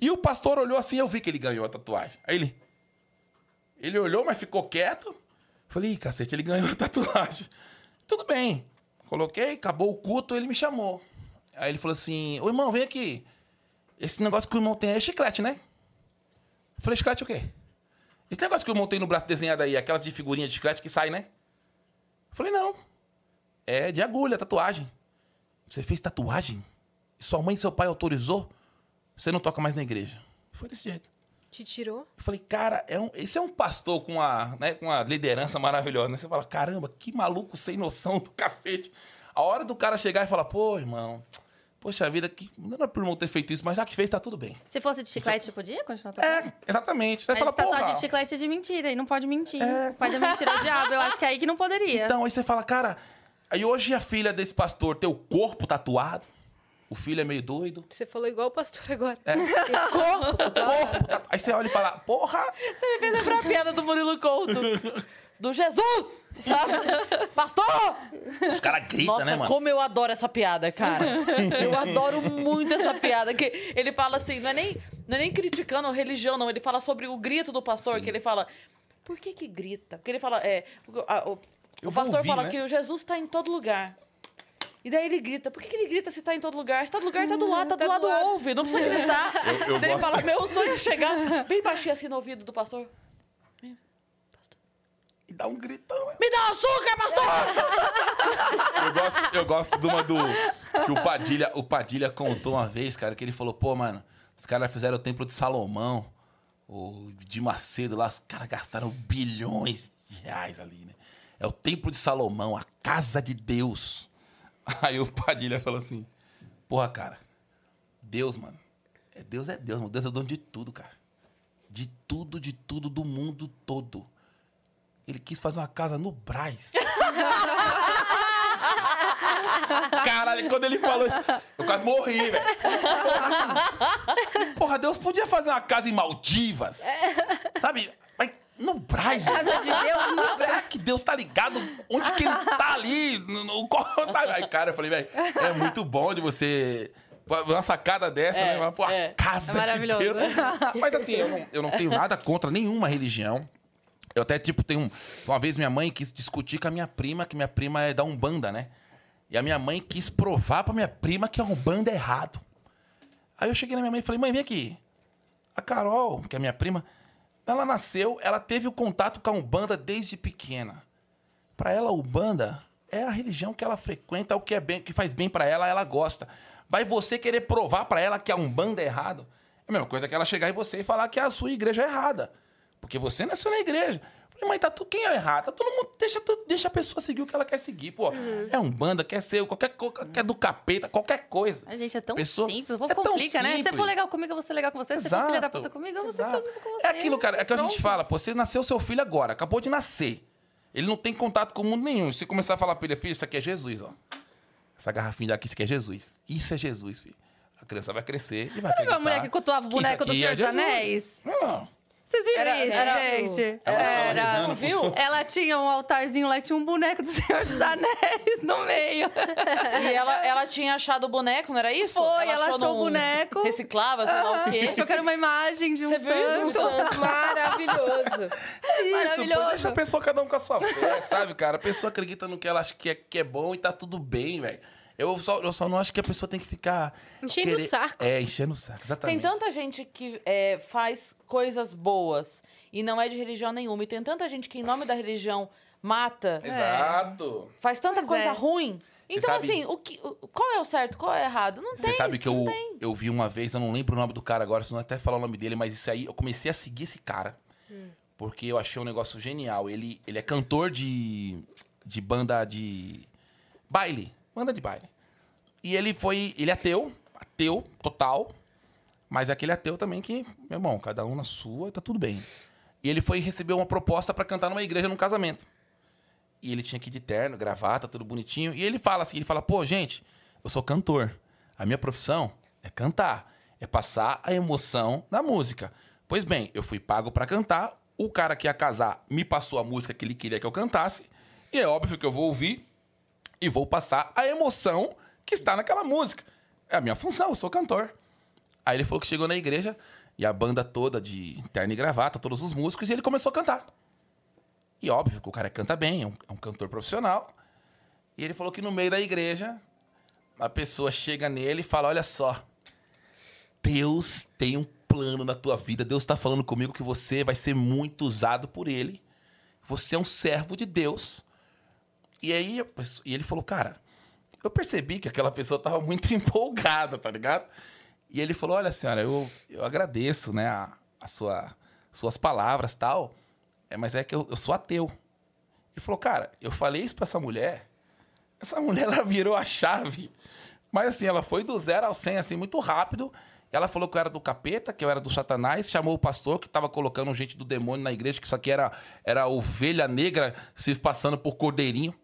e o pastor olhou assim, eu vi que ele ganhou a tatuagem. Aí ele. Ele olhou, mas ficou quieto. Falei, Ih, cacete, ele ganhou a tatuagem. Tudo bem. Coloquei, acabou o culto, ele me chamou. Aí ele falou assim: Ô irmão, vem aqui. Esse negócio que o irmão tem é chiclete, né? Eu falei, chiclete o quê? Esse negócio que o irmão tem no braço desenhado aí, aquelas de figurinha de chiclete que sai, né? Eu falei, não. É de agulha, tatuagem. Você fez tatuagem? Sua mãe e seu pai autorizou? Você não toca mais na igreja. Foi desse jeito. Te tirou? Eu falei, cara, é um, esse é um pastor com uma, né, com uma liderança maravilhosa, né? Você fala, caramba, que maluco sem noção do cacete. A hora do cara chegar e falar, pô, irmão, poxa vida, que não era por não ter feito isso, mas já que fez, tá tudo bem. Se fosse de chiclete, podia continuar tocando? É, exatamente. Você Mas fala, tatuagem porra. de chiclete é de mentira e não pode mentir. É. O pai da mentira é o diabo. Eu acho que é aí que não poderia. Então, aí você fala, cara, aí hoje a filha desse pastor tem o corpo tatuado, o filho é meio doido. Você falou igual o pastor agora. É. corpo, corpo. Aí você olha e fala, porra, Você me fez lembrar a piada do Murilo Couto. Do Jesus! Sabe? Pastor! os caras gritam, Nossa, né, mano? como eu adoro essa piada, cara. Eu adoro muito essa piada. Que ele fala assim, não é nem, não é nem criticando a religião, não. Ele fala sobre o grito do pastor, que ele fala. Por que que grita? Porque ele fala. É, o, a- o- o pastor ouvir, fala né? que o Jesus está em todo lugar. E daí ele grita. Por que, que ele grita se tá em todo lugar? Se tá no lugar, tá do lado, tá, Tá do lado, do lado. ouve. Não precisa gritar. Eu- eu daí ele gosto- fala, meu sonho é chegar bem baixinho assim no ouvido do pastor. E dá um gritão. Me dá açúcar, pastor! Eu gosto, eu gosto de uma do. Que o Padilha, o Padilha contou uma vez, cara, que ele falou, pô, mano, os caras fizeram o templo de Salomão, o de Macedo lá, os caras gastaram bilhões de reais ali, né? É o templo de Salomão, a casa de Deus. Aí o Padilha falou assim, porra, cara, Deus, mano. É, Deus é Deus, mano. Deus é o dono de tudo, cara. De tudo, de tudo, do mundo todo. Ele quis fazer uma casa no Braz. Caralho, quando ele falou isso, eu quase morri, velho. Porra, Deus podia fazer uma casa em Maldivas. Sabe? Mas no Braz. velho. Casa de Deus no Será que Deus tá ligado onde que ele tá ali? No, no, sabe? Aí, cara, eu falei, velho, é muito bom de você. Uma sacada dessa, É, né? Pô, a é. casa É maravilhoso. de Deus. Mas assim, eu não, eu não tenho nada contra nenhuma religião. Eu até, tipo, tenho. um- Uma vez minha mãe quis discutir com a minha prima, que minha prima é da Umbanda, né? E a minha mãe quis provar pra minha prima que a Umbanda é errado. Aí eu cheguei na minha mãe e falei, mãe, vem aqui. A Carol, que é minha prima, ela nasceu, ela teve o contato com a Umbanda desde pequena. Pra ela, a Umbanda é a religião que ela frequenta, é o que é bem, que faz bem pra ela, ela gosta. Vai você querer provar pra ela que a Umbanda é errado? É a mesma coisa que ela chegar em você e falar que a sua igreja é errada. Porque você nasceu na igreja. Eu Falei, mãe, tá tu, quem é errado? Tá todo mundo. Deixa, deixa a pessoa seguir o que ela quer seguir, pô. É um banda, quer ser qualquer coisa, quer do capeta, qualquer coisa. A gente é tão Pessoa- simples. O é tão complica, né? Se você for simples. legal comigo, eu vou ser legal com você. Se você for filha da puta comigo, eu vou ser filha exato. com você. É aquilo, cara, é que a gente fala, pô, você nasceu seu filho agora, acabou de nascer. Ele não tem contato com o mundo nenhum. Se você começar a falar pra ele, filho, isso aqui é Jesus, ó. Essa garrafinha daqui, isso aqui é Jesus. Isso é Jesus, filho. A criança vai crescer e vai Você não viu a mulher que cultuava o boneco do aqui Senhor é dos Jesus. Anéis? Não. Vocês viram Era- isso, era o- gente? Ela Era. rezando, viu? Ela tinha um altarzinho lá, tinha um boneco do Senhor dos Anéis no meio. E ela, ela tinha achado o boneco, não era isso? Foi, ela achou o num- boneco. Reciclava, sei lá o quê. Achou que era uma imagem de um Você viu? Um santo. Santo maravilhoso. Isso, pô, Maravilhoso. deixa a pessoa cada um com a sua fé, sabe, cara? A pessoa acredita no que ela acha que é, que é bom e tá tudo bem, velho. Eu só, eu só não acho que a pessoa tem que ficar... Enchendo o saco. É, enchendo o saco, Tem exatamente. tanta gente que é, faz coisas boas e não é de religião nenhuma. E tem tanta gente que, em nome da religião, mata, Exato. faz tanta Pois coisa é. ruim. Então, sabe- assim, o que, qual é o certo, qual é o errado? Não tem. Você sabe que eu, tem. eu vi uma vez, eu não lembro o nome do cara agora, senão eu até falar o nome dele, mas isso aí, eu comecei a seguir esse cara. Porque eu achei um negócio genial. Ele, ele é cantor de, de banda de baile. Banda de baile. E ele foi. Ele é ateu, ateu total. Mas é aquele ateu também que, meu irmão, cada um na sua, tá tudo bem. E ele foi receber uma proposta pra cantar numa igreja num casamento. E ele tinha que ir de terno, gravata, tudo bonitinho. E ele fala assim, ele fala, pô, gente, eu sou cantor. A minha profissão é cantar. É passar a emoção da música. Pois bem, eu fui pago pra cantar. O cara que ia casar me passou a música que ele queria que eu cantasse. E é óbvio que eu vou ouvir e vou passar a emoção que está naquela música. É a minha função, eu sou cantor. Aí ele falou que chegou na igreja e a banda toda de terno e gravata, todos os músicos, e ele começou a cantar. E óbvio que o cara canta bem, é um, é um cantor profissional. E ele falou que no meio da igreja, a pessoa chega nele e fala: Olha só, Deus tem um plano na tua vida. Deus está falando comigo que você vai ser muito usado por ele. Você é um servo de Deus. E aí e ele falou: Cara, eu percebi que aquela pessoa estava muito empolgada, tá ligado? E ele falou: Olha, senhora, eu, eu agradeço, né, a, a sua, suas palavras tal, é, mas é que eu, eu sou ateu. Ele falou: Cara, eu falei isso pra essa mulher, essa mulher ela virou a chave Mas assim, ela foi do zero ao 100, assim, muito rápido. Ela falou que eu era do capeta, que eu era do satanás, chamou o pastor que tava colocando gente do demônio na igreja, que isso aqui era, era ovelha negra se passando por cordeirinho.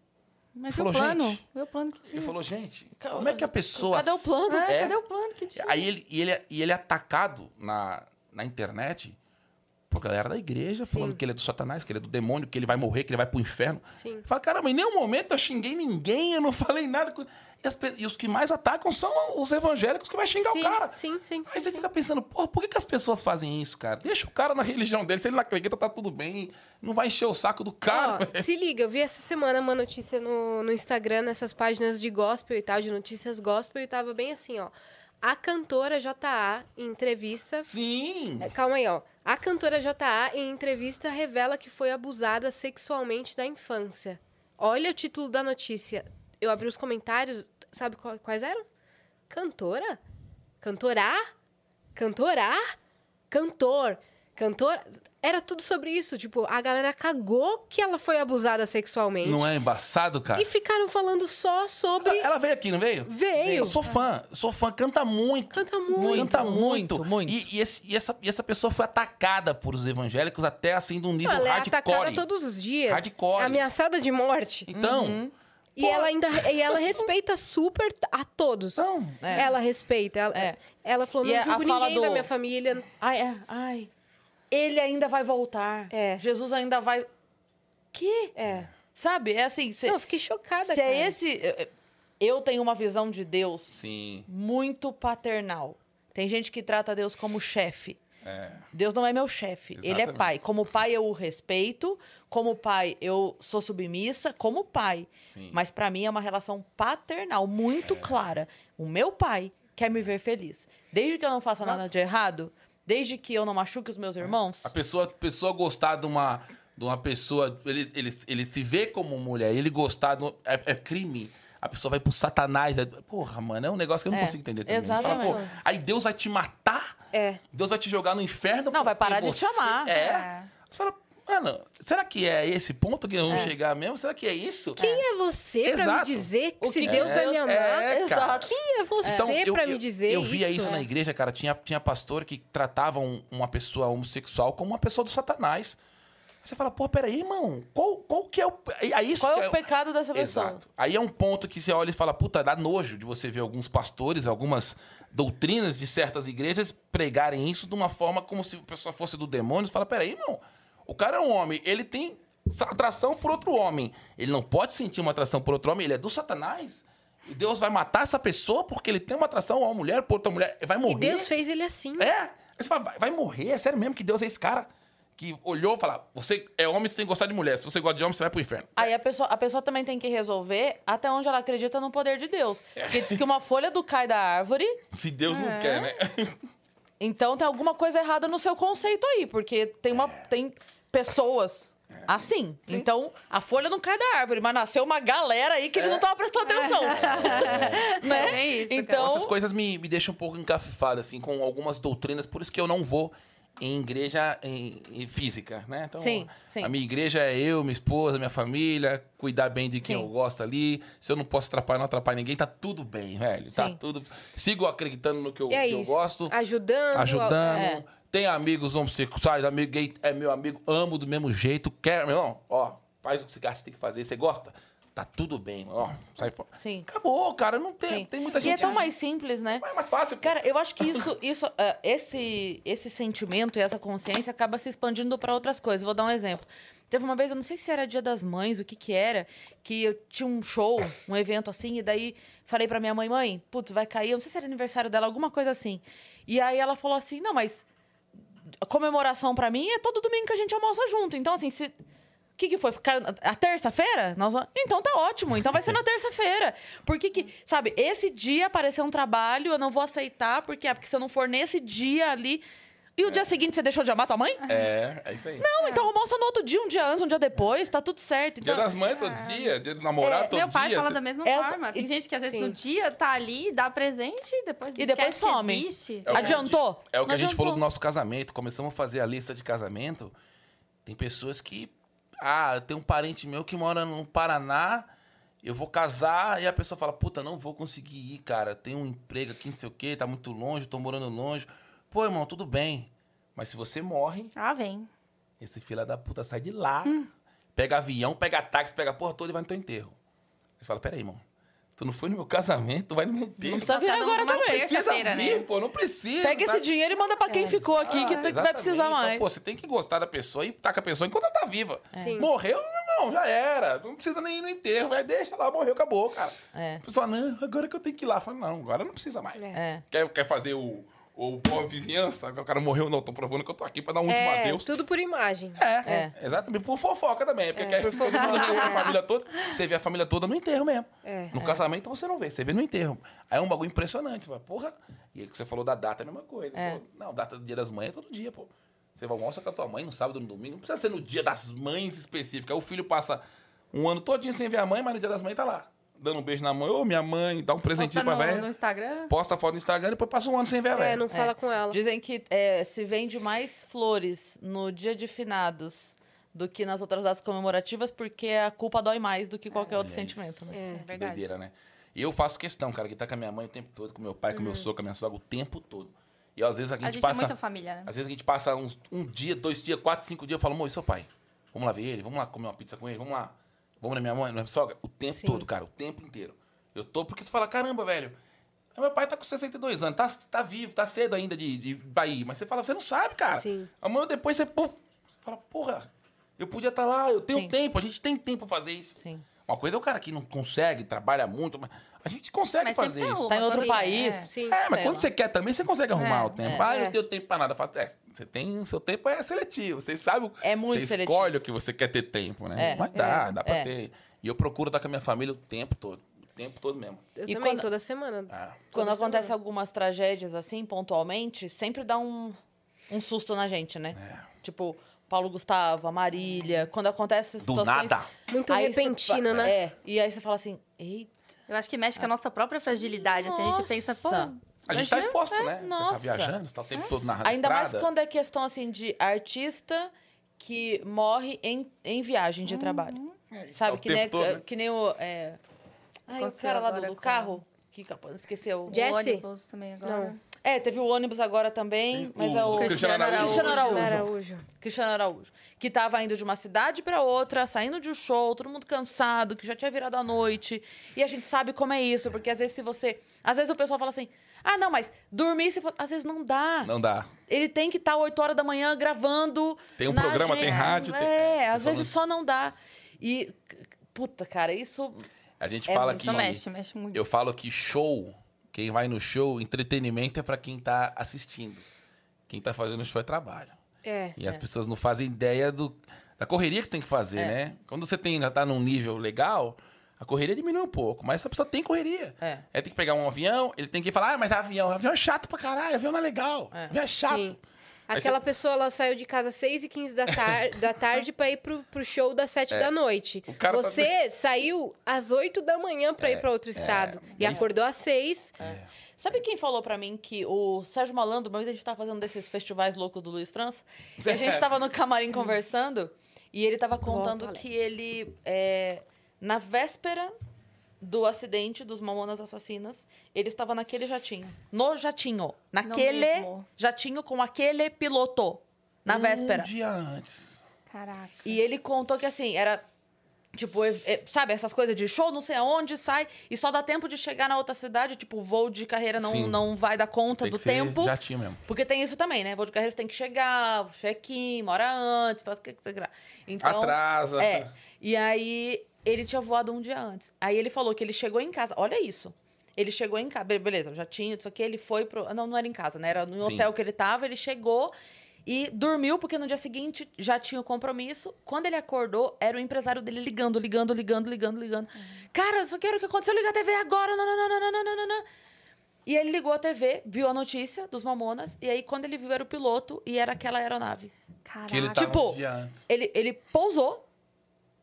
Mas e Falou, o plano? gente. E o plano que tinha? Ele falou, gente, como é que a pessoa... Cadê o plano? É, É. cadê o plano que tinha? Aí ele, e, ele, e ele é atacado na, na internet por galera da igreja, falando Sim. que ele é do satanás, que ele é do demônio, que ele vai morrer, que ele vai pro inferno. Sim. Fala, caramba, em nenhum momento eu xinguei ninguém, eu não falei nada. com- E, as e os que mais atacam são os evangélicos que vai xingar sim, o cara. sim, sim, sim, Aí você sim. fica pensando, pô, por que, que as pessoas fazem isso, cara? Deixa o cara na religião dele, se ele não acredita, tá tudo bem. Não vai encher o saco do cara. Ó, se liga, eu vi essa semana uma notícia no, no Instagram, nessas páginas de gospel e tal, de notícias gospel, e tava bem assim, ó. A cantora JA, em entrevista. Sim. É, Calma aí, ó. A cantora JA, em entrevista, revela que foi abusada sexualmente na infância. Olha o título da notícia. Eu abri os comentários, sabe quais eram? Cantora? Cantorá? Cantorá? Cantor? Cantor? Era tudo sobre isso. Tipo, a galera cagou que ela foi abusada sexualmente. Não é embaçado, cara? E ficaram falando só sobre. Ela, ela veio aqui, não veio? Veio. Eu sou fã, sou fã, canta muito. Canta muito. Muito. Canta muito. muito. E, e esse- e essa, e essa pessoa foi atacada por os evangélicos até assim de um nível ela é hardcore. atacada todos os dias. Hardcore. Ameaçada de morte. Então, E ela ainda e ela respeita super a todos. Então, é. Ela respeita. Ela, É. ela falou: não julgo ninguém da do- minha família. Ai, é, ai. Ele ainda vai voltar. É. Jesus ainda vai. Que? É. Sabe? É assim. Se, Não, eu fiquei chocada. se cara. é esse. Eu tenho uma visão de Deus sim. muito paternal. Tem gente que trata Deus como chefe. É. Deus não é meu chefe. Ele é pai. Como pai, eu o respeito. Como pai, eu sou submissa. Como pai. Sim. Mas pra mim é uma relação paternal muito clara. O meu pai quer me ver feliz. Desde que eu não faça nada de errado, desde que eu não machuque os meus irmãos. A pessoa, a pessoa gostar de uma, de uma pessoa, ele, ele, ele se vê como mulher, ele gostar, do, é, é crime. A pessoa vai pro satanás. é- porra, mano, é um negócio que eu não É, consigo entender também. Fala, exatamente. pô, aí Deus vai te matar? É. Deus vai te jogar no inferno? Não, vai parar de te você- amar. É. É. Você fala, mano, será que é esse ponto que nós vamos É. chegar mesmo? Será que é isso? Quem é você pra me dizer que O se que Deus vai me Deus- amar? É, cara. Exato. Quem é você eu, pra eu- me dizer eu isso? via isso É. na igreja, cara. Tinha, tinha pastor que tratava um- uma pessoa homossexual como uma pessoa do satanás. Você fala, pô, peraí, irmão, qual, qual que é o. É isso Qual que é o pecado dessa pessoa? Exato. Aí é um ponto que você olha e fala, puta, dá nojo de você ver alguns pastores, algumas doutrinas de certas igrejas pregarem isso de uma forma como se a pessoa fosse do demônio. Você fala, peraí, irmão, o cara é um homem, ele tem atração por outro homem. Ele não pode sentir uma atração por outro homem, ele é do satanás. E Deus vai matar essa pessoa porque ele tem uma atração a uma mulher por outra mulher. Vai morrer. E Deus fez ele assim. É. Aí você fala, vai, vai morrer? É sério mesmo que Deus é esse cara? Que olhou e falou, você é homem, você tem que gostar de mulher. Se você gosta de homem, você vai pro inferno. Aí a pessoa, a pessoa também tem que resolver até onde ela acredita no poder de Deus. Porque diz que uma folha do cai da árvore, Se Deus não É. quer, né? então tem alguma coisa errada no seu conceito aí. Porque tem, uma, tem pessoas assim. Então a folha não cai da árvore, mas nasceu uma galera aí que ele não tava prestando atenção. né? É isso, cara. então, Essas coisas me, me deixam um pouco encafifado, assim, com algumas doutrinas. Por isso que eu não vou em igreja em, em física, né? Então, Sim, sim. A minha igreja é eu, minha esposa, minha família, cuidar bem de quem Sim. eu gosto ali. Se eu não posso atrapalhar, não atrapalhar ninguém, tá tudo bem, velho. Tá Sim. tudo... Sigo acreditando no que eu, é que eu isso. gosto. Ajudando. ajudando. É. Tem amigos homossexuais, amigo gay é meu amigo, amo do mesmo jeito. Quer, meu irmão, ó, faz o que você acha que tem que fazer. Você gosta? Tá tudo bem, ó, sai fora. Sim. Acabou, cara, não tem, sim. tem muita e gente. é tão mais simples, né? É mais fácil. Cara, eu acho que isso, isso é, esse, esse sentimento e essa consciência acaba se expandindo para outras coisas. Vou dar um exemplo. Teve uma vez, eu não sei se era Dia das Mães, o que que era, que eu tinha um show, um evento assim, e daí falei pra minha mãe, mãe, putz, vai cair, eu não sei se era aniversário dela, alguma coisa assim. E aí ela falou assim, não, mas a comemoração pra mim é todo domingo que a gente almoça junto. Então, assim, se... O que, que foi? A terça-feira? Nós... Então tá ótimo. Então vai ser na terça-feira. Por que que... Sabe, esse dia apareceu um trabalho, eu não vou aceitar. Porque, ah, porque se eu não for nesse dia ali... E o dia seguinte você deixou de amar tua mãe? É, é isso aí. Não, então almoça no outro dia, um dia antes, um dia depois. Tá tudo certo. Dia Então... das mães todo dia, dia do namorado todo Meu pai dia. fala Você- da mesma Essa- forma. Tem gente que às vezes Sim. no dia tá ali, dá presente e depois E depois some. existe. É o que a gente- Adiantou? É o que a gente adiantou. falou do nosso casamento. Começamos a fazer a lista de casamento. Tem pessoas que. Ah, tem um parente meu que mora no Paraná eu vou casar e a pessoa fala, puta, não vou conseguir ir, cara. Tem um emprego aqui, não sei o quê, tá muito longe, tô morando longe. Pô, irmão, tudo bem. Mas se você morre, Ah, vem. esse filho da puta sai de lá, pega avião, pega táxi, pega a porra toda e vai no teu enterro. Você fala, peraí, irmão. Tu não foi no meu casamento, tu vai no meu enterro. Não precisa vir um agora também. precisa vir, né? pô, não precisa. Pega esse sabe? dinheiro e manda pra quem ficou aqui, que, tu- vai precisar mais. Pô, você tem que gostar da pessoa e tá com a pessoa enquanto ela tá viva. Sim. Morreu, meu irmão, já era. Não precisa nem ir no enterro, vai, deixa lá, morreu, acabou, cara. É. A pessoa, não, agora que eu tenho que ir lá. Fala, não, agora não precisa mais. É. É. Quer, quer fazer o, o pô, a vizinhança? O cara morreu, não, tô provando que eu tô aqui pra dar um último É, adeus. tudo por imagem. É, É. exatamente. Por fofoca também. Porque quer por todo mundo reúne a família toda. Você vê a família toda no enterro mesmo. É. No casamento você não vê, você vê no enterro. Aí é um bagulho impressionante. Você fala, porra. E aí que você falou da data é a mesma coisa. É. Pô, não, data do dia das mães é todo dia, pô. Você vai almoçar com a tua mãe no sábado, no domingo. Não precisa ser no dia das mães específico. Aí o filho passa um ano todinho sem ver a mãe, mas no dia das mães tá lá. Dando um beijo na mãe. Ô, minha mãe, dá um presentinho Posta pra velha. no Instagram. Posta foto no Instagram e depois passa um ano sem ver a É, velha. não fala com ela. Dizem que é, se vende mais flores no dia de finados do que nas outras datas comemorativas, porque a culpa dói mais do que qualquer outro é sentimento, né? É, Que verdade. Doideira, né? E eu faço questão, cara, de estar com a minha mãe o tempo todo, com meu pai, com meu sogro, com a minha sogra o tempo todo. E às vezes a gente, A gente passa. é muita família, né? Às vezes a gente passa uns, um dia, dois dias, quatro, cinco dias, eu falo, amor, e seu pai? Vamos lá ver ele, vamos lá comer uma pizza com ele, vamos lá. Vamos na minha mãe, na minha sogra. O tempo Sim. todo, cara, o tempo inteiro. Eu tô, porque você fala, caramba, velho. Meu pai tá com 62 anos, tá, tá vivo, tá cedo ainda de, de Bahia. Mas você fala, você não sabe, cara. Sim. Amanhã depois você, pô, você fala, porra, eu podia estar lá, eu tenho Sim. tempo, a gente tem tempo pra fazer isso. Sim. Uma coisa é o cara que não consegue, trabalha muito, mas a gente consegue Mas fazer isso. arruma. Tá em outro país. é. Sim. É, mas quando lá. você quer também, você consegue arrumar É, o tempo. é. ah, eu É. não tenho tempo pra nada. Fala, é, você tem, o seu tempo é seletivo. Você sabe, É muito você seletivo. escolhe o que você quer ter tempo, né? É. Mas dá, É. dá pra É. ter. E eu procuro estar com a minha família o tempo todo. O tempo todo mesmo. Eu E também, quando- toda semana. Ah, Quando Toda acontece semana. algumas tragédias assim, pontualmente, sempre dá um, um susto na gente, né? É. Tipo, Paulo Gustavo, a Marília. Quando acontece essas do situações... nada. Muito fa- né? É. E aí você fala assim, eita. Eu acho que mexe com a nossa própria fragilidade. Assim, a gente pensa, pô. A gente tá imagina- exposto, né? Você nossa. tá viajando, você tá o tempo todo na Ainda mais estrada. quando é questão assim de artista que morre em, em viagem de trabalho. É, isso Sabe? tá o que, nem, todo, né? que nem o. É... Ai, o cara lá do, com- carro. Que esqueceu. O Jesse? ônibus também agora. Não. É, teve o ônibus agora também, mas O é o Cristiano Araújo. Cristiano Araújo. Araújo. Cristiano Araújo. Que tava indo de uma cidade pra outra, saindo de um show, todo mundo cansado, que já tinha virado a noite. E a gente sabe como é isso, porque às vezes se você. Às vezes o pessoal fala assim: ah, não, mas dormir, se for... às vezes não dá. Não dá. Ele tem que estar 8 horas da manhã gravando. Tem um na programa, tem agenda. rádio, tem- É, é, às vezes não- só não dá. E, puta, cara, isso. A gente É fala que... Isso mexe, mexe muito. Eu falo que show, quem vai no show, entretenimento é pra quem tá assistindo. Quem tá fazendo show é trabalho. É. E as pessoas não fazem ideia do, da correria que você tem que fazer, É. né? Quando você tem, já tá num nível legal, a correria diminui um pouco, mas essa pessoa tem correria. É. Ele tem que pegar um avião, ele tem que falar, ah, mas avião, avião é chato pra caralho, avião não é legal, É. avião é chato. Sim. Aquela pessoa, ela saiu de casa às 6 e 15 da, tar da tarde pra ir pro, pro show das 7 da noite. É. O cara tá- Você saiu às 8 da manhã pra ir pra outro estado. E Mas- acordou às 6. Sabe quem falou pra mim que o Sérgio Malandro, uma vez a gente tava fazendo desses festivais loucos do Luiz França, e a gente tava no camarim conversando, e ele tava contando Alex. que ele, é, na véspera do acidente dos Mamonas Assassinas, ele estava naquele jatinho. No jatinho. Naquele jatinho com aquele piloto. Na véspera. Um dia antes. Caraca. E ele contou que assim, era. Tipo, e- e- sabe, essas coisas de show, não sei aonde, sai, e só dá tempo de chegar na outra cidade, tipo, o voo de carreira não, Sim. não vai dar conta Tem do que ser tempo. jatinho mesmo. Porque tem isso também, né? Voo de carreira você tem que chegar, check-in, uma hora antes, faz o que que você quer. Então, Atrasa. É. E aí, ele tinha voado um dia antes. Aí ele falou que ele chegou em casa. Olha isso. Ele chegou em casa. Beleza, já tinha, isso aqui. Ele foi pro. Não, não era em casa, né? Era no Sim. hotel que ele tava. Ele chegou e dormiu, porque no dia seguinte já tinha o compromisso. Quando ele acordou, era o empresário dele ligando, ligando, ligando, ligando, ligando. Cara, só quero o que aconteceu. Liga a TV agora. Não, não, não, não, não, não, não, não. E ele ligou a TV, viu a notícia dos Mamonas. E aí, quando ele viu, era o piloto e era aquela aeronave. Caraca. Que ele tava Tipo, um dia antes. Ele, ele pousou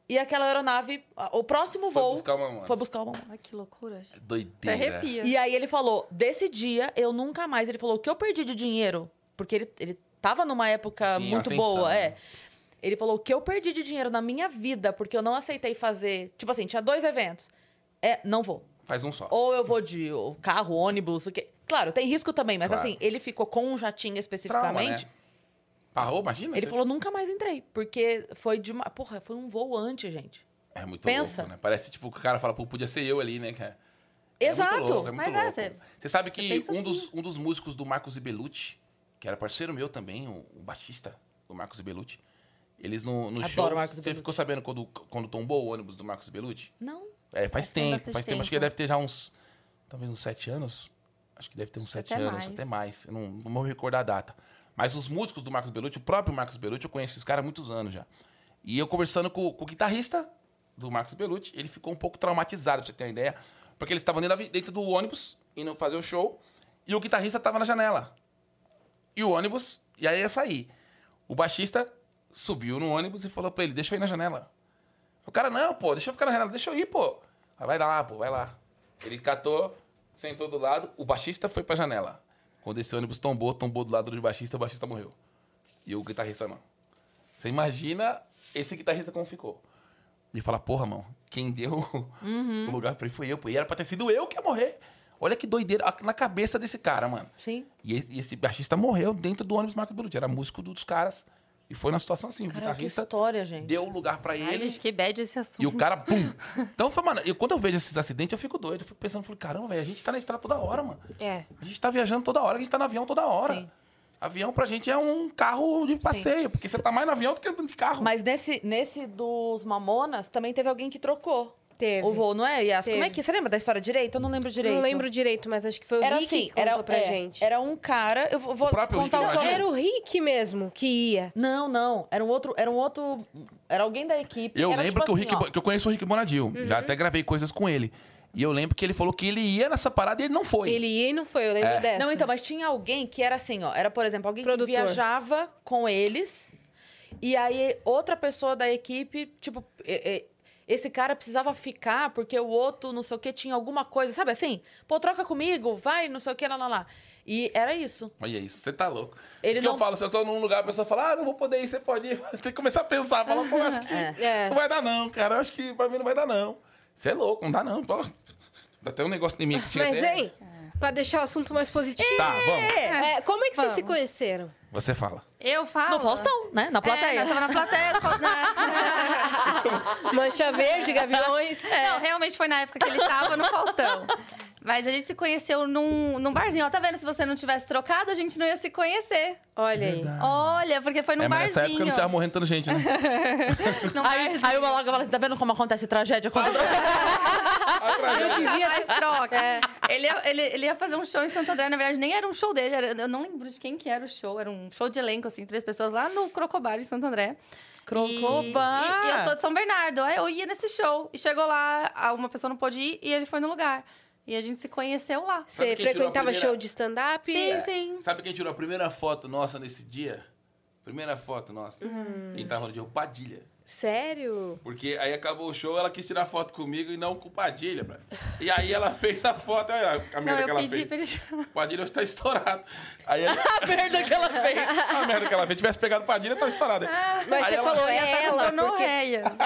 e aquela aeronave, o próximo Foi voo, buscar o Mamonas. foi buscar o Mamonas. Ai, que loucura. gente. Até Doideira. arrepia. E aí ele falou, desse dia eu nunca mais. Ele falou, o que eu perdi de dinheiro, porque ele, ele tava numa época Sim, muito boa, né? é. Ele falou, o que eu perdi de dinheiro na minha vida, porque eu não aceitei fazer. Tipo assim, tinha dois eventos. É, não vou. Faz um só. Ou eu vou de carro, ônibus, o que. Claro, tem risco também, mas Claro. assim, ele ficou com um jatinho Trauma, especificamente. né? Parou, imagina? Ele você- falou, nunca mais entrei. Porque foi de uma. Porra, foi um voo antes, gente. É muito Pensa. louco, né? Parece tipo que o cara fala, pô, podia ser eu ali, né? cara? É Exato. muito louco, é muito Mas é, louco. você- Você sabe você que pensa um dos, assim. um dos músicos do Marcos Ibelucci, que era parceiro meu também, o, o baixista do Marcos Ibelucci, eles no, no Adoro show. Marcos Você ficou sabendo quando, quando tombou o ônibus do Marcos Ibelucci? Não. É, faz tem tempo, faz tempo. Acho que tempo. deve ter já uns. Talvez uns sete anos. Acho que deve ter uns sete Até anos, mais. até mais. Eu não, não vou me recordar a data. Mas os músicos do Marcos Bellucci, o próprio Marcos Bellucci, eu conheço esses caras há muitos anos já. E eu conversando com, com o guitarrista do Marcos Bellucci, ele ficou um pouco traumatizado, pra você ter uma ideia. Porque eles estavam dentro, dentro do ônibus, indo fazer o show, e o guitarrista tava na janela. E o ônibus, e aí ia sair. O baixista subiu no ônibus e falou pra ele, deixa eu ir na janela. O cara, não, pô, deixa eu ficar na janela, deixa eu ir, pô. Aí vai lá, pô, vai lá. Ele catou, sentou do lado, o baixista foi pra janela. Quando esse ônibus tombou, tombou do lado do baixista, o baixista morreu. E o guitarrista não. Você imagina esse guitarrista como ficou. E fala, porra, mano, quem deu o lugar pra ele foi eu. E era pra ter sido eu que ia morrer. Olha que doideira na cabeça desse cara, mano. Sim. E esse, baixista morreu dentro do ônibus Marcos Bellucci. Era músico dos caras. E foi na situação assim. O Cara, que guitarrista história, gente. deu o lugar pra Ai, ele. gente, que bad esse assunto. E o cara, pum. Então foi, mano, eu, quando eu vejo esses acidentes, eu fico doido. Eu fico pensando, falei, caramba, velho, a gente tá na estrada toda hora, mano. É. A gente tá viajando toda hora, a gente tá no avião toda hora. Sim. Avião pra gente é um carro de passeio, porque você tá mais no avião do que andando de carro. Mas nesse, nesse dos Mamonas, também teve alguém que trocou Teve. o voo, não é, Yas? Como é que... Você lembra da história direito? Eu não lembro direito. Não lembro direito, mas acho que foi o Era Rick assim, que contou era, pra é, gente. era um cara... Eu vou O contar Rick o Bonadil? Era o Rick mesmo que ia. Não, não. Era um outro... Era um outro... Era alguém da equipe. Eu era, lembro tipo que o assim, Rick, que eu conheço o Rick Bonadil. Já até gravei coisas com ele. E eu lembro que ele falou que ele ia nessa parada e ele não foi. Ele ia e não foi, eu lembro É. dessa. Não, então, mas tinha alguém que era assim, ó. Era, por exemplo, alguém Produtor. que viajava com eles. E aí, outra pessoa da equipe, tipo, e- e- esse cara precisava ficar porque o outro, não sei o que, tinha alguma coisa, sabe assim? Pô, troca comigo, vai, não sei o que, lá, lá, lá. E era isso. Olha isso, você tá louco. Ele Isso que não- eu falo, se eu tô num lugar, a pessoa fala, ah, não vou poder ir, você pode ir. Tem que começar a pensar. Fala, pô, acho que É. Não vai dar não, cara. Eu acho que pra mim não vai dar não. Você é louco, não dá não. Pô. Dá até um negócio em mim que tinha Mas, até... hein, pra deixar o assunto mais positivo. Tá, vamos. É, como é que vocês se Vamos. conheceram? Você fala. Eu falo. No Faustão, né? Na plateia. É, tava na plateia. do Faustão. Mancha Verde, Gaviões. Não, realmente foi na época que ele tava no Faustão. Mas a gente se conheceu num, num barzinho. Ó, tá vendo? Se você não tivesse trocado, a gente não ia se conhecer. Olha aí. Olha, porque foi num é, mas nessa barzinho. época não tava morrendo tanta gente, né? Num Aí, barzinho. aí o Maloca fala assim, tá vendo como acontece tragédia quando... Eu devia mais troca. Ele, ia, ele, ele ia fazer um show em Santo André. Na verdade, nem era um show dele. era- eu não lembro de quem que era o show. Era um show de elenco, assim, três pessoas lá no Crocobar, em Santo André. Crocobar. E, e eu sou de São Bernardo. Aí eu ia nesse show. E chegou lá, a- uma pessoa não pôde ir e ele foi no lugar. E a gente se conheceu lá. Você Sabe frequentava primeira- show de stand-up? Sim, sim. Sabe quem tirou a primeira foto nossa nesse dia? Primeira foto nossa. Quem tava no dia? O Padilha. Sério? Porque aí acabou o show, ela quis tirar foto comigo e não com o Padilha, bro. E aí ela fez a foto, olha a Não, merda que eu ela pedi fez. pra ele Padilha está estourado. Aí ela- A merda que ela fez. a merda que ela fez, tivesse pegado o Padilha, tava estourado. Mas Aí você ela- falou, é tá ela, porque... gonorreia.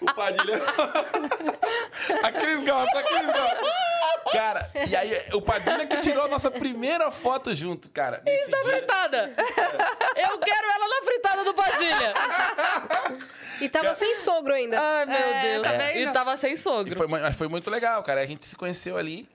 O Padilha. a Cris gosta, a Cris gosta. Cara, e aí o Padilha que tirou a nossa primeira foto junto, cara. Nesse Da dia. fritada. Eu quero ela na fritada do Padilha. E tava sem sogro ainda. Ai, meu É, Deus. tá vendo? E tava sem E sogro. foi, mas foi muito legal, cara. A gente se conheceu ali.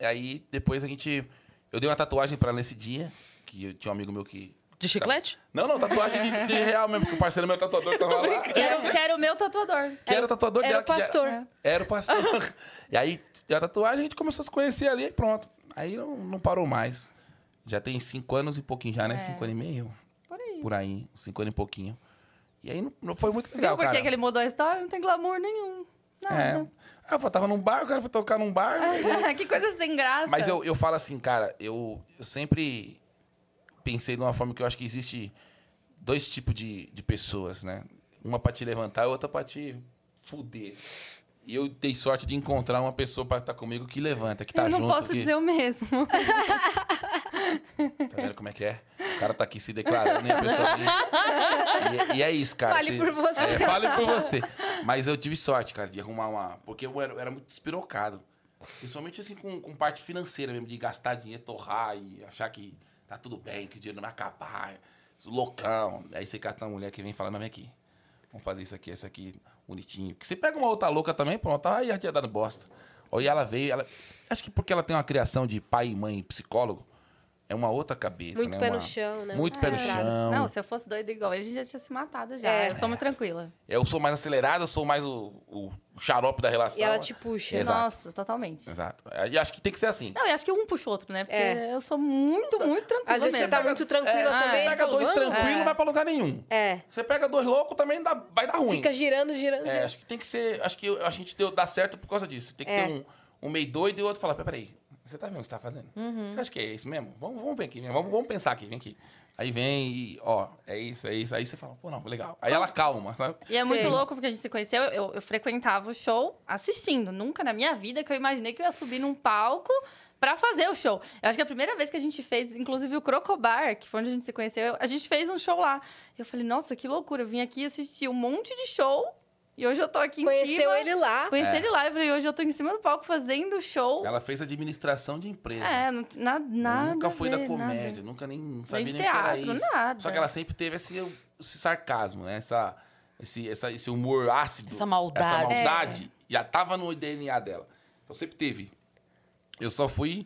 E aí, depois a gente. Eu dei uma tatuagem pra ela nesse dia. Que eu tinha um amigo meu que. De chiclete? Não, não, tatuagem de, de real mesmo, que o parceiro meu tatuador tava lá. Quero, quero o meu tatuador. Que era o tatuador Era o que pastor. Era o pastor. e aí, a tatuagem, a gente começou a se conhecer ali e pronto. Aí não, não parou mais. Já tem cinco anos e pouquinho já, né? Cinco anos e meio. Por aí. Por aí, cinco anos e pouquinho. E aí não, não foi muito legal, Viu por que cara. que ele mudou a história? Não tem glamour nenhum. É. Nada. Ah, eu tava num bar, o cara foi tocar num bar. que coisa sem graça. Mas eu, eu falo assim, cara, eu, eu sempre pensei de uma forma que eu acho que existe dois tipos de, de pessoas, né? Uma pra te levantar e outra pra te fuder. E eu dei sorte de encontrar uma pessoa pra estar comigo que levanta, que tá eu não junto. posso que... dizer o mesmo. Tá vendo como é que é? O cara tá aqui se declarando e a pessoa... E, e é isso, cara. Fale por você. É, fale por você. Mas eu tive sorte, cara, de arrumar uma. Porque eu era, eu era muito despirocado. Principalmente assim com, com parte financeira mesmo, de gastar dinheiro, torrar e achar que tá tudo bem, que o dinheiro não vai acabar. Loucão. Aí você cata uma mulher que vem falando, vem aqui. Vamos fazer isso aqui, isso aqui, bonitinho. Porque você pega uma outra louca também, pronto, aí já tinha dado bosta. Aí ela veio, ela. Acho que porque ela tem uma criação de pai e mãe psicólogo, é uma outra cabeça, Muito né? pé Uma- no chão, né? Muito pé no É. chão. Não, se eu fosse doida igual, ele já tinha se matado já. É. Eu sou muito tranquila. Eu sou mais acelerado, eu sou mais o, o xarope da relação. E ela te puxa. Exato. Nossa, totalmente. Exato. E acho que tem que ser assim. Não, e acho que um puxa o outro, né? Porque É. eu sou muito, muito tranquila Às vezes você mesmo. tá muito tranquila É, também. Você pega dois "Vamos?" tranquilos, É. não vai pra lugar nenhum. É. Você pega dois loucos, também dá, vai dar ruim. Fica girando, girando, É, girando. acho que tem que ser. Acho que a gente deu, dá certo por causa disso. Tem que É. ter um, um meio doido e o outro falar: peraí, você tá vendo o que você tá fazendo? Você acha que é isso mesmo? Vamos, vamos ver aqui, mesmo. Vamos, vamos pensar aqui, vem aqui. Aí vem e, ó, é isso, é isso. Aí você fala, pô, não, legal. Aí ela calma, sabe? E é muito Sei. louco porque a gente se conheceu, eu, eu frequentava o show assistindo. Nunca na minha vida que eu imaginei que eu ia subir num palco pra fazer o show. Eu acho que a primeira vez que a gente fez, inclusive o Crocobar, que foi onde a gente se conheceu, a gente fez um show lá. E eu falei, nossa, que loucura. Eu vim aqui assistir um monte de show e hoje eu tô aqui em Conheceu cima. ele lá. Conheci É. ele lá. Eu falei, hoje eu tô em cima do palco fazendo show. Ela fez administração de empresa. É, não, na, nada. nunca a foi ver, da comédia, nada. nunca nem sabia de nem o que era teatro, isso. nada. Só que ela sempre teve esse, esse sarcasmo, né? Essa, esse, essa- esse humor ácido. Essa maldade. Essa maldade. Já tava no DNA dela. Então sempre teve. Eu só fui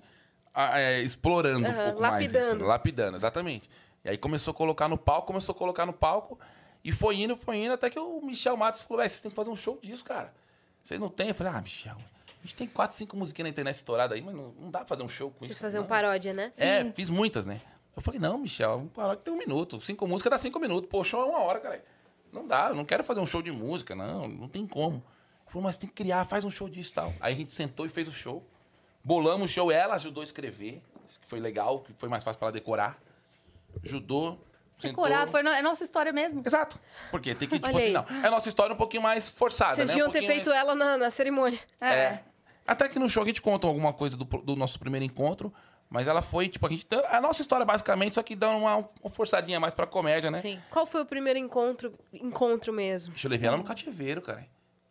ah, é, explorando um Aham, pouco mais lapidando. isso. Lapidando, exatamente. E aí começou a colocar no palco, começou a colocar no palco. E foi indo, foi indo, até que o Michel Matos falou, vocês têm que fazer um show disso, cara. Vocês não têm? Eu falei, ah, Michel, a gente tem quatro, cinco musiquinhas na internet estouradas aí, mas não, não dá pra fazer um show com Vocês isso. fazer um não. paródia, né? É, fiz muitas, né? Eu falei, não, Michel, um paródia tem um minuto. Cinco músicas dá cinco minutos. Pô, show é uma hora, cara. Não dá, eu não quero fazer um show de música, não, não tem como. Ele falou, mas tem que criar, faz um show disso e tal. Aí a gente sentou e fez o show. Bolamos o show, ela ajudou a escrever, isso que foi legal, que foi mais fácil pra ela decorar. Ajudou, sentou... Decorar, foi no- é nossa história mesmo. Exato. Porque tem que, tipo assim, não. É a nossa história um pouquinho mais forçada, Vocês né? Um deviam ter pouquinho feito ela na, na cerimônia. é. Até que no show a gente conta alguma coisa do, do nosso primeiro encontro, mas ela foi, tipo, a gente. A nossa história, basicamente, só que dá uma, uma forçadinha mais pra comédia, né? Sim. Qual foi o primeiro encontro, encontro mesmo? Deixa eu levei ela no cativeiro, cara.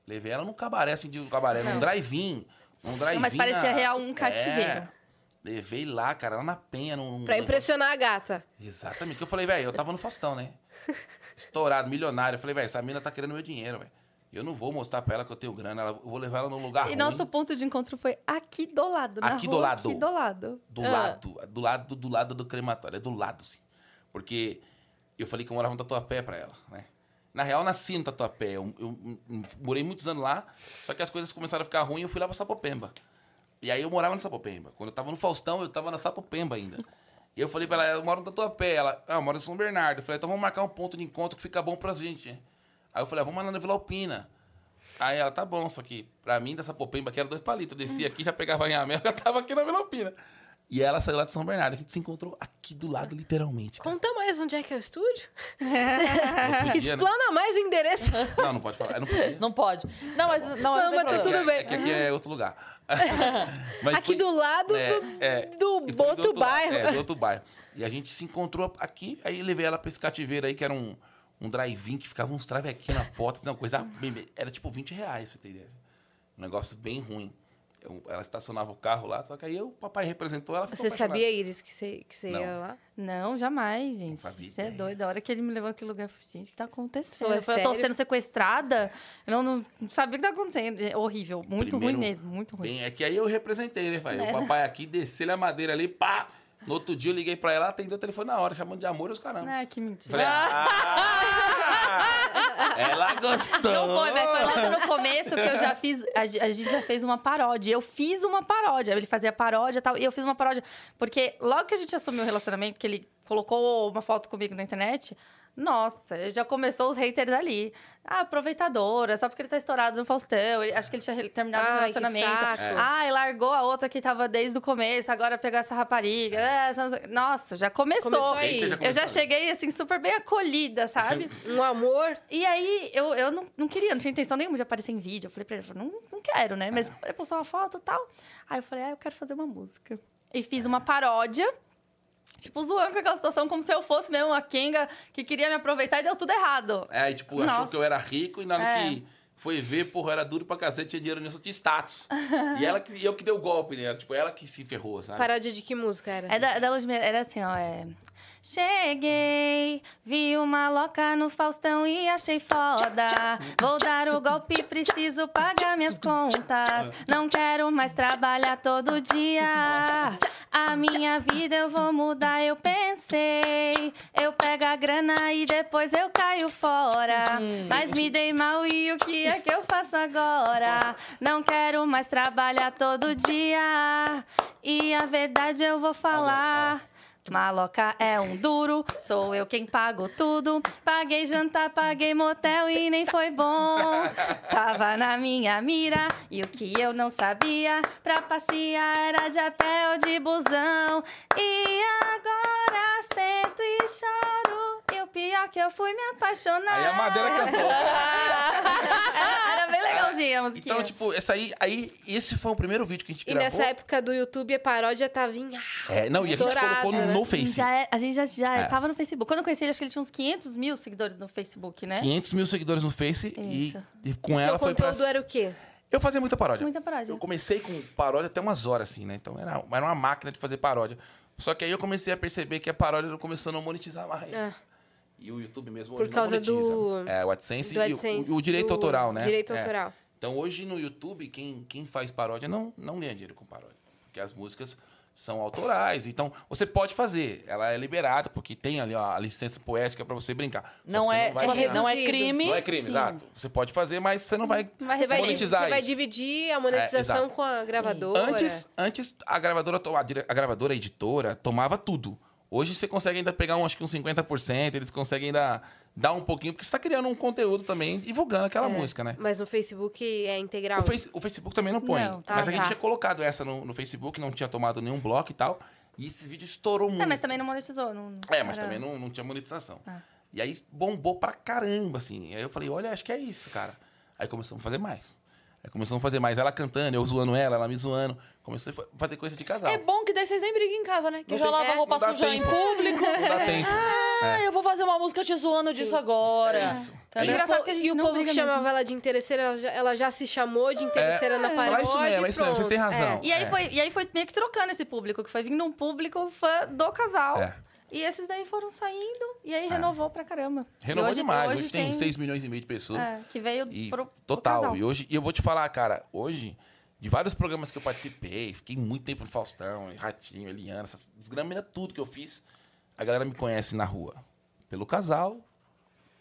Levei ela num cabaré, assim, de um cabaré, num Não. drive-in. Um drive-in. Mas parecia na- real um cativeiro. É. Levei lá, cara, lá na penha. Num, Pra num impressionar a gata. negócio- Exatamente. Que eu falei, velho, eu tava no Faustão, né? Estourado, milionário. Eu falei, velho, essa mina tá querendo meu dinheiro, velho. Eu não vou mostrar pra ela que eu tenho grana, eu vou levar ela num lugar E ruim. nosso ponto de encontro foi aqui do lado, na Aqui do rua, lado. Aqui do lado. Do Ah. lado, do lado, do lado do crematório. É do lado, sim. Porque eu falei que eu morava no Tatuapé pra ela, né? Na real, eu nasci no Tatuapé. Eu, eu- eu morei muitos anos lá, só que as coisas começaram a ficar ruins e eu fui lá pra Sapopemba. E aí eu morava no Sapopemba. Quando eu tava no Faustão, eu tava na Sapopemba ainda. E eu falei pra ela, eu moro no Tatuapé. Ela, ah, eu moro em São Bernardo. Eu falei, então vamos marcar um ponto de encontro que fica bom pra gente. né? Aí eu falei, ah, vamos lá na Vila Alpina. Aí ela, tá bom, só que pra mim, dessa Popemba aqui era dois palitos. Eu descia aqui, já pegava em Amel, já tava aqui na Vila Alpina. E ela saiu lá de São Bernardo. A gente se encontrou aqui do lado, literalmente. cara. Conta mais onde é que é o estúdio. Podia, né? Explana mais o endereço. Não, não pode falar. Não podia. Não pode. Não, mas não, Não, mas não mas tá tudo bem. É que aqui é outro lugar. Mas Aqui foi- do lado é, do, é, do foi outro lado. bairro. É, do outro bairro. E a gente se encontrou aqui, aí levei ela pra esse cativeiro aí, que era um, um drive-in, que ficava uns travequinhos na porta, uma coisa Era tipo 20 reais, pra você ter ideia. Um negócio bem ruim. Eu- ela estacionava o carro lá, só que aí o papai representou, ela ficou Você apaixonada. sabia, Iris, que você, que você Não. ia lá? Não, jamais, gente. Você é doido. A hora que ele me levou naquele lugar, eu falei, gente, o que tá acontecendo? Eu, falei, eu tô sendo sequestrada. Eu não, não sabia o que tá acontecendo. É horrível. Muito Primeiro- ruim mesmo, muito ruim. Bem, é que aí eu representei, né, pai? É. O papai aqui, desceu a madeira ali, pá! No outro dia eu liguei pra ela, atendeu o telefone na hora, chamando de amor e os caramba. Ah, que mentira. Falei, ah, ela gostou. Não foi, mas foi logo no começo que eu já fiz. A, a gente já fez uma paródia. Eu fiz uma paródia. Ele fazia paródia e tal. E eu fiz uma paródia. Porque logo que a gente assumiu o relacionamento, que ele colocou uma foto comigo na internet. Nossa, já começou os haters ali. Ah, aproveitadora, só porque ele tá estourado no Faustão. Ele- acho que ele tinha terminado o Ai, relacionamento. saco. É. Ah, e largou a outra que tava desde o começo, agora pegou essa rapariga. É, essa- Nossa, já começou. Começou aí. Já Eu já cheguei, assim, super bem acolhida, sabe? Um amor. E aí, eu, eu não, não queria, não tinha intenção nenhuma de aparecer em vídeo. Eu falei pra ele, não, não quero, né? Mas ele postou uma foto e tal. Aí eu falei, ah, eu quero fazer uma música. E fiz uma paródia, tipo, zoando com aquela situação, como se eu fosse mesmo uma Kenga que queria me aproveitar e deu tudo errado. É, aí, tipo, achou Nossa. que eu era rico e na hora É. que Foi ver, porra, era duro pra cacete, tinha dinheiro nisso, tinha status. e ela que, e eu que deu o golpe, né? Tipo, ela que se ferrou, sabe? Paródia de que música era? É da, da Ludmilla, era assim, ó, é... Cheguei, vi uma loca no Faustão e achei foda. Vou dar o golpe, preciso pagar minhas contas. Não quero mais trabalhar todo dia. A minha vida eu vou mudar, eu pensei. Eu pego a grana e depois eu caio fora. Mas me dei mal e o que é que eu faço agora? Não quero mais trabalhar todo dia. E a verdade eu vou falar. Maloca é um duro, sou eu quem pago tudo. Paguei jantar, paguei motel e nem foi bom. Tava na minha mira e o que eu não sabia pra passear era de a pé ou de busão. E agora sento e choro. E o pior que eu fui me apaixonar. Aí a Madeira cantou. Era, era bem legalzinha a musiquinha. Então, tipo, essa aí, aí, esse foi o primeiro vídeo que a gente E gravou. nessa época do YouTube, a paródia tava em... É, não, e a gente Estourada, colocou no, no Face. Já é- a gente já, já É. tava no Facebook. Quando eu conheci ele, acho que ele tinha uns 500 mil seguidores no Facebook, né? 500 mil seguidores no Face e, Isso. e com o ela seu foi pra... conteúdo era o quê? Eu fazia muita paródia. Muita paródia. Eu comecei com paródia até umas horas, assim, né? Então era, era uma máquina de fazer paródia. Só que aí eu comecei a perceber que a paródia não começou a não monetizar mais. Ah. E o YouTube mesmo Por hoje causa não monetiza. do- É, o AdSense, do e o- AdSense, o, direito do autoral, né? direito É. autoral. Então hoje no YouTube, quem, quem faz paródia não, não ganha dinheiro com paródia. Porque as músicas são autorais. Então você pode fazer. Ela é liberada, porque tem ali ó, a licença poética pra você brincar. Não você é, vai é, não é crime. Não é crime, exato. Você pode fazer, mas você não vai Vai Você vai, monetizar você vai dividir a monetização exato. com a gravadora. Antes, antes a gravadora, a, a gravadora, a editora, tomava tudo. Hoje você consegue ainda pegar um, acho que uns 50%, eles conseguem ainda dar um pouquinho, porque você está criando um conteúdo também, divulgando aquela música, né? Mas no Facebook é integral. O, Face- o Facebook também não põe. Não, tá, mas a gente tá. tinha colocado essa no, no Facebook, não tinha tomado nenhum bloco e tal. E esse vídeo estourou muito. É, mas também não monetizou. Não, É, mas era- também não, não tinha monetização. Ah. E aí bombou pra caramba, assim. Aí eu falei, olha, acho que é isso, cara. Aí começamos a fazer mais. Aí começamos a fazer mais. Ela cantando, eu zoando ela, ela me zoando. Comecei a fa- fazer coisa de casal. É bom que daí vocês nem briguem em casa, né? Que Não já tem- lava é, roupa suja em público. Não dá tempo. Ah, eu vou fazer uma música te zoando disso agora. É isso. Tá E, É engraçado que a gente e o não povo que chamava ela de interesseira, ela já, ela já se chamou de interesseira na paródia. Fala isso mesmo, é isso mesmo, vocês têm razão. E aí, É. foi, e aí foi meio que trocando esse público, que foi vindo um público fã do casal. É. E esses daí foram saindo, e aí renovou pra caramba. Renovou hoje, demais. Hoje, Hoje, tem 6 milhões e meio de pessoas. É, que veio E pro, pro total. casal. E hoje, e eu vou te falar, cara, hoje, de vários programas que eu participei, fiquei muito tempo no Faustão, Ratinho, Eliana, essas desgraminas, tudo que eu fiz, a galera me conhece na rua. Pelo casal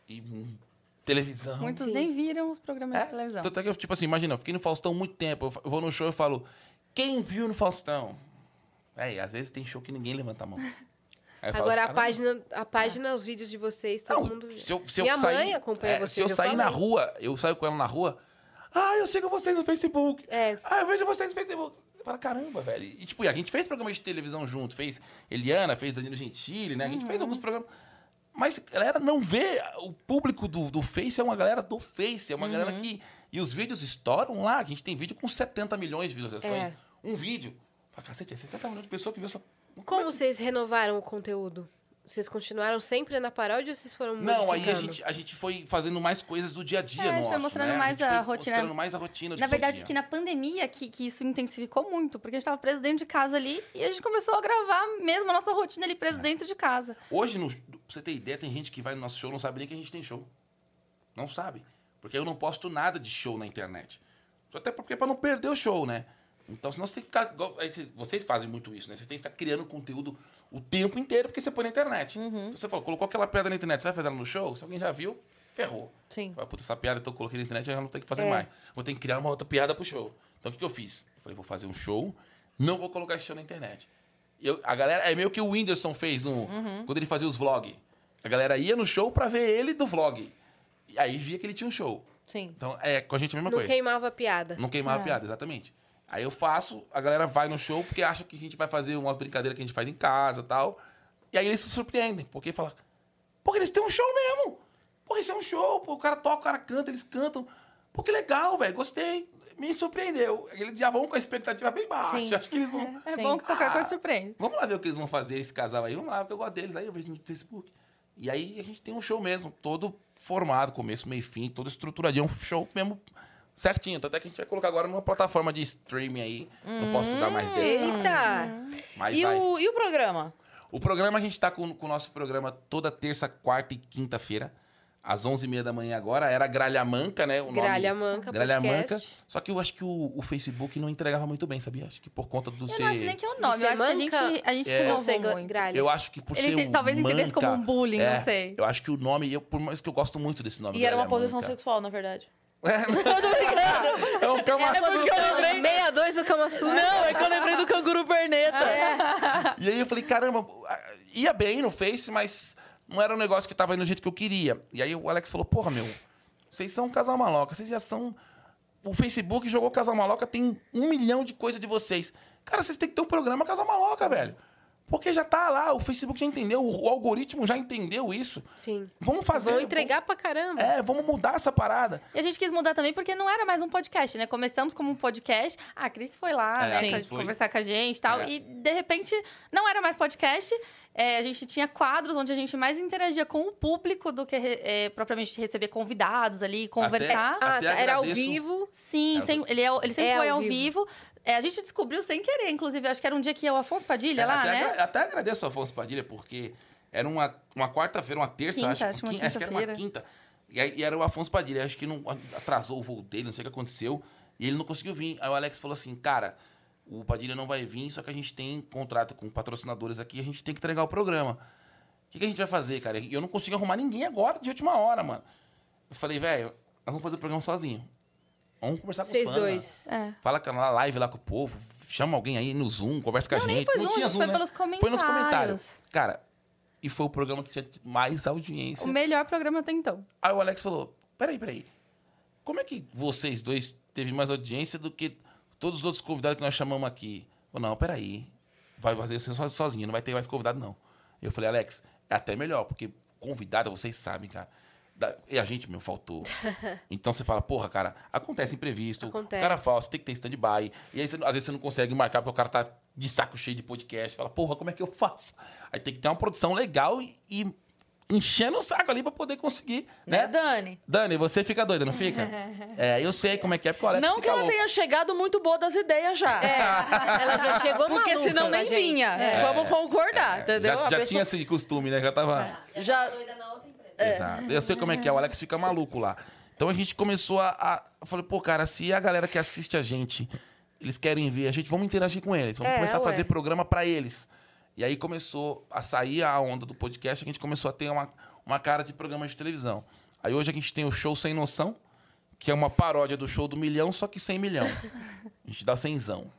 e hum, televisão. Muitos Sim. nem viram os programas É, de televisão. Tanto é que eu, tipo assim, imagina, eu fiquei no Faustão muito tempo. Eu eu vou no show e falo, quem viu no Faustão? É, e às vezes tem show que ninguém levanta a mão. Aí eu falo, Agora a página, a página, os vídeos de vocês, todo Não, mundo se eu, se eu Minha sair, mãe acompanha é, vocês. Se eu sair na falei. rua, eu saio com ela na rua. Ah, eu sigo vocês no Facebook. É. Ah, eu vejo vocês no Facebook. Falo, caramba, velho. E, tipo, a gente fez programa de televisão junto. Fez Eliana, fez Danilo Gentili, né? A gente Uhum. fez alguns programas. Mas a galera não vê. O público do, do Face é uma galera do Face. É uma galera Uhum. que. E os vídeos estouram lá. A gente tem vídeo com 70 milhões de visualizações. É. Um vídeo. Fala, cacete, é 70 milhões de pessoas que viu só. Como vocês renovaram o conteúdo? Vocês continuaram sempre na paródia ou vocês foram Não, aí a gente, a gente foi fazendo mais coisas do dia a dia É, a gente nosso, foi mostrando né? mais gente a foi rotina. Mostrando mais a rotina do Na dia a verdade, dia. que na pandemia que, que isso intensificou muito, porque a gente tava preso dentro de casa ali e a gente começou a gravar mesmo a nossa rotina ali preso dentro de casa. Hoje, no, pra você ter ideia, tem gente que vai no nosso show e não sabe nem que a gente tem show. Não sabe. Porque eu não posto nada de show na internet. Até porque é pra não perder o show, né? Então, senão você tem que ficar. Vocês fazem muito isso, né? Vocês têm que ficar criando conteúdo o tempo inteiro, porque você põe na internet. Então, você falou, colocou aquela piada na internet, você vai fazer ela no show? Se alguém já viu, ferrou. Sim. Fala, puta, essa piada que eu coloquei na internet eu já não tenho que fazer É. mais. Vou ter que criar uma outra piada pro show. Então o que, que eu fiz? Eu falei, vou fazer um show, não vou colocar esse show na internet. E eu- a galera, é meio que o Whindersson fez no, quando ele fazia os vlogs. A galera ia no show pra ver ele do vlog. E aí via que ele tinha um show. Sim. Então é com a gente a mesma Não coisa. queimava a piada. Não queimava É. a piada, exatamente. Aí eu faço, a galera vai no show porque acha que a gente vai fazer uma brincadeira que a gente faz em casa e tal. E aí eles se surpreendem, porque fala, pô, eles têm um show mesmo. Pô, isso é um show, pô, o cara toca, o cara canta, eles cantam. Pô, que legal, velho, gostei. Me surpreendeu. Eles já vão com a expectativa bem baixa. Sim. Acho que eles vão. É Sim. bom que qualquer Ah. coisa surpreende. Vamos lá ver o que eles vão fazer, esse casal aí. Vamos lá, porque eu gosto deles. Aí eu vejo no Facebook. E aí a gente tem um show mesmo, todo formado, começo, meio e fim, todo estruturadinho, um show mesmo certinho. Tanto é que a gente vai colocar agora numa plataforma de streaming aí. Não posso dar mais detalhes. Eita! Mas E vai. o, e o programa? O programa, a gente tá com, com o nosso programa toda terça, quarta e quinta-feira. Às 11h30 da manhã agora. Era Gralha Manca, né? O nome- Gralha Manca Gralha Manca. podcast. Só que eu acho que o, o Facebook não entregava muito bem, sabia? Acho que por conta do Eu ser... não acho nem que é o nome. Eu acho que a gente, manca? a gente É. Você muito. gralha. Eu acho que por Ele ser te- o talvez entendesse como Manca, um bullying, é, não sei. Eu acho que o nome... Eu, por mais que eu gosto muito desse nome, E era uma posição Manca. sexual, na verdade. É, é um cama É porque eu lembrei. 62 do Kama Sutra. Não, é que eu lembrei do canguru perneta. E aí eu falei, caramba, ia bem no Face, mas não era um negócio que tava indo do jeito que eu queria. E aí o Alex falou, porra, meu, vocês são um casal maloca, vocês já são... O Facebook jogou Casal Maloca, tem um milhão de coisas de vocês. Cara, vocês têm que ter um programa Casal Maloca, velho. Porque já tá lá, o Facebook já entendeu, o algoritmo já entendeu isso. Sim. Vamos fazer. Vão entregar pra caramba. É, vamos mudar essa parada. E a gente quis mudar também porque não era mais um podcast, né? Começamos como um podcast. Ah, a Cris foi lá, É, né? pra foi. conversar com a gente e tal. É. E, de repente, não era mais podcast. É, a gente tinha quadros onde a gente mais interagia com o público do que é, propriamente receber convidados ali, conversar. Ah, Até tá. Era ao agradeço. vivo. Sim, É, sem- ele, é, ele sempre É foi ao ao vivo. É, a gente descobriu sem querer, inclusive. Acho que era um dia que ia o Afonso Padilha lá, até, né? até agradeço ao Afonso Padilha, porque era uma, uma quarta-feira, uma terça, Quinta, acho, acho uma quin- acho que era uma quinta. E, aí, e era o Afonso Padilha, acho que não atrasou o voo dele, não sei o que aconteceu, e ele não conseguiu vir. Aí o Alex falou assim, cara, o Padilha não vai vir, só que a gente tem contrato com patrocinadores aqui, a gente tem que entregar o programa. O que, que a gente vai fazer, cara? E eu não consigo arrumar ninguém agora, de última hora, mano. Eu falei, velho, nós vamos fazer o programa sozinho. Vamos conversar com Vocês os fãs. dois. É. Fala com a live lá com o povo, chama alguém aí no Zoom, conversa com a Não, gente. nem foi não Zoom, tinha Zoom, foi né? pelos Foi nos comentários. comentários. Cara, e foi o programa que tinha mais audiência. O melhor programa até então. Aí o Alex falou: peraí, peraí. Como é que vocês dois teve mais audiência do que todos os outros convidados que nós chamamos aqui? Eu falei, não, peraí. Vai fazer você so- sozinho, não vai ter mais convidado, não. Eu falei, Alex, é até melhor, porque convidado, vocês sabem, cara. Da- E a gente, meu, faltou. Então você fala, porra, cara, acontece imprevisto. Acontece. O cara você tem que ter stand-by. E aí, você- às vezes, você não consegue marcar porque o cara tá de saco cheio de podcast. Fala, porra, como é que eu faço? Aí tem que ter uma produção legal e, e enchendo o saco ali pra poder conseguir, Né, né? Dani? Dani, você fica doida, não fica? é, eu sei como é que é, porque o Alex Não fica que ela louco. tenha chegado muito boa das ideias já. É, ela já chegou Porque maluca senão nem gente. vinha. É. Vamos concordar, entendeu? Já, já pessoa- tinha esse costume, né? Já tava... já doida na outra. Exato. Eu sei como é que é, o Alex fica maluco lá. Então a gente começou a... a... Eu falei, pô, cara, se a galera que assiste a gente, eles querem ver a gente, vamos interagir com eles. Vamos É, começar a ué. fazer programa pra eles. E aí começou a sair a onda do podcast, a gente começou a ter uma, uma cara de programa de televisão. Aí hoje a gente tem o Show Sem Noção, que é uma paródia do Show do Milhão, só que sem milhão. A gente dá cenzão.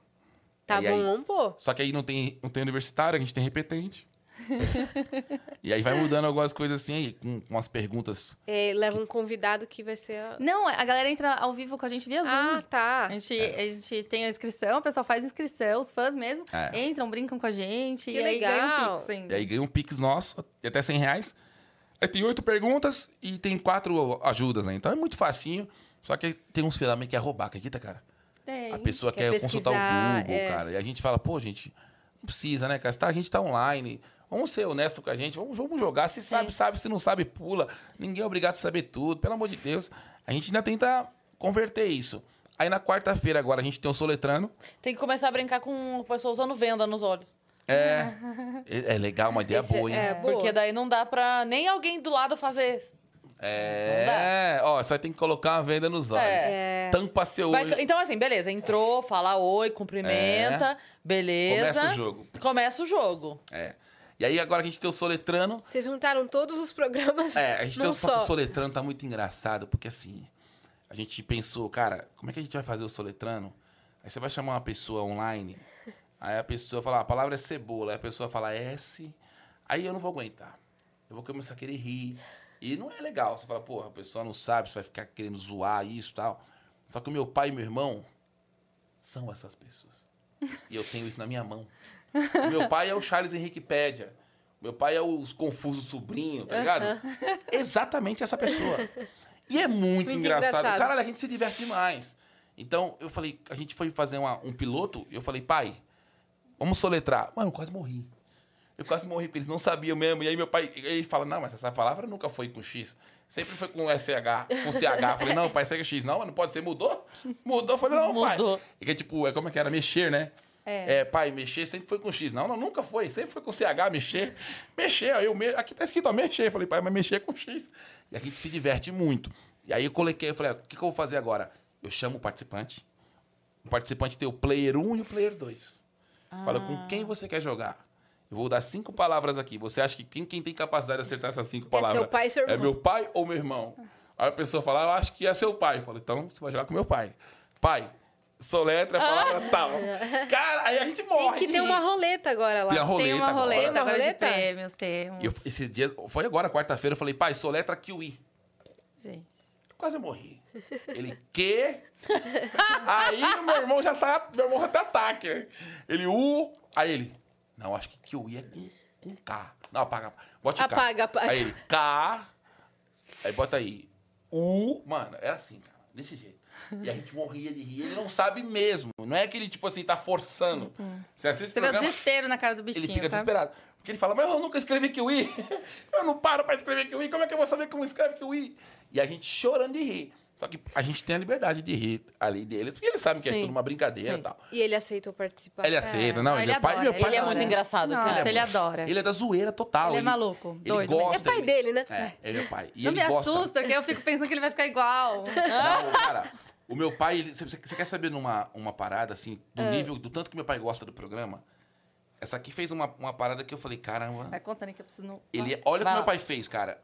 Tá E aí? bom, pô. Só que aí não tem, não tem universitário, a gente tem repetente. e aí vai mudando algumas coisas assim, aí, com, com as perguntas. É, leva um convidado que vai ser a... Não, a galera entra ao vivo com a gente via Zoom. Ah, tá. A gente, a gente tem a inscrição, o pessoal faz inscrição, os fãs mesmo É. entram, brincam com a gente. Que e aí ganha legal. um pix ainda. E aí ganha um Pix nosso, de até 100 reais. Aí tem oito perguntas e tem quatro ajudas, né? Então é muito facinho. Só que tem uns filamentos que é roubar, acredita, cara? Tem. A pessoa Quer quer, consultar o Google, é. cara. E a gente fala, pô, gente, não precisa, né, cara? Tá- A gente tá online. Vamos ser honesto com a gente, vamos, vamos jogar. Se sabe, sabe. Se não sabe, pula. Ninguém é obrigado a saber tudo. Pelo amor de Deus. A gente ainda tenta converter isso. Aí na quarta-feira agora a gente tem o Soletrano. tem que começar a brincar com o pessoal usando venda nos olhos. É, é é legal, uma ideia Esse é- boa, hein? é, boa. Porque daí não dá pra nem alguém do lado fazer. É, ó, só tem que colocar uma venda nos olhos. É. Tampa seu Vai- olho. então, assim, beleza. Entrou, fala oi, cumprimenta. Beleza. Começa o jogo. Começa o jogo. É. E aí agora a gente tem o Soletrano. Vocês juntaram todos os programas É, a gente tem o, só. o Soletrano tá muito engraçado, porque assim, a gente pensou, cara, como é que a gente vai fazer o Soletrano? Aí você vai chamar uma pessoa online, aí a pessoa fala, "Ah, a palavra é cebola, aí a pessoa fala S, aí eu não vou aguentar. Eu vou começar a querer rir. E não é legal. Você fala, porra, a pessoa não sabe, você vai ficar querendo zoar isso e tal. Só que o meu pai e meu irmão são essas pessoas. E eu tenho isso na minha mão. O meu pai é o Charles Henrique Pédia. Meu pai é o confuso sobrinho, tá ligado? Exatamente essa pessoa. E é muito, Muito engraçado. engraçado. Caralho, a gente se diverte demais. Então, eu falei, a gente foi fazer uma- um piloto, eu falei, pai, vamos soletrar. Mano, eu quase morri. Eu quase morri, porque eles não sabiam mesmo. E aí meu pai, ele fala, não, mas essa palavra nunca foi com X. Sempre foi com SH, com CH. Falei, não, pai, segue X. Não, mas não pode ser. Mudou? Mudou. Falei, não, Mudou. pai. E que, tipo, é como é que era? Mexer, né? É. pai, mexer sempre foi com X. Não, não, nunca foi. Sempre foi com CH, mexer. Mexer, aí eu me... aqui tá escrito, ó, mexer. Falei, pai, mas mexer é com X. E a gente se diverte muito. E aí eu coloquei, eu falei, o que, que eu vou fazer agora? Eu chamo o participante. O participante tem o player 1 e o player 2. Fala com quem você quer jogar. Eu vou dar cinco palavras aqui. Você acha que quem, quem tem capacidade de acertar essas cinco palavras? seu pai e seu É irmão. meu pai ou meu irmão? Aí a pessoa fala, eu acho que é seu pai. Eu falo, então você vai jogar com meu pai. Pai, soletra a palavra tal. Cara, aí a gente morre. Tem que ter uma roleta agora lá. Tem a roleta Tem uma agora. roleta Tem uma agora roleta? de prêmios, temos. E eu, esse dia, foi agora, quarta-feira, eu falei, pai, soletra kiwi. Gente. Quase eu morri. Ele, quê? aí meu irmão já sai, meu irmão até ataque. Ele, U. Aí ele, não, acho que kiwi é com, com K. Não, apaga. Bote Apaga, K. apaga. Aí ele, K. Aí bota aí, U. Mano, era assim, cara, desse jeito. E a gente morria de rir. Ele não sabe mesmo. Não é que ele, tipo assim, tá forçando. Você assiste Você o vê o programa, desespero na cara do ele bichinho, fica sabe? desesperado. Porque ele fala, mas eu nunca escrevi kiwi. eu não paro pra escrever kiwi. Como é que eu vou saber como escreve kiwi? E a gente chorando de rir. Só que a gente tem a liberdade de rir ali deles, porque eles sabem que é Sim. tudo uma brincadeira e tal. E ele aceitou participar. Ele aceita, não, Não, ele, ele meu pai, meu pai Ele é muito engraçado. Nossa, cara. ele adora. Ele é da zoeira total. Ele é maluco, Ele doido gosta. É pai ele- dele, né? É, é meu pai. E Não ele me gosta. assusta, porque eu fico pensando que ele vai ficar igual. Não, cara, o meu pai, ele- você, você quer saber numa uma parada, assim, do Ah. nível, do tanto que meu pai gosta do programa? Essa aqui fez uma, uma parada que eu falei, caramba. Vai contando aí que eu preciso... No... Ele, é, olha o que meu pai fez, cara.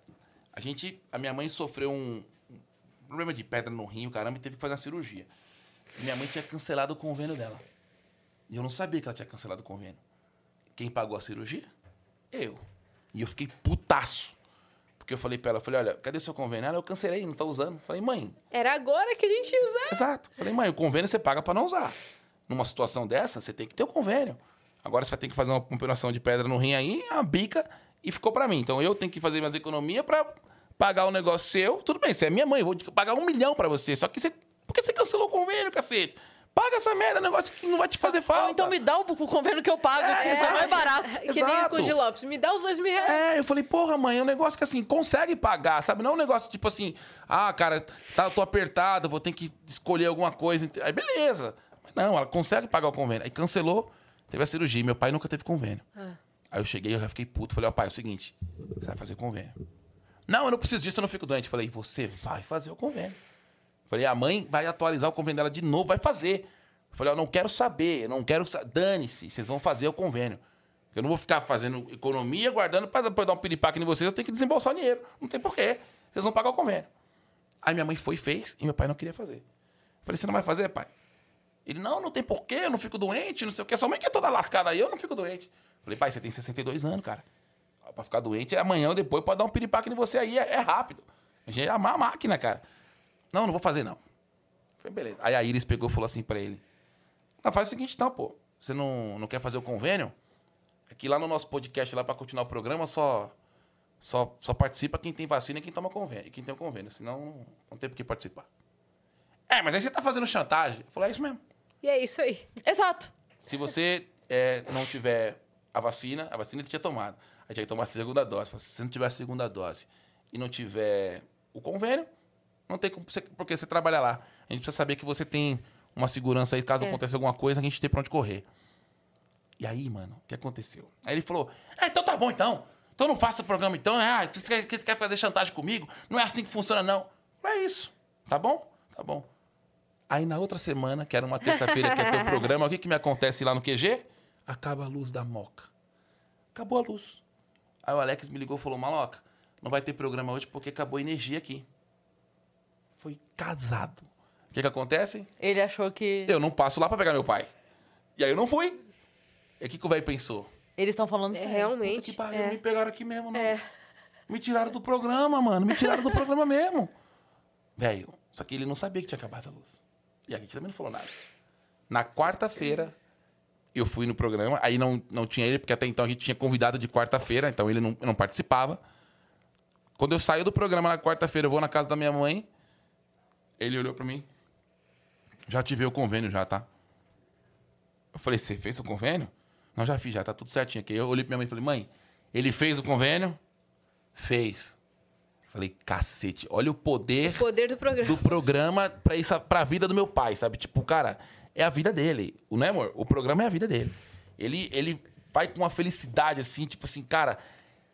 A gente, a minha mãe sofreu um, um problema de pedra no rim, caramba, e teve que fazer uma cirurgia. E minha mãe tinha cancelado o convênio dela. E eu não sabia que ela tinha cancelado o convênio. Quem pagou a cirurgia? Eu. E eu fiquei putaço. Porque eu falei pra ela, falei, olha, cadê seu convênio? Ela, eu cancelei, não tá usando. Falei, mãe, Era agora que a gente ia usar. Exato. Falei, mãe, o convênio você paga pra não usar. Numa situação dessa, você tem que ter o convênio. Agora você vai ter que fazer uma operação de pedra no rim aí, uma bica, e ficou pra mim. Então eu tenho que fazer minhas economias pra pagar o negócio seu. Tudo bem, você é minha mãe, vou pagar um milhão pra você. Só que você. Por que você cancelou o convênio, cacete? Paga essa merda, negócio que não vai te fazer falta. Ou então me dá o, o convênio que eu pago, que isso é mais barato. Que nem o. Conde Lopes. Me dá os dois mil reais. É, eu falei, porra, mãe, é um negócio que assim, consegue pagar, sabe? Não é um negócio tipo assim, ah, cara, tá, eu tô apertado, vou ter que escolher alguma coisa. Aí beleza. Mas não, ela consegue pagar o convênio. Aí cancelou, teve a cirurgia. Meu pai nunca teve convênio. Aí eu cheguei, eu já fiquei puto. Falei, ó, pai, é o seguinte, você vai fazer convênio. Não, eu não preciso disso, eu não fico doente. Falei, você vai fazer o convênio. Falei, a mãe vai atualizar o convênio dela de novo, vai fazer. Falei, ó, não quero saber, eu não quero. sa- Dane-se, vocês vão fazer o convênio. Eu não vou ficar fazendo economia, guardando para depois dar um piripaque em vocês, eu tenho que desembolsar o dinheiro. Não tem porquê. Vocês vão pagar o convênio. Aí minha mãe foi e fez, e meu pai não queria fazer. Falei, você não vai fazer, pai? Ele, não, não tem porquê, eu não fico doente, não sei o quê. Sua mãe que é toda lascada aí, eu não fico doente. Falei, pai, você tem 62 anos, cara. Pra ficar doente, amanhã ou depois pode dar um piripaque em você aí, é, é rápido. A gente é uma máquina, cara. Não, não vou fazer, não. Falei, beleza. Aí a Iris pegou e falou assim pra ele: Não, faz o seguinte, então, pô. Você não, não quer fazer o convênio? É que lá no nosso podcast, lá pra continuar o programa, só, só, só participa quem tem vacina e quem toma convênio. E quem tem o convênio. Senão, não, não tem por que participar. É, mas aí você tá fazendo chantagem. Eu falei, é isso mesmo. E é isso aí. Exato. Se você é, não tiver a vacina, a vacina ele tinha tomado. Aí tinha que tomar a segunda dose. Se você não tiver a segunda dose e não tiver o convênio, não tem como você, porque você trabalha lá. A gente precisa saber que você tem uma segurança aí, caso É. aconteça alguma coisa, a gente tem pra onde correr. E aí, mano, o que aconteceu? Aí ele falou: Ah, então tá bom então. Então não faça o programa então. Ah, você quer, você quer fazer chantagem comigo? Não é assim que funciona, não. Não é isso. Tá bom? Tá bom. Aí na outra semana, que era uma terça-feira que ter o programa, o que, que me acontece lá no QG? Acaba a luz da moca. Acabou a luz. Aí o Alex me ligou e falou: Maloca, não vai ter programa hoje porque acabou a energia aqui. Foi casado. O que, que acontece? Ele achou que. Eu não passo lá pra pegar meu pai. E aí eu não fui. E o que, que o velho pensou? Eles estão falando É, sério. Puta realmente. que pariu, é. me pegaram aqui mesmo, não. É. Me tiraram do programa, mano. Me tiraram do programa mesmo. Velho, só que ele não sabia que tinha acabado a luz. E a gente também não falou nada. Na quarta-feira, eu fui no programa. Aí não, não tinha ele, porque até então a gente tinha convidado de quarta-feira, então ele não, não participava. Quando eu saio do programa na quarta-feira, eu vou na casa da minha mãe. Ele olhou pra mim. Já tive o convênio já, tá? Eu falei, você fez o convênio? Não, já fiz, já tá tudo certinho aqui. Eu olhei pra minha mãe e falei, mãe, ele fez o convênio? Fez. Eu Falei, cacete, olha o poder O poder do programa. do programa pra, isso, pra vida do meu pai, sabe? Tipo, cara, é a vida dele. O, né, amor? O programa é a vida dele. Ele, ele vai com uma felicidade, assim, tipo assim, cara,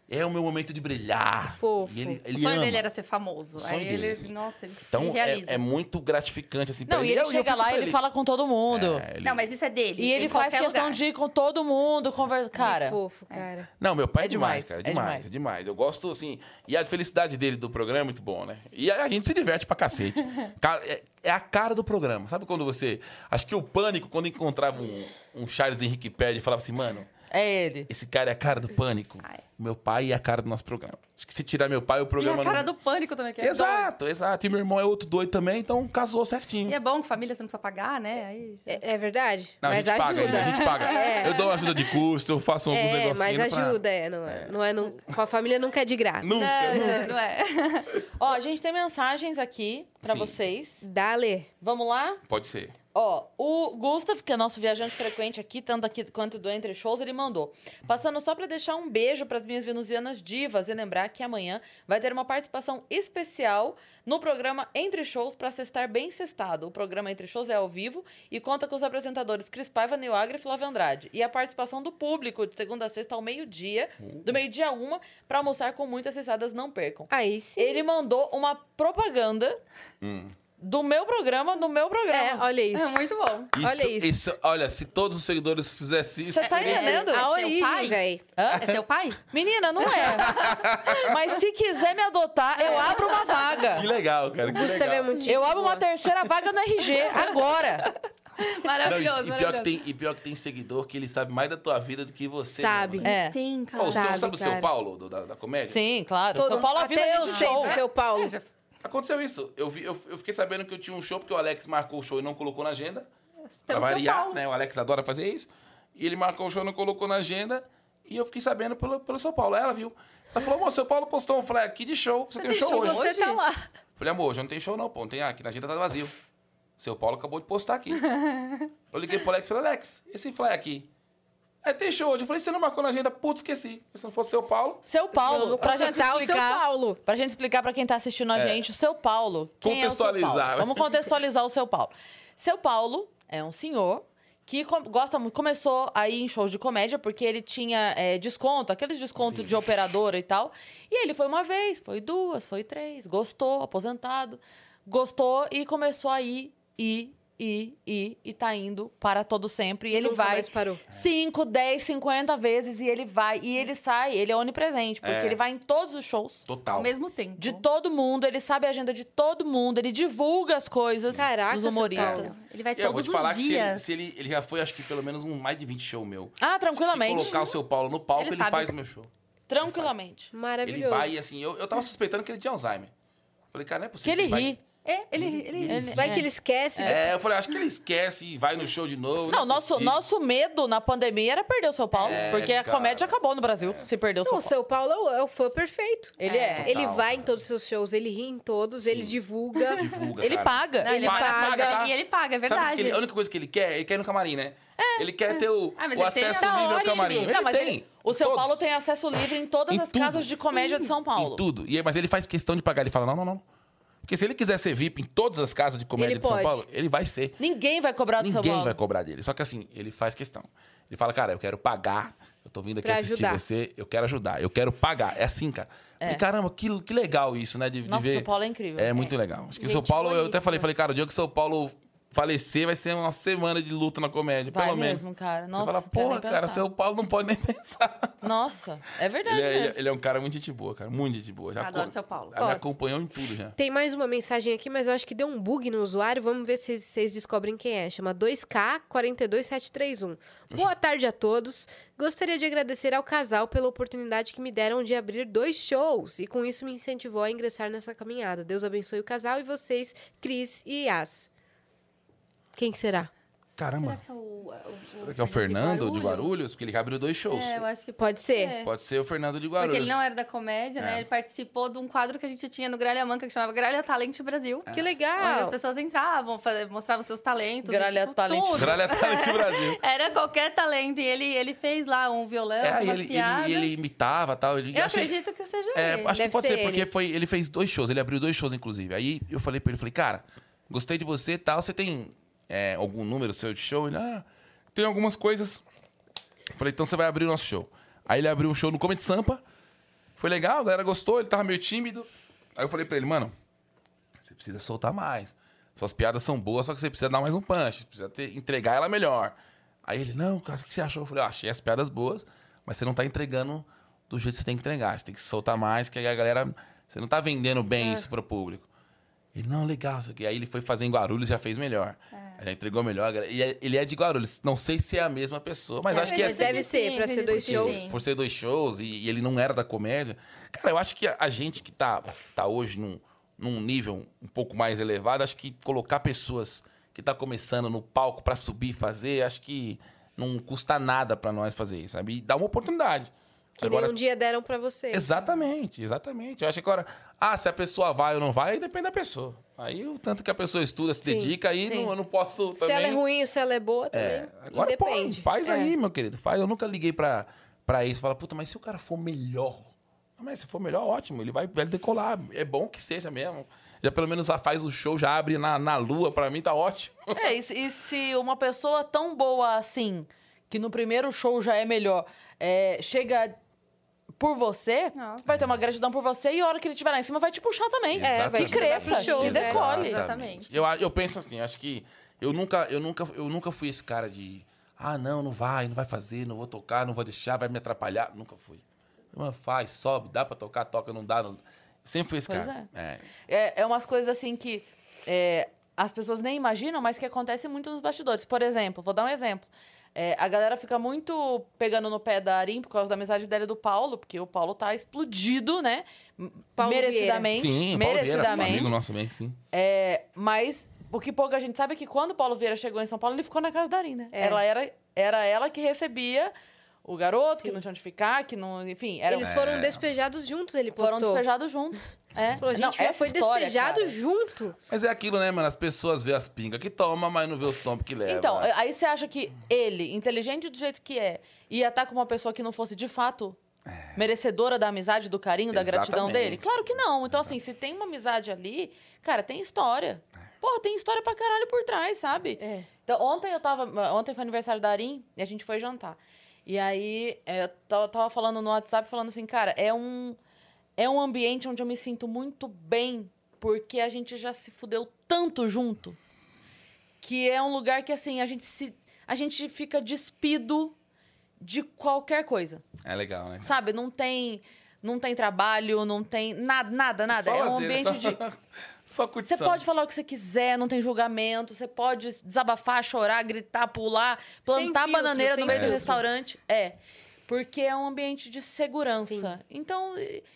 é o meu momento de brilhar. Fofo. E ele, ele o sonho ama. dele era ser famoso. O sonho Aí dele, ele, assim. nossa, ele Então, se realiza. é, é muito gratificante, assim, pra Não, e ele. ele Eu- eu chega lá e ele fala com todo mundo. É, ele- Não, mas isso é dele. E ele faz questão lugar. de ir com todo mundo, conversar. Cara, Que fofo, cara. Não, meu pai é, É demais, demais, cara. É é demais, demais. é demais. Eu gosto, assim. E a felicidade dele do programa é muito bom, né? E a, gente se diverte pra cacete. Ca- é, é a cara do programa. Sabe quando você. Acho que o pânico, quando encontrava um, um Charles Henrique Pérez e falava assim, mano, é ele. esse cara é a cara do pânico. Ah, é. Meu pai é a cara do nosso programa. Acho que se tirar meu pai, o E programa a cara não. do pânico também, que é doido. Exato, exato. E meu irmão é outro doido também, então casou certinho. E é bom que família você não precisa pagar, né? Aí já- É, é verdade? Não, mas a gente ajuda. paga, a gente paga. É. Eu dou uma ajuda de custo, eu faço alguns É, negocinhos. mas pra- ajuda, é. Não é, não é não- com a família nunca é de graça. Nunca, nunca. Não, não é. Ó, a gente tem mensagens aqui pra Sim. vocês. Dale. Vamos lá? Pode ser. Ó, o Gustav, que é nosso viajante frequente aqui, tanto aqui quanto do Entre Shows, ele mandou. Passando só pra deixar um beijo pras minhas venusianas divas e lembrar que amanhã vai ter uma participação especial no programa Entre Shows pra cestar bem cestado. O programa Entre Shows é ao vivo e conta com os apresentadores Cris Paiva, Nil Agra e Flávio Andrade. E a participação do público de segunda a sexta ao meio-dia, do meio-dia a uma, pra almoçar com muitas risadas, não percam. Aí sim. Ele mandou uma propaganda Hum. Do meu programa, no meu É, programa. olha isso. É muito bom. Olha isso. Olha, se todos os seguidores fizessem isso. Você tá entendendo? A seu origem, pai? velho. Hã? É seu pai? Menina, não é. Mas se quiser me adotar, eu abro uma vaga. Que legal, cara. Que Gustavo legal. é muito Eu abro uma terceira vaga no RG, agora. Não, Maravilhoso, e, e pior que maravilhoso. tem, e pior que tem seguidor que ele sabe mais da tua vida do que você. Sabe. mesmo, né? É. Tem, cara. o seu, Sabe, sabe o seu. Paulo, do- da, da comédia? Sim, claro. Todo- São Paulo a vida Até eu sei show. do seu Paulo. Aconteceu isso. Eu, vi, eu, eu fiquei sabendo que eu tinha um show, porque o Alex marcou o show e não colocou na agenda. Pra Pelo São variar, né? O Alex adora fazer isso. E ele marcou o show e não colocou na agenda. E eu fiquei sabendo pelo, pelo São Paulo. Aí ela viu. Ela falou, amor, seu Paulo postou um flyer aqui de show. Você, tem um tem show, show hoje. você Você tá lá. Falei, amor, hoje não tem show não, pô. Não tem, ah, aqui na agenda tá vazio. Seu Paulo acabou de postar aqui. eu liguei pro Alex e falei, Alex, esse flyer aqui. Aí tem show hoje. Eu falei, você não marcou na agenda? Putz, esqueci. Se não fosse seu Paulo... Seu Paulo, pra gente contratar o seu explicar. Paulo. Pra gente explicar pra quem tá assistindo a gente, o seu Paulo. Quem é o seu Contextualizar, Paulo? né? Vamos contextualizar o seu Paulo. Seu Paulo é um senhor que gosta muito, começou aí em shows de comédia, porque ele tinha é, desconto, aqueles descontos de operadora e tal. E ele foi uma vez, foi duas, foi três, gostou, aposentado, gostou e começou a ir, ir, ir, ir, e tá indo para todo sempre. E ele Nunca vai mais parou. 5, 10, 50 vezes e ele vai. E ele sai, ele é onipresente, porque É. ele vai em todos os shows. Total. Ao mesmo tempo. De todo mundo, ele sabe a agenda de todo mundo, ele divulga as coisas Caraca, dos seu humoristas. Ele vai E eu vou todos te falar os que se ele, dias. se ele, ele já foi, acho que pelo menos um mais de 20 shows meu. Ah, Se tranquilamente. colocar o seu Paulo no palco, Ele ele, faz o meu show. Tranquilamente. Ele Maravilhoso. vai e assim, eu, eu tava suspeitando que ele tinha Alzheimer. Falei, cara, não é Que possível. ele vai- ri. É, ele, ele, Ele- Vai é. que ele esquece. É, eu falei, acho que ele esquece e vai no show de novo. Não, é nosso, possível. nosso medo na pandemia era perder o São Paulo. É, porque a cara. comédia acabou no Brasil se perder o São Não, o Paulo. seu Paulo é o, é o fã perfeito. Ele é. Ele Total, vai em cara. todos os seus shows, ele ri em todos, ele divulga. Divulga, Ele cara. paga. Não, ele, Ele paga, paga, tá? E ele paga, é Sabe verdade. ele- a única coisa que ele quer, ele quer ir no camarim, né? Ele quer ter o, Ah, mas o ele tem- acesso tá livre ao camarim. Ele Não, mas tem. ele- o Todos. Paulo tem acesso livre em todas Em as tudo. casas de comédia de São Paulo. Em tudo. E, mas ele faz questão de pagar. Ele fala, não, não, não. Porque se ele quiser ser VIP em todas as casas de comédia Ele de São pode. Paulo, ele vai ser. Ninguém vai cobrar do São Ninguém Paulo. vai cobrar dele. Só que assim, ele faz questão. Ele fala, cara, eu quero pagar. Eu tô vindo aqui Pra assistir ajudar. você, eu quero ajudar, eu quero pagar. É assim, cara. Falei, caramba, que, que legal isso, né? De, de Nossa, ver. São Paulo é incrível. É muito legal. Acho que o Gente São Paulo, eu até falei, falei, cara, o dia que São Paulo falecer vai ser uma semana de luta na comédia, Vai pelo menos. mesmo, cara. Você Nossa, fala, não quero porra, cara. São Paulo não pode nem pensar. Nossa, é verdade Ele é, mesmo. ele é um cara muito gente boa, cara. Muito gente boa. Já Adoro co- seu Paulo. Já me acompanhou em tudo já. Tem mais uma mensagem aqui, mas eu acho que deu um bug no usuário. Vamos ver se vocês descobrem quem é. Chama 2K42731. Boa tarde a todos. Gostaria de agradecer ao casal pela oportunidade que me deram de abrir dois shows e com isso me incentivou a ingressar nessa caminhada. Deus abençoe o casal e vocês, Cris e Yas. Quem será? Caramba. Será que é o, o Será que é o Fernando de Guarulhos? Porque ele abriu dois shows. É, eu acho que Pode ser? É. Pode ser o Fernando de Porque Guarulhos. ele não era da comédia, né? É. Ele participou de um quadro que a gente tinha no Gralha Manca, que chamava Gralha Talent Brasil. Que Onde as legal. pessoas entravam, fa- mostravam seus talentos. e, Gralha tipo, Talent tudo. Gralha Talent Brasil. Era qualquer talento. E ele, ele fez lá um violão, É, umas ele, ele, piadas. ele imitava tal. Ele, Eu achei- acredito que seja É, ele. acho que Deve pode ser ser, porque ele. foi, ele fez dois shows, ele abriu dois shows, inclusive. Aí eu falei pra ele, falei, cara, gostei de você e tal, você tem é, algum número seu de show? Ele, ah, tem algumas coisas. Eu Falei, então você vai abrir o nosso show. Aí ele abriu um show no Comedy Sampa, foi legal, a galera gostou, ele tava meio tímido. Aí eu falei pra ele, mano, você precisa soltar mais. Suas piadas são boas, só que você precisa dar mais um punch, precisa ter- entregar ela melhor. Aí ele, não, cara, o que você achou? Eu falei, ah, achei as piadas boas, mas você não tá entregando do jeito que você tem que entregar. Você tem que soltar mais, que aí a galera. Você não tá vendendo bem isso pro público. Ele, não, legal, isso aqui. Aí ele foi fazer em Guarulhos já fez melhor. Aí já entregou melhor. E é- ele é de Guarulhos. Não sei se é a mesma pessoa, mas acho que é Mas deve Acredito ser, sim, pra ser dois shows. sim. por ser dois shows e, e ele não era da comédia. Cara, eu acho que a, a gente que tá, tá hoje num, num nível um pouco mais elevado, acho que colocar pessoas que tá começando no palco pra subir e fazer, acho que não custa nada pra nós fazer isso, sabe? E dá uma oportunidade. Que nem um dia deram pra você. Exatamente, exatamente. Eu acho que agora, ah, se a pessoa vai ou não vai, aí depende da pessoa. Aí o tanto que a pessoa estuda, se Sim, dedica, aí não, eu não posso Se também... ela é ruim ou se ela é boa, também. É, agora Independe. pô, faz É. aí, meu querido. Faz. Eu nunca liguei pra, pra isso. Fala, puta, mas se o cara for melhor. Mas se for melhor, ótimo. Ele vai, vai decolar. É bom que seja mesmo. Já pelo menos já faz o show, já abre na, na lua. Pra mim tá ótimo. É, e se, e se uma pessoa tão boa assim, que no primeiro show já é melhor, é, chega por você, Nossa. vai ter uma gratidão por você e a hora que ele estiver lá em cima vai te puxar também. É, vai que cresça, show, que né? decole. Exatamente. Eu, eu penso assim, acho que eu nunca, eu, nunca, eu nunca fui esse cara de... Ah, não, não vai, não vai fazer, não vou tocar, não vou deixar, vai me atrapalhar. Nunca fui. Mano, faz, sobe, dá pra tocar, toca, não dá. Não... Sempre fui esse Pois cara. É. É, é umas coisas assim que é, as pessoas nem imaginam, mas que acontece muito nos bastidores. Por exemplo, vou dar um exemplo. É, a galera fica muito pegando no pé da Arim por causa da amizade dela e do Paulo, porque o Paulo tá explodido, né? Paulo merecidamente. Sim, o Paulo Vieira, merecidamente. amigo nosso também, sim. É, mas o que pouca gente sabe é que quando o Paulo Vieira chegou em São Paulo, ele ficou na casa da Arim, né? É. Ela era, era ela que recebia o garoto, Sim. que não tinha onde ficar, que não. Enfim, era, Eles foram despejados juntos, ele postou. foram despejados juntos. É. Falou, gente, Não, essa foi história, despejado cara. junto. Mas é aquilo, né, mano? As pessoas vê as pingas que toma, mas não vê os tombos que leva. Então, aí você acha que ele, inteligente do jeito que é, ia estar com uma pessoa que não fosse de fato merecedora da amizade, do carinho, da gratidão dele? Claro que não. Então, assim, se tem uma amizade ali, cara, tem história. Porra, tem história pra caralho por trás, sabe? É. Então, ontem eu tava. Ontem foi aniversário da Arim e a gente foi jantar. E aí, é, eu ta- tava falando no WhatsApp, falando assim, cara, é um. É um ambiente onde eu me sinto muito bem, porque a gente já se fudeu tanto junto que é um lugar que assim a gente se a gente fica despido de qualquer coisa, É legal, né? sabe? Não tem não tem trabalho, não tem nada, nada, nada. Só é um lazer, ambiente só... de Só você curtição. pode falar o que você quiser, não tem julgamento, você pode desabafar, chorar, gritar, pular, plantar filtro, bananeira no meio do filtro. restaurante. É. Porque é um ambiente de segurança. Sim. Então,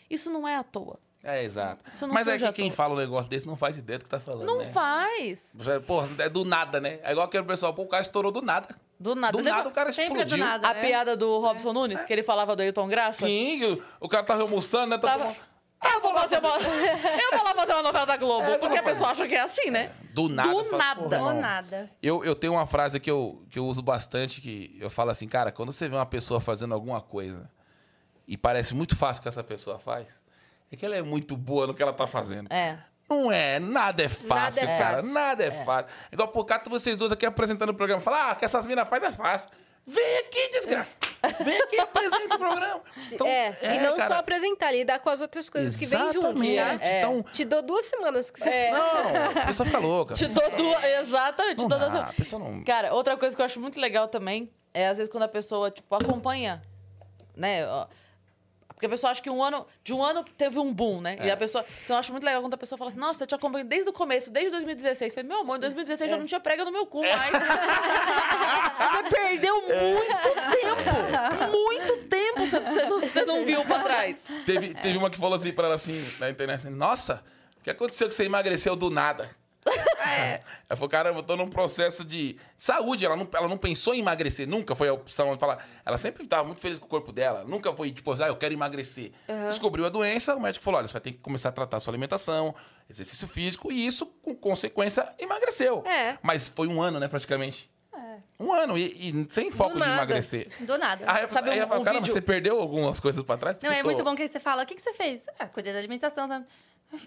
isso não é à toa. É, exato. Isso não Mas é que quem toa. fala um negócio desse não faz ideia do que tá falando, Não né? faz. Porra, é do nada, né? É igual aquele pessoal, pô, o cara estourou do nada. Do nada. Do nada o cara Sempre é do explodiu. nada. A né? piada do Robson Nunes, que ele falava do Ailton Graça? Sim, o- cara tava almoçando, né? Tava- tomando- Eu vou, fazer uma... eu vou lá fazer uma novela da Globo, É, porque a pessoa acha que é assim, né? Do nada. Do fala, nada. não. nada. Eu, eu tenho uma frase que eu, que eu uso bastante, que eu falo assim, cara, quando você vê uma pessoa fazendo alguma coisa e parece muito fácil que essa pessoa faz, é que ela é muito boa no que ela tá fazendo. É. Não é, nada é fácil, Nada é cara. fácil. Nada é, fácil. Igual por cá, vocês dois aqui apresentando o programa. Falar, ah, que essas minas fazem é fácil. Vem aqui, desgraça. Vem aqui, apresenta o programa. Então, é, e não cara, só apresentar, lidar com as outras coisas que vêm junto, Exatamente. tá? É. Então, Te dou duas semanas que você... É. não, a pessoa fica louca. Te dou duas. Exatamente, te Não dou duas. a pessoa não... Cara, outra coisa que eu acho muito legal também é, às vezes, quando a pessoa, tipo, acompanha, né? Porque a pessoa acha que um ano, de um ano teve um boom, né? É. E a pessoa. Então eu acho muito legal quando a pessoa fala assim: Nossa, eu te acompanho desde o começo, desde 2016. Eu falei, meu amor, em 2016 É. já não tinha prega no meu cu mais. você perdeu muito tempo. Muito tempo você, você não, você não viu pra trás. Teve, teve uma que falou assim pra ela assim, na internet, assim, nossa, o que aconteceu que você emagreceu do nada? É. Ela falou, caramba, eu tô num processo de saúde. Ela não, ela não pensou em emagrecer, nunca foi a opção de falar. Ela sempre estava muito feliz com o corpo dela. Nunca foi, tipo, ah, eu quero emagrecer. Descobriu a doença, o médico falou: olha, você vai ter que começar a tratar a sua alimentação, exercício físico, e isso, com consequência, emagreceu. É. Mas foi um ano, né, praticamente. É. Um ano, e, e sem foco de nada. emagrecer. Do nada. Aí, eu- Sabe aí um- eu falo, um caramba, vídeo- você perdeu algumas coisas pra trás? Não, é tô- muito bom que aí você fala, o que, que você fez? Ah, cuidei da alimentação. Sabe?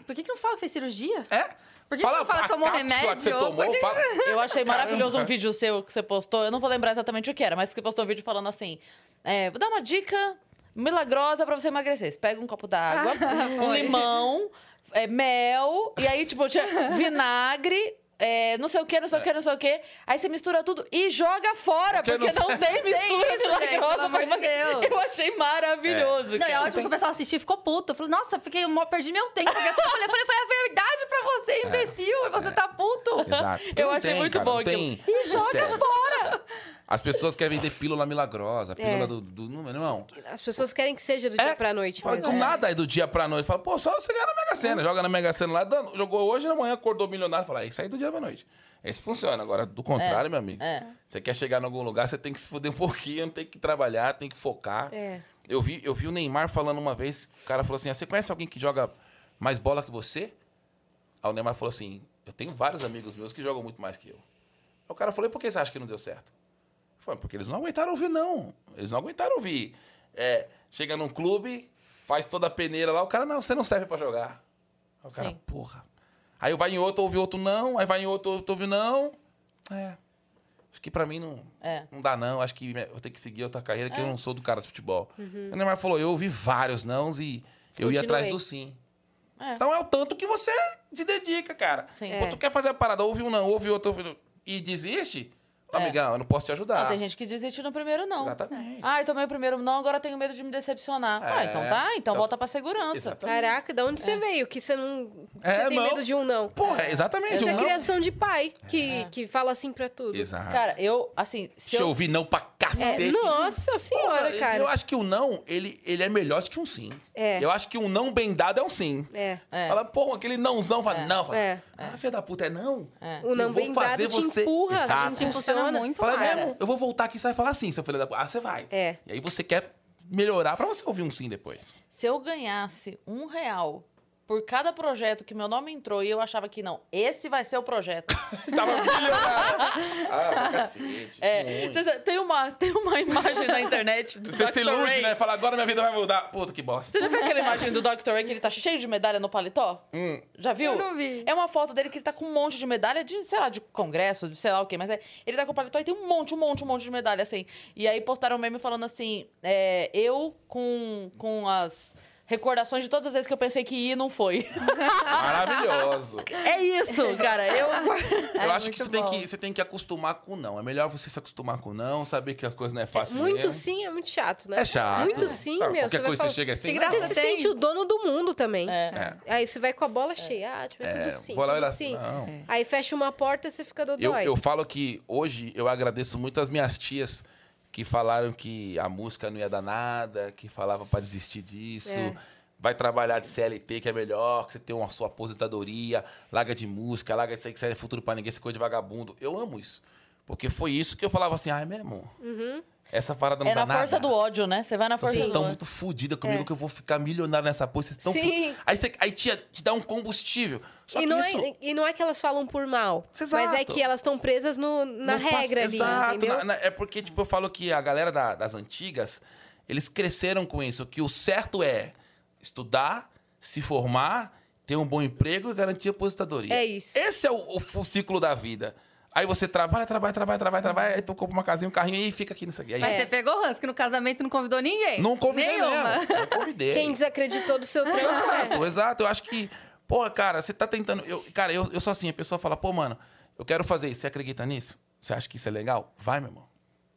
Por que, que não fala que fez cirurgia? É? Por que que não fala que tomou remédio? Que você tomou, que- fala... Eu achei Caramba. maravilhoso um vídeo seu que você postou. Eu não vou lembrar exatamente o que era, mas que você postou um vídeo falando assim: é, vou dar uma dica milagrosa pra você emagrecer. Você pega um copo d'água, um limão, é, mel, e aí, tipo, tinha vinagre. É, não sei o que, não sei o que, não sei o que. Aí você mistura tudo e joga fora, Porque porque não não, tem mistura isso, gente, milagrosa. pelo amor de pra Deus. Eu achei maravilhoso. Não, e é ótimo que o pessoal assistiu e ficou puto. Eu falei, nossa, fiquei, perdi meu tempo. Porque assim, eu falei, eu falei, foi a verdade pra você, imbecil, e você tá puto. Exato. Eu não achei tem, muito cara, bom não aquilo. tem E joga fora! As pessoas querem vender pílula milagrosa, pílula É. do, do. Não, não. As pessoas querem que seja do dia É, pra noite Fala, do nada é do dia pra noite. Fala, pô, só você ganhar na Mega Sena. Joga na Mega Sena lá, dando- jogou hoje, na manhã acordou milionário. Fala, é isso aí do dia pra noite. Esse funciona. Agora, do contrário, meu amigo. é. Você quer chegar em algum lugar, você tem que se fuder um pouquinho, tem que trabalhar, tem que focar. É. Eu vi, eu vi o Neymar falando uma vez, o cara falou assim: "Ah, você conhece alguém que joga mais bola que você? Aí o Neymar falou assim: eu tenho vários amigos meus que jogam muito mais que eu. Aí o cara falou: e por que você acha que não deu certo? Foi porque eles não aguentaram ouvir, não. Eles não aguentaram ouvir. É, chega num clube, faz toda a peneira lá, o cara, não, você não serve pra jogar. Aí o cara, Sim. porra. Aí vai em outro, ouve outro não, aí vai em outro, outro ouve não. É. Acho que pra mim não, É. não dá, não. Acho que eu tenho que seguir outra carreira, que eu não sou do cara de futebol. Uhum. O Neymar falou, eu ouvi vários nãos e eu ia Continuei. atrás do sim. É. Então é o tanto que você se dedica, cara. Sim. É. tu quer fazer a parada, ouve um não, ouve outro, ouve outro, e desiste? É. Amigão, eu não posso te ajudar. Não, tem gente que desiste no primeiro não. Exatamente. Ah, eu tomei o primeiro não, agora tenho medo de me decepcionar. Ah, É. então tá, então Então- volta pra segurança. Exatamente. Caraca, de onde você veio? Que você não. É, você tem não. medo de um não. Porra, é exatamente. Isso um é não. criação de pai que, que fala assim pra tudo. Exato. Cara, eu, assim, se Deixa eu ouvir não pra É, cacete. nossa senhora, Porra, cara. Eu acho que o não, ele, ele é melhor do que um sim. É. Eu acho que um não bem dado é um sim. É. É. Fala, porra, aquele nãozão, fala, não, fala, É. ah, filha da puta, é não? É. O não bem fazer dado te você- empurra, Exato. a gente Muito Fala, mais. eu vou voltar aqui e você vai falar sim, seu filho da puta. Ah, você vai. É. E aí você quer melhorar pra você ouvir um sim depois. Se eu ganhasse um real por cada projeto que meu nome entrou e eu achava que não, esse vai ser o projeto. Tava milionário. ah, cacete. É, cê- tem, uma, tem uma imagem na internet do Você se Dr. ilude, Ray. né? Fala, agora minha vida vai mudar. Puta, que bosta. Você já viu aquela imagem do Dr. Ray que ele tá cheio de medalha no paletó? Hum. Já viu? Eu não vi. É uma foto dele que ele tá com um monte de medalha de, sei lá, de congresso, de sei lá o quê. Mas é, ele tá com o paletó e tem um monte, um monte, um monte de medalha, assim. E aí postaram um meme falando assim, é, eu com, com as recordações de todas as vezes que eu pensei que ia e não foi. Maravilhoso. é isso, cara. Eu... É eu acho muito que você, tem que você tem que acostumar com o não. É melhor você se acostumar com o não, saber que as coisas não é fácil Muito mesmo. sim é muito chato, né? É chato. Muito sim, Não, meu. Qualquer coisa falar... você chega assim. Graça Você se sente o dono do mundo também. É. É. Aí você vai com a bola cheia. Ah, tiver É, tudo sim, lá tudo sim. não. Aí fecha uma porta e você fica Eu, dodói. eu falo que hoje eu agradeço muito as minhas tias que falaram que a música não ia dar nada, que falava pra desistir disso. É. Vai trabalhar de CLT, que é melhor, que você tem uma sua aposentadoria, larga de música, larga de aí que aí é futuro pra ninguém, essa coisa de vagabundo. Eu amo isso. Porque foi isso que eu falava assim, ai mesmo. Essa parada não É dá na nada. força do ódio, né? Você vai na força Vocês do estão muito fodidas comigo É. que eu vou ficar milionário nessa porra. Vocês estão. fu-. Aí, você, aí te, te dá um combustível. Só E que não, isso. é, e não é que elas falam por mal, Exato. mas é que elas estão presas no- na Não passa- regra ali, Exato, entendeu? na- na- é porque, tipo, eu falo que a galera da- das antigas, eles cresceram com isso, que o certo é estudar, se formar, ter um bom emprego e garantir a aposentadoria. É isso. Esse é o, o- o ciclo da vida. Aí você trabalha, trabalha, trabalha, trabalha, trabalha, aí tu compra uma casinha, um carrinho e fica aqui nisso aqui. Aí Mas É. você pegou o Husky no casamento e não convidou ninguém? Não convidei Nenhuma. mesmo. Não convidei. Quem desacreditou do seu trampo é. Exato, exato. Eu acho que, pô, cara, você tá tentando. Eu, cara, eu, eu sou assim, a pessoa fala, pô, mano, eu quero fazer isso. Você acredita nisso? Você acha que isso é legal? Vai, meu irmão.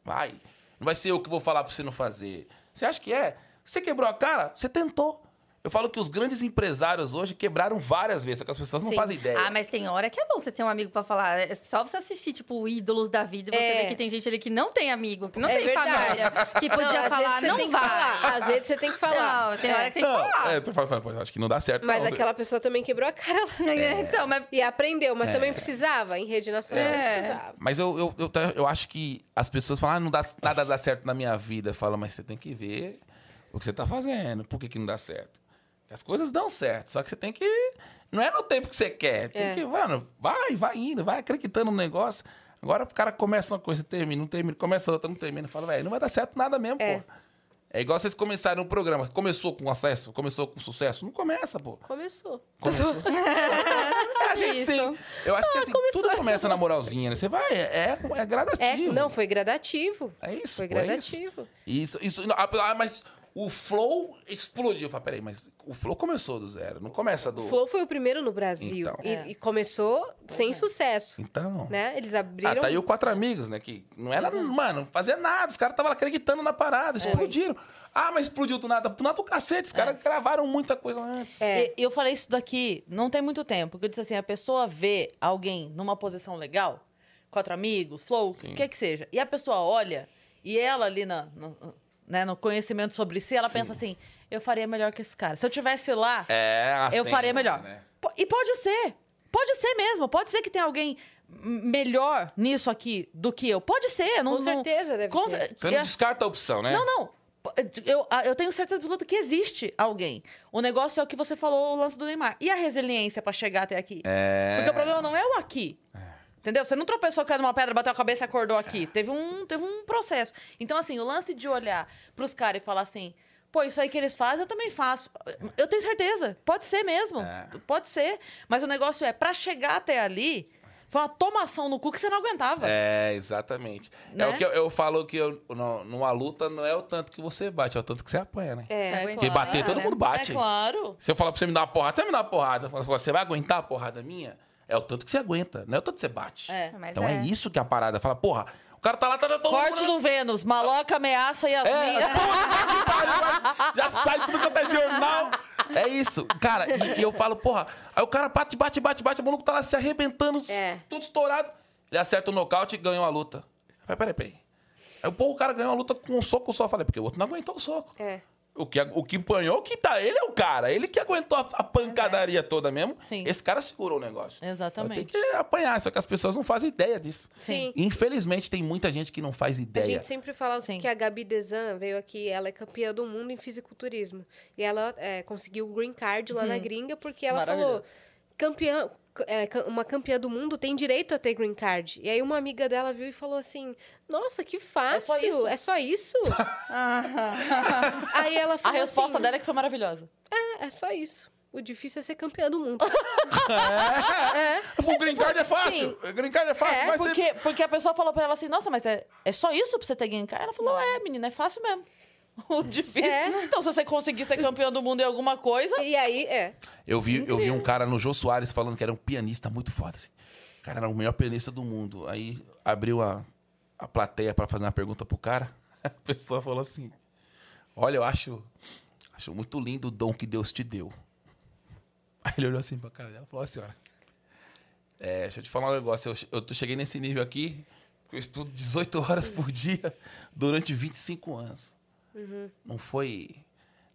Vai. Não vai ser eu que vou falar pra você não fazer. Você acha que é? Você quebrou a cara? Você tentou. Eu falo que os grandes empresários hoje quebraram várias vezes, só que as pessoas não Sim. fazem ideia. Ah, mas tem hora que é bom você ter um amigo pra falar. É só você assistir, tipo, Ídolos da Vida e você É. vê que tem gente ali que não tem amigo, que não É tem verdade. família, que Não, podia às falar, não tem que vai. falar. Às vezes você tem que falar. Não, tem É. hora que tem que Não, falar. é, tô falando, pô, acho que não dá certo. Mas não. aquela pessoa também quebrou a cara lá. É, Então, mas E aprendeu, mas também precisava. Em rede nacional É. precisava. Mas eu, eu, eu, eu acho que as pessoas falam, ah, não dá, nada dá certo na minha vida. Fala, mas você tem que ver o que você tá fazendo. Por que, que não dá certo? As coisas dão certo, só que você tem que. Não é no tempo que você quer. Tem É. que, mano, vai, vai indo, vai acreditando no negócio. Agora o cara começa uma coisa, termina, não termina, começa outra, não termina. Fala, velho, não vai dar certo nada mesmo, É. pô. É igual vocês começaram um programa. Começou com acesso, começou com sucesso. Não começa, pô. Começou. Começou. a gente sim. Eu acho que assim, começou. tudo começa na moralzinha, né? Você vai, é, é, é É, gradativo. não, foi gradativo. É isso. Foi pô, é gradativo. Isso, isso. não, Ah, mas o Flow explodiu. Eu falei, peraí, mas o Flow começou do zero, não começa do. O Flow foi o primeiro no Brasil. Então. E, É. e começou sem sucesso. Então. Né? Eles Ah, abriram. tá aí o Quatro Amigos, né? Que não era, mano, fazia nada. Os caras estavam acreditando na parada, explodiram. Ah, mas explodiu do nada. Do nada do cacete. Os caras gravaram muita coisa antes. É. E eu falei isso daqui não tem muito tempo. Que eu disse assim: a pessoa vê alguém numa posição legal, quatro amigos, flow, o que que seja, e a pessoa olha, e ela ali na, no, né, no conhecimento sobre si, ela pensa assim: eu faria melhor que esse cara. Se eu tivesse lá, É, eu assim, faria melhor. né? E pode ser. Pode ser mesmo. Pode ser que tenha alguém melhor nisso aqui do que eu. Pode ser. Não, Com não- certeza deve com- ter. Você não eu- descarta a opção, né? não, não. Eu, eu tenho certeza absoluta que existe alguém. O negócio é o que você falou, o lance do Neymar. E a resiliência pra chegar até aqui? É. Porque o problema não é o aqui. Entendeu? Você não tropeçou, caiu numa pedra, bateu a cabeça e acordou aqui. Teve, um, teve um processo. Então, assim, o lance de olhar pros caras e falar assim... Pô, isso aí que eles fazem, eu também faço. Eu tenho certeza. Pode ser mesmo. É. Pode ser. Mas o negócio é, pra chegar até ali, foi uma tomação no cu que você não aguentava. É, exatamente. É Né? o que eu, eu falo que eu, no- numa luta não é o tanto que você bate, é o tanto que você apanha, né? É. Porque bater, todo mundo bate. É claro. Se eu falar pra você me dar uma porrada, você vai me dar uma porrada. Eu falo, Você vai aguentar a porrada minha? É o tanto que você aguenta, não é o tanto que você bate. É. Mas Então é. isso que é a parada. Fala, porra, o cara tá lá, tá, tá todo Corte mundo- do Vênus, maloca, ameaça e as É, vai- já sai tudo quanto é jornal. É isso. Cara, e, e eu falo, porra, aí o cara bate, bate, bate, bate, o maluco tá lá se arrebentando, É. tudo estourado. Ele acerta o nocaute e ganhou a luta. Aí, peraí, peraí. Aí, pô, o cara ganhou a luta com um soco só. Eu falei, porque o outro não aguentou o soco. É. O que, o que empanhou, o que tá. Ele é o cara. Ele que aguentou a, a pancadaria toda mesmo. Sim. Esse cara segurou o negócio. Exatamente. Tem que apanhar, só que as pessoas não fazem ideia disso. Sim. Infelizmente, tem muita gente que não faz A ideia. gente sempre fala Sim. que a Gabi Desan veio aqui, ela é campeã do mundo em fisiculturismo. E ela é, conseguiu o green card lá na gringa porque ela falou: campeã, é, ca- uma campeã do mundo tem direito a ter green card. E aí uma amiga dela viu e falou assim: Nossa, que fácil! isso." É só isso? aí ela A falou resposta assim, dela é que foi maravilhosa. É, é só isso. O difícil é ser campeã do mundo. é. O green card é fácil. O green card é fácil, É, mas você... Porque, porque a pessoa falou pra ela assim, nossa, mas é, é só isso pra você ter green card? Ela falou, é, menina, é fácil mesmo. O difícil. É. Então, se você conseguir ser campeão do mundo em alguma coisa... E aí, é. Eu vi, eu vi um cara no Jô Soares falando que era um pianista muito foda. Assim. O cara era o melhor pianista do mundo. Aí abriu a, a plateia pra fazer uma pergunta pro cara. A pessoa falou assim: Olha, eu acho, acho muito lindo o dom que Deus te deu. Aí ele olhou assim pra cara dela e falou: "Ó, senhora, é, deixa eu te falar um negócio. Eu, eu cheguei nesse nível aqui, porque eu estudo 18 horas por dia durante 25 anos. Não foi.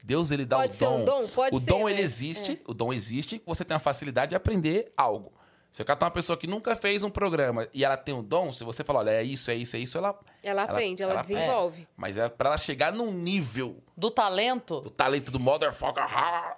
Deus, ele dá Pode o ser dom. um dom? Pode o ser, dom, né? ele existe. O dom existe. Você tem a facilidade de aprender algo. Se eu catar uma pessoa que nunca fez um programa e ela tem um dom, se você falar, olha, é isso, é isso, é isso, ela. Ela aprende, ela, aprende. desenvolve. Mas é pra ela chegar num nível Do talento... do talento do motherfucker,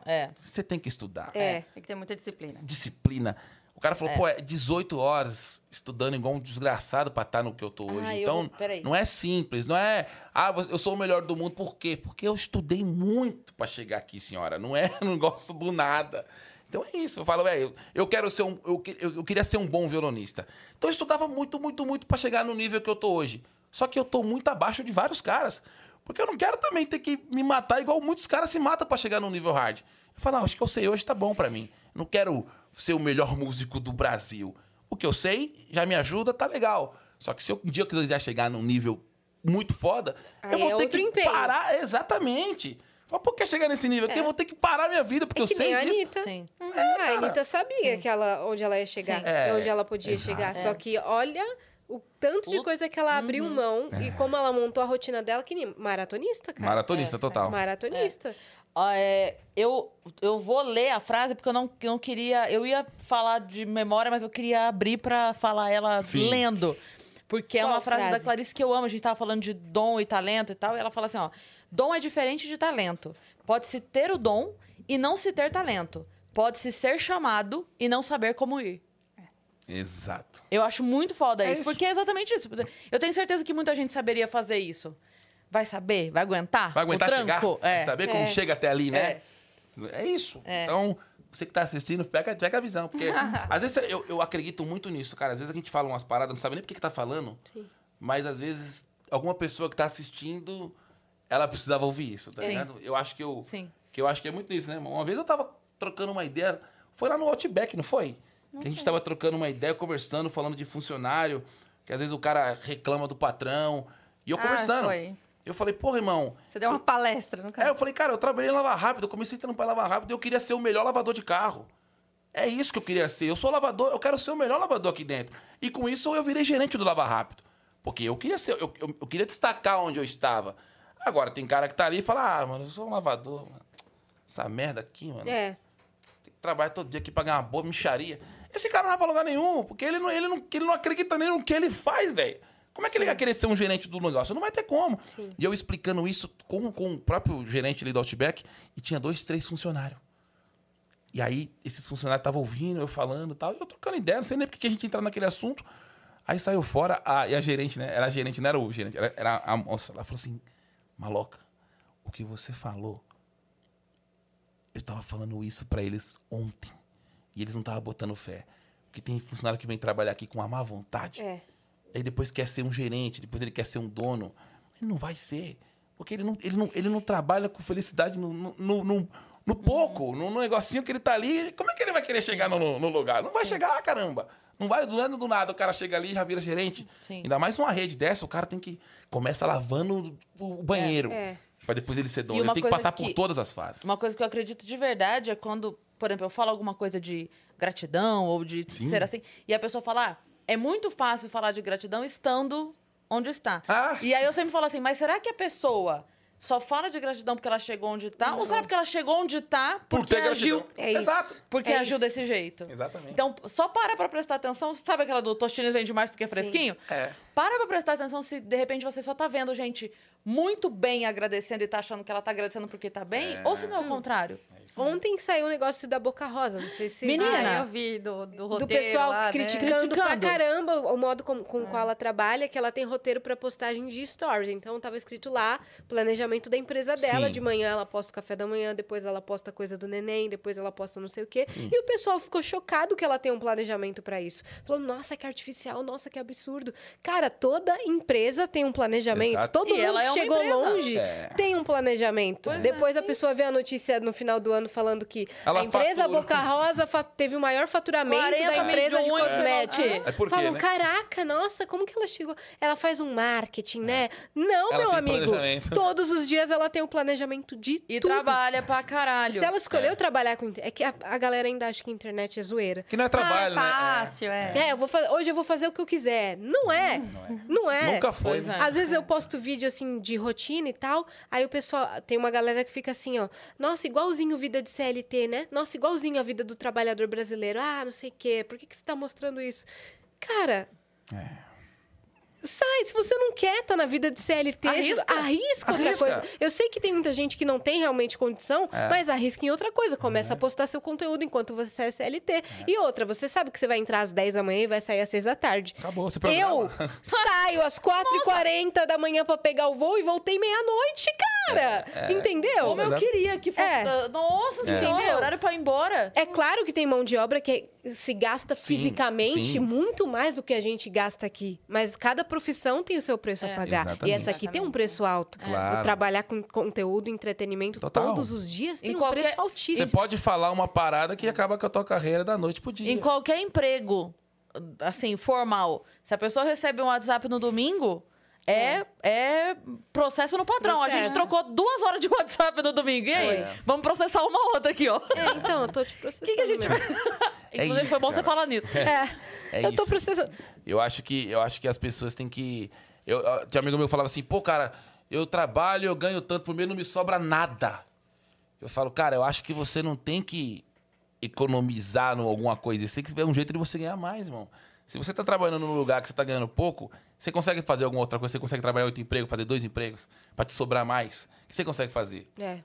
É. você tem que estudar. É. Tem que ter muita disciplina. Disciplina. O cara falou, pô, é 18 horas estudando igual um desgraçado pra estar no que eu tô hoje. Ah, eu- então, peraí. não é simples, não é, ah, eu sou o melhor do mundo. Por quê? Porque eu estudei muito pra chegar aqui, senhora. Não é, não gosto do nada. Então é isso. Eu falo, velho, eu quero ser um, eu, eu, eu queria ser um bom violonista. Então eu estudava muito, muito, muito pra chegar no nível que eu tô hoje. Só que eu tô muito abaixo de vários caras. Porque eu não quero também ter que me matar igual muitos caras se matam pra chegar no nível hard. Eu falo, ah, acho que eu sei hoje tá bom pra mim. Não quero ser o melhor músico do Brasil. O que eu sei já me ajuda, tá legal. Só que se eu, um dia eu quiser chegar num nível muito foda, Aí eu vou é ter que empenho. parar. Exatamente. Fala, por que chegar nesse nível aqui? Eu vou ter que parar minha vida, porque É eu sei a disso. Anitta. Sim. a Anitta sabia que ela, onde ela ia chegar, Sim. É, onde ela podia exato. chegar. É. Só que olha o tanto de coisa que ela abriu mão e como ela montou a rotina dela, que nem maratonista, cara. Maratonista, total. Maratonista. Ó, é, eu, eu vou ler a frase porque eu não, eu não queria. Eu ia falar de memória, mas eu queria abrir pra falar ela Sim. lendo. Porque é Qual uma frase, da frase? Clarice que eu amo. A gente tava falando de dom e talento e tal. E ela fala assim: ó. Dom é diferente de talento. Pode-se ter o dom e não se ter talento. Pode-se ser chamado e não saber como ir. Exato. Eu acho muito foda É isso, isso. porque é exatamente isso. Eu tenho certeza que muita gente saberia fazer isso. Vai saber? Vai aguentar? Vai aguentar o chegar? É. Vai saber como É. chega até ali, né? É. É, isso. É. Então, você que tá assistindo, pega, pega a visão. Porque às vezes eu, eu acredito muito nisso, cara. Às vezes a gente fala umas paradas, não sabe nem por que, que tá falando. Sim. Mas às vezes alguma pessoa que tá assistindo, ela precisava ouvir isso, tá Sim. ligado? Eu acho que eu, Sim. que eu acho que é muito isso, né? Uma vez eu tava trocando uma ideia, foi lá no Outback, não foi? que a gente tava trocando uma ideia, conversando, falando de funcionário, que às vezes o cara reclama do patrão. E eu Ah, conversando. foi. Eu falei, porra, irmão. Você deu uma palestra no É, cara. eu falei, cara, eu trabalhei em Lava Rápido, eu comecei tendo para Lava Rápido e eu queria ser o melhor lavador de carro. É isso que eu queria ser. Eu sou lavador, eu quero ser o melhor lavador aqui dentro. E com isso eu virei gerente do Lava Rápido. Porque eu queria ser, eu, eu, eu queria destacar onde eu estava. Agora, tem cara que tá ali e fala, ah, mano, eu sou um lavador, mano. Essa merda aqui, mano. É. Tem que trabalhar todo dia aqui pra ganhar uma boa micharia. Esse cara não vai pra lugar nenhum, porque ele não, ele não, ele não acredita nem no que ele faz, velho. Como é que ele vai querer ser um gerente do negócio? Não vai ter como. Sim. E eu explicando isso com, com o próprio gerente ali do Outback, e tinha dois, três funcionários. E aí, esses funcionários estavam ouvindo, eu falando e tal, e eu trocando ideia, não sei nem porque que a gente entrava naquele assunto. Aí saiu fora, a, e a gerente, né? Era a gerente, não era o gerente, era, era a moça. Ela falou assim: Maloca, o que você falou eu tava falando isso pra eles ontem. E eles não estavam botando fé. Porque tem funcionário que vem trabalhar aqui com a má vontade. É. Aí depois quer ser um gerente, depois ele quer ser um dono. Ele não vai ser. Porque ele não, ele não, ele não trabalha com felicidade no, no, no, no- pouco, no, no negocinho que ele tá ali. Como é que ele vai querer chegar no, no lugar? Não vai chegar, caramba. Não vai do nada do nada, o cara chega ali e já vira gerente. Sim. Ainda mais numa rede dessa, o cara tem que. Começa lavando o banheiro. É. Pra depois ele ser dono. Ele uma tem que passar por que- todas as fases. Uma coisa que eu acredito de verdade é quando, por exemplo, eu falo alguma coisa de gratidão ou de Sim. ser assim, e a pessoa fala, ah, é muito fácil falar de gratidão estando onde está. Ah. E aí eu sempre falo assim, mas será que a pessoa só fala de gratidão porque ela chegou onde está? Ou será porque ela chegou onde está Por porque ter agiu. É isso. Exato. porque É agiu isso. desse jeito? Exatamente. Então, só para pra prestar atenção. Sabe aquela do Tostines vende mais porque é fresquinho? É. Para pra prestar atenção se de repente você só tá vendo gente muito bem agradecendo e tá achando que ela tá agradecendo porque tá bem, ou se não é o contrário. Ontem saiu um negócio da Boca Rosa, não sei se vocês Menina. Ah, eu vi do, do roteiro do pessoal lá, né? criticando, pra Criticando. caramba o modo com, com o qual ela trabalha, que ela tem roteiro pra postagem de stories. Então tava escrito lá, planejamento da empresa dela, Sim. de manhã ela posta o café da manhã, depois ela posta coisa do neném, depois ela posta não sei o quê. E o pessoal ficou chocado que ela tem um planejamento pra isso. Falou: "Nossa, que artificial, nossa, que absurdo". Cara, toda empresa tem um planejamento. Exato. Todo E mundo ela que é chegou empresa. longe É. tem um planejamento. Pois é. Depois a pessoa vê a notícia no final do ano falando que Ela a empresa fatura. Boca Rosa teve o maior faturamento 40 da empresa de milhões, cosméticos. É por quê, Falam, né? caraca, nossa, como que ela chegou? Ela faz um marketing, né? Não, Ela meu amigo. Todos os dias ela tem o planejamento de E tudo. trabalha pra caralho. Se ela escolheu trabalhar com... É que a, a galera ainda acha que a internet é zoeira. Que não é trabalho, ah, né? é fácil, é. É, eu vou fa- hoje eu vou fazer o que eu quiser. Não é. Não é. Nunca foi. Pois né? é. Às vezes eu posto vídeo assim de rotina e tal, aí o pessoal tem uma galera que fica assim, ó, nossa, igualzinho vida de CLT, né? Nossa, igualzinho a vida do trabalhador brasileiro. Ah, não sei o quê. Por que, que você tá mostrando isso? Cara, É. sai, se você não quer estar na vida de CLT, Arrisca. arrisca outra Arrisca. coisa. Eu sei que tem muita gente que não tem realmente condição, É. mas arrisca em outra coisa. Começa a postar seu conteúdo enquanto você é CLT. E outra, você sabe que você vai entrar às 10 da manhã e vai sair às 6 da tarde. Acabou, você Eu programa. saio às 4h40 da manhã pra pegar o voo e voltei meia-noite, cara. Entendeu? Como eu queria que fosse. É. Nossa senhora, Entendeu? horário pra ir embora. É claro que tem mão de obra que se gasta Sim, fisicamente sim. muito mais do que a gente gasta aqui. Mas cada profissão tem o seu preço É. a pagar. Exatamente. E essa aqui tem um preço alto. Claro. O trabalhar com conteúdo, entretenimento Total. todos os dias tem Em um qualquer- preço Você altíssimo. pode falar uma parada que acaba com a tua carreira da noite pro dia. Em qualquer emprego, assim, formal, se a pessoa recebe um WhatsApp no domingo, é, é processo no padrão. A gente Processo. trocou duas horas de WhatsApp no domingo. E aí? Foi. Vamos processar uma outra aqui, ó. É, então, eu tô te processando. que a gente mesmo. Inclusive, isso, foi bom cara. você falar nisso. É, É eu tô isso. processando. Eu acho que, eu acho que as pessoas têm que. Eu, eu- tinha um amigo meu que falava assim, pô, cara, eu trabalho, eu ganho tanto por mês, não me sobra nada. Eu falo, cara, eu acho que você não tem que economizar em alguma coisa. Você tem que ver um jeito de você ganhar mais, irmão. Se você tá trabalhando num lugar que você tá ganhando pouco, você consegue fazer alguma outra coisa? Você consegue trabalhar oito empregos, fazer dois empregos, pra te sobrar mais? O que você consegue fazer? É.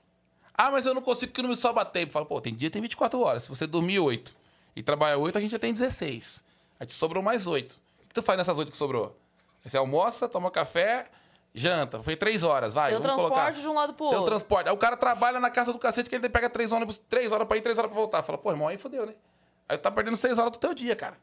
Ah, mas eu não consigo porque não me sobra tempo. Fala, pô, tem dia que tem 24 horas. Se você dormir 8 e trabalhar 8, a gente já tem 16. Aí te sobrou mais 8. O que tu faz nessas 8 que sobrou? Você almoça, toma café, janta. Foi 3 horas, vai. Tem o transporte colocar. de um lado pro Tem o outro. transporte. Aí o cara trabalha na casa do cacete que ele pega 3 ônibus, 3 horas pra ir, 3 horas pra voltar. Fala, pô, irmão, aí fodeu, né? Aí tu tá perdendo 6 horas do teu dia, cara.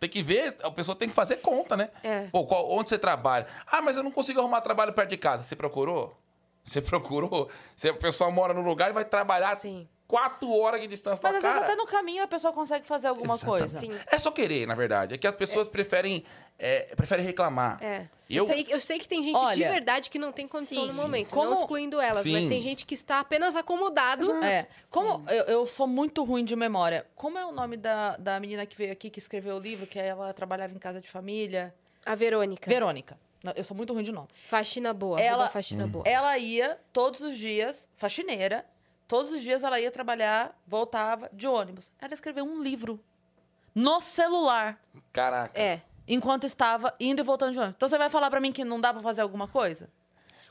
Tem que ver, a pessoa tem que fazer conta, né? É. Pô, qual- onde você trabalha? Ah, mas eu não consigo arrumar trabalho perto de casa. Você procurou? Você procurou? Se a pessoa mora no lugar e vai trabalhar Sim. Quatro horas de distância. Mas às vezes cara, até no caminho a pessoa consegue fazer alguma exatamente. coisa. Sim. É só querer, na verdade. É que as pessoas preferem, é, preferem reclamar. É. Eu- Eu... sei, eu sei que tem gente de Olha, verdade que não tem condição sim, no sim. momento, Como- não excluindo elas, mas Sim. tem gente que está apenas acomodado. É. Como eu, eu sou muito ruim de memória. Como é o nome da, da menina que veio aqui, que escreveu o livro, que ela trabalhava em casa de família? A Verônica. Verônica. Eu sou muito ruim de nome. Faxina boa. Ela-. Faxina boa. Ela ia todos os dias, faxineira, todos os dias ela ia trabalhar, voltava de ônibus. Ela escreveu um livro no celular, Caraca. É. enquanto estava indo e voltando de ônibus. Então você vai falar pra mim que não dá pra fazer alguma coisa?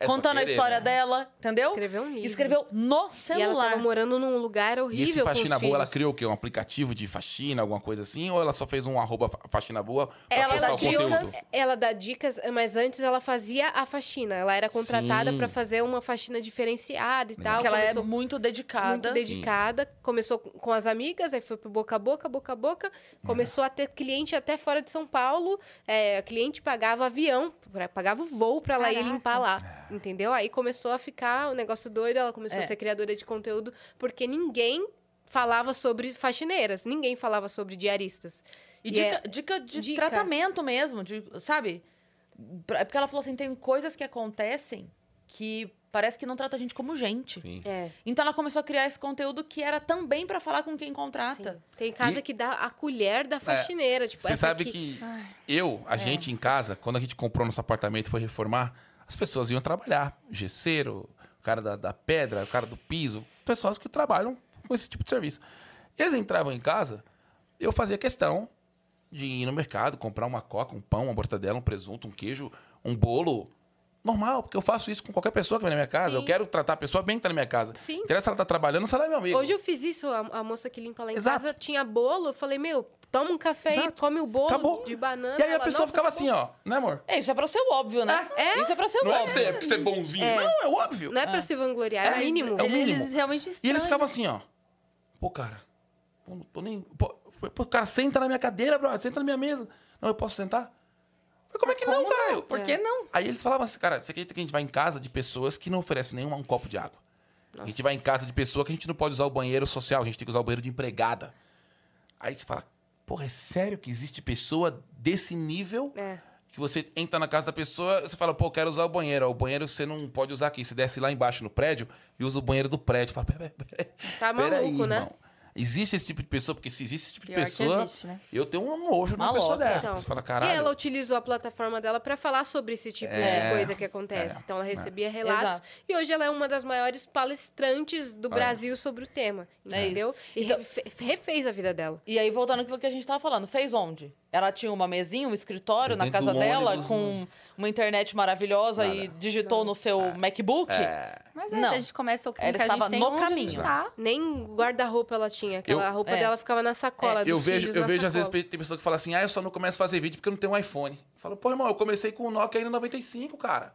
É Contando a querer, história né? dela, entendeu? Escreveu um livro. Escreveu no E ela celular. tava morando num lugar horrível E esse com Faxina os Boa, ela filhos. criou o quê? Um aplicativo de faxina, alguma coisa assim? Ou ela só fez um arroba fa- Faxina Boa pra Ela postar dá o conteúdo? dicas. Ela dá dicas, mas antes ela fazia a faxina. Ela era contratada Sim. pra fazer uma faxina diferenciada e tal. Porque ela é Começou muito dedicada. muito dedicada. Começou com as amigas, aí foi pro boca a boca, boca a boca. Começou a ter cliente até fora de São Paulo. É, cliente pagava avião, pagava o voo pra ela ir limpar lá. Entendeu? Aí começou a ficar o negócio doido. Ela começou É. a ser criadora de conteúdo, porque ninguém falava sobre faxineiras, ninguém falava sobre diaristas. E E dica, é- dica de dica. tratamento mesmo, de, sabe? É porque ela falou assim, tem coisas que acontecem que parece que não trata a gente como gente. Sim. É. Então ela começou a criar esse conteúdo que era também pra falar com quem sim. contrata. Tem casa E- que dá a colher da faxineira. tipo, Você essa sabe aqui. que eu, a gente em casa, quando a gente comprou nosso apartamento e foi reformar, as pessoas iam trabalhar. Gesseiro, o cara da, da pedra, o cara do piso, pessoas que trabalham com esse tipo de serviço. Eles entravam em casa, eu fazia questão de ir no mercado, comprar uma coca, um pão, uma mortadela, um presunto, um queijo, um bolo. Normal, porque eu faço isso com qualquer pessoa que vem na minha casa. Sim. Eu quero tratar a pessoa bem que tá na minha casa. Sim. Não interessa se ela tá trabalhando ou se ela é meu amigo. Hoje eu fiz isso, a, a moça que limpa lá em Exato. casa tinha bolo. Eu falei, meu, toma um café aí, Exato. come o bolo Acabou. de banana. E aí a Ela, pessoa "Nossa, ficava acabou." assim, ó. Né, amor? É, isso é pra ser o óbvio, né? É? Isso é pra ser o Não é óbvio. pra ser, porque você é bonzinho. É. Não, é óbvio. Não é pra se vangloriar, é, É, o mínimo. é o mínimo. Eles realmente E eles ficavam assim, ó. Pô, cara, pô, não tô nem. Pô, pô, cara, senta na minha cadeira, bro, senta na minha mesa. Não, eu posso sentar? Falei, como é que não, caralho? Por que não? Aí eles falavam assim, cara, você acredita que a gente vai em casa de pessoas que não oferecem nenhum um copo de água? A gente vai em casa de pessoa que a gente não pode usar o banheiro social, a gente tem que usar o banheiro de empregada. Aí você fala, porra, é sério que existe pessoa desse nível? É. Que você entra na casa da pessoa, você fala, pô, eu quero usar o banheiro. O banheiro você não pode usar aqui. Você desce lá embaixo no prédio e usa o banheiro do prédio. Fala, peraí, peraí. Tá maluco, né? Existe esse tipo de pessoa, porque se existe esse tipo de Pior que pessoa, existe, né? eu tenho um nojo numa Uma pessoa louca. dessa. Então, Você fala, e caralho. ela utilizou a plataforma dela pra falar sobre esse tipo É, de coisa que acontece. é, então ela recebia relatos Exato. e hoje ela é uma das maiores palestrantes do Brasil sobre o tema, É entendeu? E Então- refe- refez a vida dela. E aí, voltando àquilo que a gente tava falando, fez onde? Ela tinha uma mesinha, um escritório na casa dela, ônibus, com uma internet maravilhosa e digitou no seu MacBook? Mas é, Não. a gente começa com o Ela que a estava gente tem, no onde a caminho. gente tá. Nem guarda-roupa ela tinha. Aquela Eu- roupa É. dela ficava na sacola dos Eu vejo, filhos eu vejo às vezes sacola. tem pessoa que fala assim, ah, eu só não começo a fazer vídeo porque eu não tenho um iPhone. Eu falo, pô, irmão, eu comecei com o Nokia ainda 95, cara.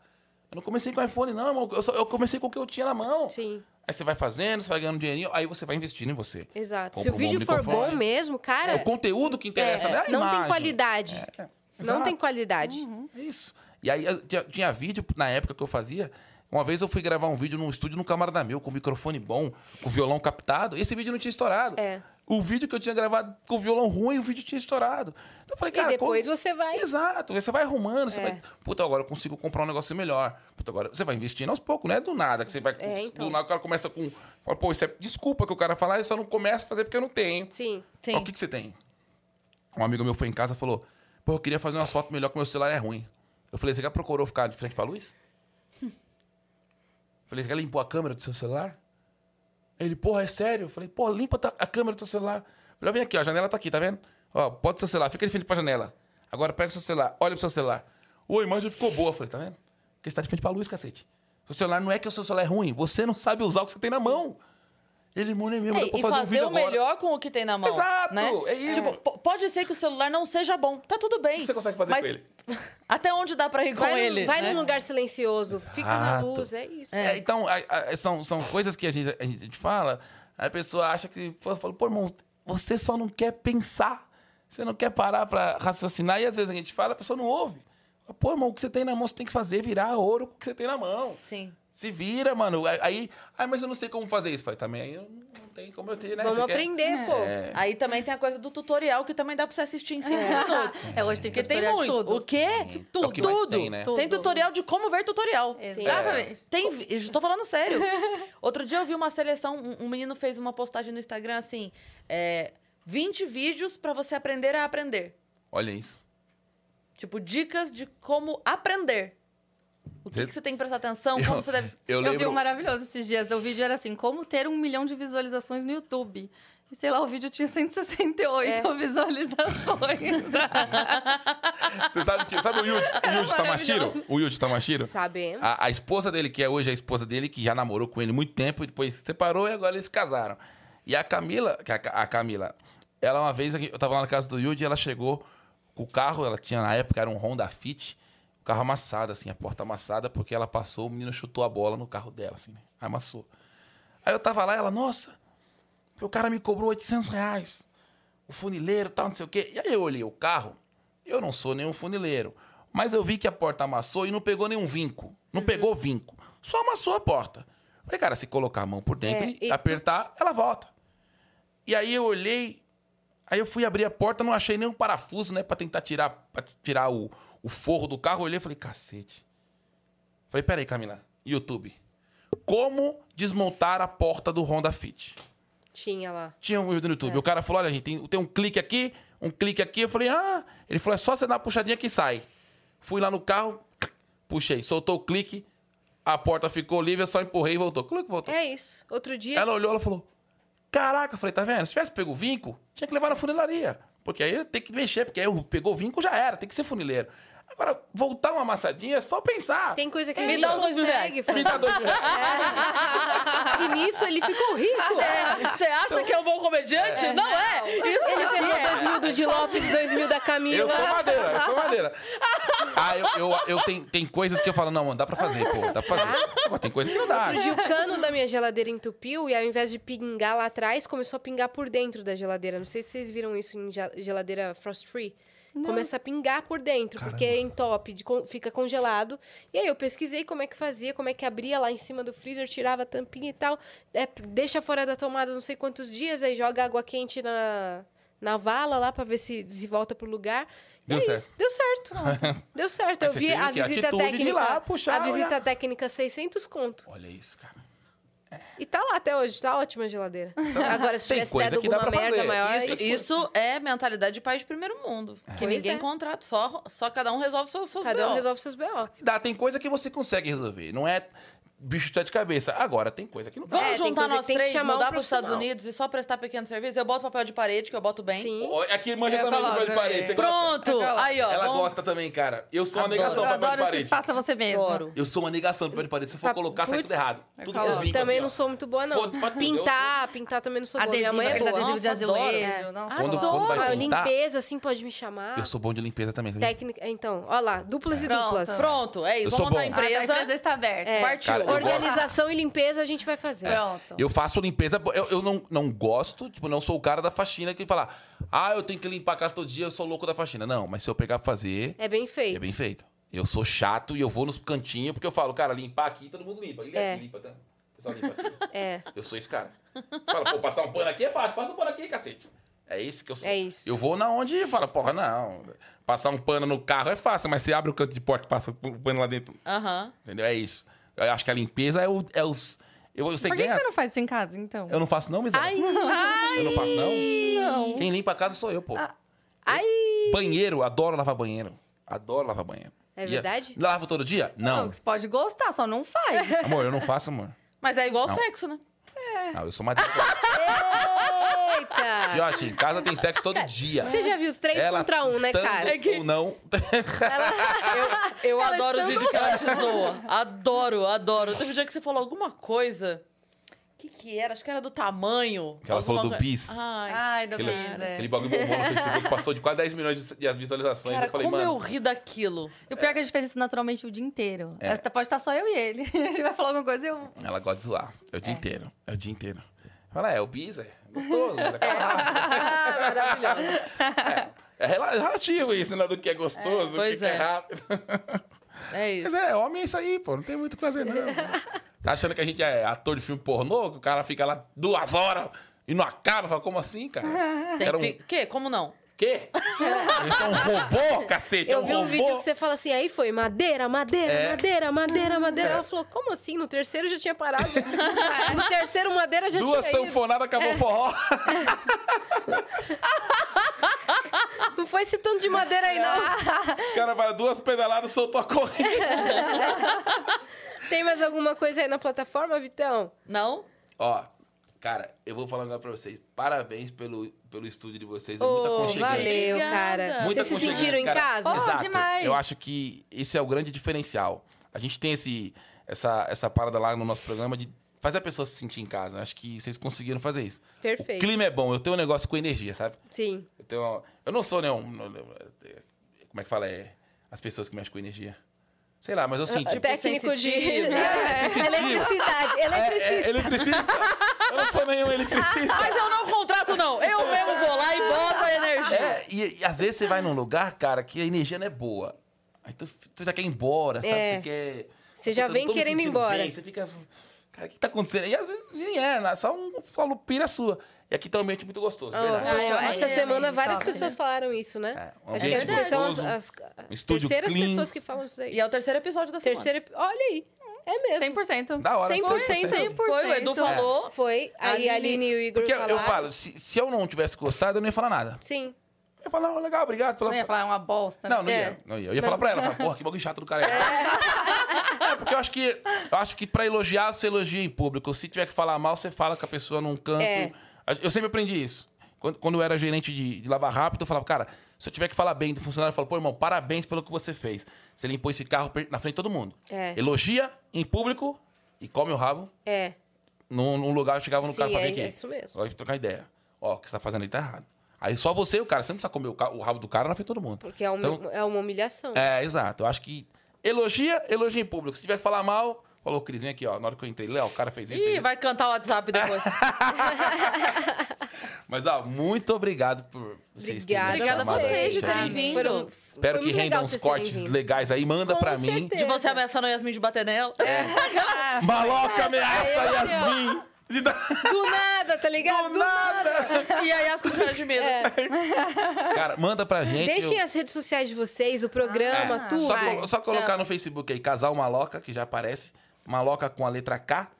Eu não comecei com iPhone, não, irmão. Eu, só- eu comecei com o que eu tinha na mão. Sim, Aí você vai fazendo, você vai ganhando dinheirinho, aí você vai investindo em você. exato. Compra Se o um vídeo for bom mesmo, cara, É o conteúdo que interessa, é, né? A não tem qualidade. É, não tem qualidade. É isso. E aí tinha, tinha vídeo na época que eu fazia. Uma vez eu fui gravar um vídeo num estúdio no camarada meu, com microfone bom, com violão captado, e esse vídeo não tinha estourado. É. O vídeo que eu tinha gravado com o violão ruim, o vídeo tinha estourado. Então eu falei, E cara. depois como- você vai. Exato, você vai arrumando, você É. vai. Puta, agora eu consigo comprar um negócio melhor. Puta, agora você vai investindo aos poucos, não é do nada que você vai. É, então. Do nada o cara começa com. Fala, pô, isso é desculpa que o cara falar, eu só não começo a fazer porque eu não tenho. Sim. Sim. Ó, O que, que você tem? Um amigo meu foi em casa e falou: Pô, eu queria fazer umas fotos melhor que meu celular é ruim. Eu falei: Você já procurou ficar de frente pra luz? falei: Você já limpou a câmera do seu celular? Ele, porra, é sério? Eu falei: Pô, limpa a câmera do seu celular. Eu falei: Vem aqui, ó, a janela tá aqui, tá vendo? Ó, bota seu celular, fica de frente pra janela. Agora pega o seu celular, olha pro seu celular. Ô, a imagem ficou boa. Eu falei: Tá vendo? Porque você tá de frente pra luz, cacete. Seu celular não é que o seu celular é ruim, você não sabe usar o que você tem na mão. Ele, mano, é mesmo, É, dá pra fazer, fazer, um vídeo o agora. melhor com o que tem na mão. Exato, né? é isso. Tipo, po- pode ser que o celular não seja bom. Tá tudo bem. O que você consegue fazer mas com ele? Até onde dá pra ir com Vai, num- ele? vai né? num lugar silencioso, fica na Exato. luz, é isso. É, então, a- a- são, são coisas que a gente, a gente fala, a pessoa acha que. Fala, pô, irmão, você só não quer pensar. Você não quer parar pra raciocinar. E às vezes a gente fala, a pessoa não ouve. Pô, irmão, o que você tem na mão, você tem que fazer virar ouro com o que você tem na mão. Sim. Se vira, mano. Aí, aí mas eu não sei como fazer isso. Falei, também aí eu não tenho como eu ter, né? Vamos Você quer- aprender, pô. Aí também tem a coisa do tutorial que também dá pra você assistir em 5 minutos. É, hoje tem Porque tem tutorial de muito. tudo. O quê? Sim. Tudo. É o que Tudo. tem, né? Tem tutorial de como ver tutorial. Exatamente. Tem, vi- eu tô falando sério. Outro dia eu vi uma seleção, um, um menino fez uma postagem no Instagram assim, é, 20 vídeos pra você aprender a aprender. Olha isso. Tipo, dicas de como aprender. O que, Você- que você tem que prestar atenção, Eu- como você deve... Eu Eu, lembro. vi um maravilhoso esses dias. O vídeo era assim, como ter um milhão de visualizações no YouTube. E sei lá, o vídeo tinha 168 É. visualizações. Você sabe, que, sabe o Yuji, o Yuji Tamashiro? O Yuji Tamashiro? Sabemos. A, a esposa dele, que é hoje a esposa dele, que já namorou com ele muito tempo, e depois se separou e agora eles se casaram. E a Camila, que é a, a Camila, ela uma vez, eu tava lá na casa do Yuji, ela chegou com o carro, ela tinha na época, era um Honda Fit, o carro amassado, assim, a porta amassada, porque ela passou, o menino chutou a bola no carro dela, assim, né? Amassou. Aí eu tava lá, ela, nossa, o cara me cobrou 800 reais, o funileiro tal, não sei o quê. E aí eu olhei o carro, eu não sou nenhum funileiro, mas eu vi que a porta amassou e não pegou nenhum vinco. Não pegou vinco. Só amassou a porta. Falei, cara, se colocar a mão por dentro É, e e tu- apertar, ela volta. E aí eu olhei, aí eu fui abrir a porta, não achei nenhum parafuso, né, pra tentar tirar, pra tirar o, o forro do carro. Eu olhei e falei, cacete. Falei, peraí, Camila, YouTube. Como desmontar a porta do Honda Fit? Tinha lá. Tinha um vídeo no YouTube. O cara falou: olha, gente, tem, tem um clique aqui, um clique aqui. Eu falei, ah. Ele falou: é só você dar uma puxadinha que sai. Fui lá no carro, puxei, soltou o clique, a porta ficou livre, eu só empurrei e voltou. Clique, voltou. É isso. Outro dia. Ela olhou, ela falou: Caraca, eu falei, tá vendo? Se tivesse pego o vinco, tinha que levar na funilaria. Porque aí tem que mexer, porque aí pegou o vinco, já era, tem que ser funileiro. Agora, voltar uma amassadinha é só pensar. Tem coisa que Me ele dá não os dois mil consegue Me fazer. dá dois mil reais. E nisso ele ficou rico. Você acha que é um bom comediante? não é! Isso Ele pegou é. dois mil do Di Lopes, dois mil da Eu Camila. sou madeira, eu sou madeira. Ah, eu, eu, eu tenho, tem coisas que eu falo, não, mano, dá pra fazer, pô, dá pra fazer. Agora tem coisa que não dá. Outro dia o cano da minha geladeira entupiu e ao invés de pingar lá atrás, começou a pingar por dentro da geladeira. Não sei se vocês viram isso em ge- geladeira frost free. Começa a pingar por dentro, porque entope, de fica congelado. E aí eu pesquisei como é que fazia, como é que abria lá em cima do freezer, tirava a tampinha e tal. É, deixa fora da tomada não sei quantos dias, aí joga água quente na, na vala lá pra ver se, se volta pro lugar. E Deu é certo. isso. Deu certo. Deu certo. Eu vi a visita técnica. lá, puxar, a visita olhar. técnica 600 conto. Olha isso, cara. E tá lá até hoje, tá ótima a geladeira. Agora, se Tem tivesse coisa dado que dá alguma pra merda fazer. maior, Isso, aí isso é mentalidade de país de primeiro mundo. Que Pois ninguém é. contrata, só, só cada um resolve seus, seus cada um BO. resolve seus B.O. Dá, tem coisa que você consegue resolver. Não é bicho de sete cabeça. Agora, tem coisa que não. Vamos É, juntar nós três, chamar um mudar para os Estados. Unidos e só prestar pequeno serviço? Eu boto papel de parede, que eu boto bem. Sim. Aqui manja Eu também de papel de coloco, parede. é. Você gosta? Pronto! Eu coloco. Aí, ó. Ela vamos- gosta também, cara. Eu sou uma negação Eu de papel de adoro parede. faça você mesmo. Adoro. Eu sou uma negação de papel de parede. Se eu for Pa- colocar, sai Putz, tudo errado. eu Tudo coloco. vincos Também assim, não sou muito boa, não. Foda- foda tudo, pintar, pintar também não sou boa. Minha Adesivo, mãe é boa. adesivos de azulejo. É. Eu Adoro. limpeza, assim, pode me chamar. eu sou bom de limpeza também. Técnica, então, ó lá, duplas e duplas. Pronto, é isso. Eu Vamos montar a. Ah, tá, a empresa. empresa está aberta. É. Partiu. Organização e limpeza a gente vai fazer. Pronto. Eu faço limpeza, eu, eu não, não gosto, tipo, não sou o cara da faxina que fala, ah, eu tenho que limpar a casa todo dia, eu sou louco da faxina. Não, mas se eu pegar pra fazer, É bem feito. é bem feito. Eu sou chato e eu vou nos cantinhos, porque eu falo, cara, limpar aqui, todo mundo limpa. Ele É. aqui limpa, tá? Só limpa aqui. É. Eu sou esse cara. Fala, pô, passar um pano aqui é fácil. Passa um pano aqui, cacete. É isso que eu sou. É isso. Eu vou na onde e fala, porra, não. Passar um pano no carro é fácil, mas você abre o canto de porta e passa o pano lá dentro. Aham. Entendeu? É isso. Eu acho que a limpeza é, o, é os. Eu, você Por que, que você não faz isso em casa, então? Eu não faço, não, Miséria? Ai, Eu não faço, não? Não. Quem limpa a casa sou eu, pô. Ah. Ai! Banheiro, adoro lavar banheiro. Adoro lavar banheiro. É E- verdade? Lavo todo dia? Não. Você pode gostar, só não faz. Amor, eu não faço, amor. Mas é igual Não. sexo, né? Não, eu sou mais. Fiote, Eita! em casa tem sexo todo dia. Você já viu os três Ela contra um, né, estando cara? É que- Ou não. Eu, eu Elas adoro os estão vídeos que ela te zoa. Adoro, adoro. Teve um dia que você falou alguma coisa. Que, que era? Acho que era do tamanho. Que ela falou Alguma do bis. Ai, Ai, do Aquele, Bis, é. aquele bagulho bombou no Facebook, passou de quase 10 milhões de visualizações. cara, eu falei, como mano. eu ri daquilo. E o pior é que a gente fez isso naturalmente o dia inteiro. É. Pode estar só eu e ele. Ele vai falar alguma coisa e eu. Ela gosta de zoar. É o dia inteiro. É o dia inteiro. Fala, é, o bis é gostoso, mas é rápido. Ah, maravilhoso. É rela- relativo isso, né? Do que é gostoso, do que, que é é. rápido. É isso. Mas é, homem é isso aí, pô. Não tem muito o que fazer, não. Tá achando que a gente é ator de filme pornô? Que o cara fica lá duas horas e não acaba? Fala, como assim, cara? Tem Era um... que... Como não? Quê? É um robô, cacete? é Eu um vi um robô? vídeo que você fala assim, aí foi madeira, madeira, É. madeira, madeira, madeira. Ela falou, como assim? No terceiro já tinha parado. no terceiro madeira já Duas tinha ido. sanfonadas, acabou o forró. Não foi esse tanto de madeira aí, não. Os caras vai duas pedaladas, soltou a corrente. Tem mais alguma coisa aí na plataforma, Vitão? Não? Ó, cara, eu vou falar um negócio pra vocês. Parabéns pelo, pelo estúdio de vocês. É Ô, muito aconchegante. valeu, cara. Muito Vocês se sentiram em cara. casa? Oh, Exato. demais. Eu acho que esse é o grande diferencial. A gente tem esse, essa, essa parada lá no nosso programa de fazer a pessoa se sentir em casa. Acho que vocês conseguiram fazer isso. O Perfeito. clima é bom. Eu tenho um negócio com energia, sabe? Sim. Eu, tenho, eu não sou nenhum... Como é que fala? É, as pessoas que mexem com energia. Sei lá, mas eu sinto. Técnico de. É, eletricidade. É, Eletricista. é, eletricista. eu não sou nenhum eletricista. Mas eu não contrato, não. Eu mesmo vou lá e boto a energia. É, e, e às vezes você vai num lugar, cara, que a energia não é boa. Aí tu, tu já quer ir embora, sabe? É. Você quer. Você já vem querendo ir embora. bem, Você fica. Cara, o que tá acontecendo? E às vezes nem é, né? só um falo pira sua. E aqui tá um ambiente muito gostoso, Oh, verdade. ah, eu- É, essa é, semana é, várias top, pessoas né? falaram isso, né? É, um Acho que essas são as, gostoso, as um estúdio terceiras clean. pessoas que falam isso daí. E é o terceiro episódio da semana. Terceiro, ep- olha aí. É mesmo. 100%. Da hora. 100%. 100%. Foi, o Edu falou. Foi. Aí a Aline- e o Igor Porque eu, falaram. eu falo, se, se eu não tivesse gostado, eu não ia falar nada. Sim. Eu ia falar, não, legal, obrigado pela. Não ia falar, é uma bosta. Não, não ia. É. Não ia. Eu ia falar pra ela, falar, porra, que bagulho chato do cara. É. porque eu acho que eu acho que pra elogiar, você elogia em público. Se tiver que falar mal, você fala com a pessoa num canto. É. Eu sempre aprendi isso. Quando, quando eu era gerente de, de Lava Rápido, eu falava, cara, se eu tiver que falar bem do funcionário, eu falo, pô, irmão, parabéns pelo que você fez. Você limpou esse carro na frente de todo mundo. É. Elogia em público e come o rabo. É. Num, num lugar, eu chegava no Sim, carro e falei, é aqui, isso mesmo. Vai trocar ideia. Ó, o que você tá fazendo aí tá errado. Aí só você e o cara, você não precisa comer o, rabo do cara na frente de todo mundo. Porque é uma, Então, é uma humilhação. é, exato. Eu acho que elogia, elogia em público. Se tiver que falar mal, falou, Cris, vem aqui, ó. Na hora que eu entrei, Léo, o cara fez isso. fez Ih, isso. vai cantar o WhatsApp depois. Mas, ó, muito obrigado por vocês terem me Obrigada a vocês aí, de terem vindo. Foram- Espero que muito renda legal uns terem cortes vindo. legais aí. Manda Com pra mim. certeza. De você ameaçando a Yasmin de bater nela. É. Maloca ameaça Aí, ó. Yasmin. Do nada, tá ligado? Do nada. E a Yas com cara de medo. É. Cara, manda pra gente. Deixem eu- as redes sociais de vocês, o programa, Ah, tudo. Só, só colocar Então. no Facebook aí, Casal Maloca, que já aparece. Maloca com a letra K.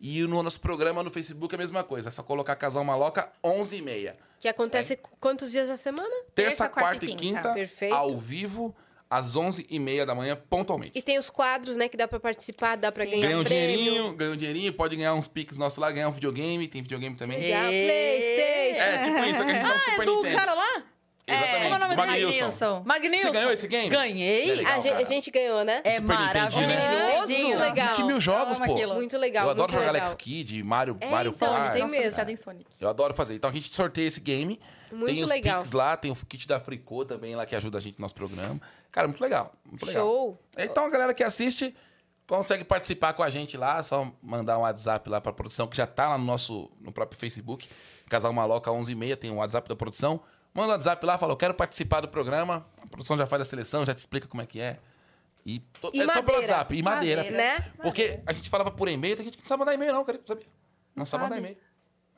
E no nosso programa no Facebook é a mesma coisa. É só colocar Casal Maloca 11 e meia. Que acontece quantos dias a semana? Terça, Terça, quarta e quinta, Perfeito. ao vivo, às 11 e meia da manhã, pontualmente. E tem os quadros, né, que dá pra participar, dá pra Sim. ganhar Ganha um prêmio. dinheirinho, ganha um dinheirinho, pode ganhar uns piques nossos lá, ganhar um videogame, tem videogame também. Ganhar Ê. Playstation. É, tipo isso, que a gente dá um Ah, é Super do Nintendo. cara lá? Exatamente, como é o nome do dele? Magnilson. Magnilson. Você ganhou esse game? Ganhei. É legal. a, gente, a gente ganhou, né? É Super né? maravilhoso. Muito legal. 20 mil jogos, pô. aquilo. Muito legal. Eu adoro muito jogar legal. Alex Kidd, Mario, É, Mario então, Kart. tem mesmo. em Sonic. Eu adoro fazer. Então a gente sorteia esse game. Muito tem os legal. Pix lá, tem o kit da Fricô também lá que ajuda a gente no nosso programa. Cara, muito legal. Muito legal. Show. Então a galera que assiste consegue participar com a gente lá, só mandar um WhatsApp lá pra produção, que já tá lá no nosso no próprio Facebook. Casal Maloca 11h30, tem um WhatsApp da produção. Manda um WhatsApp lá, fala, eu quero participar do programa. A produção já faz a seleção, já te explica como é que é. E, to- E é só pelo madeira. WhatsApp. E madeira. Madeira. Né? Porque a gente falava por e-mail, tem gente que não sabe mandar e-mail, não, cara. Sabia? Não, sabe mandar sabe. e-mail.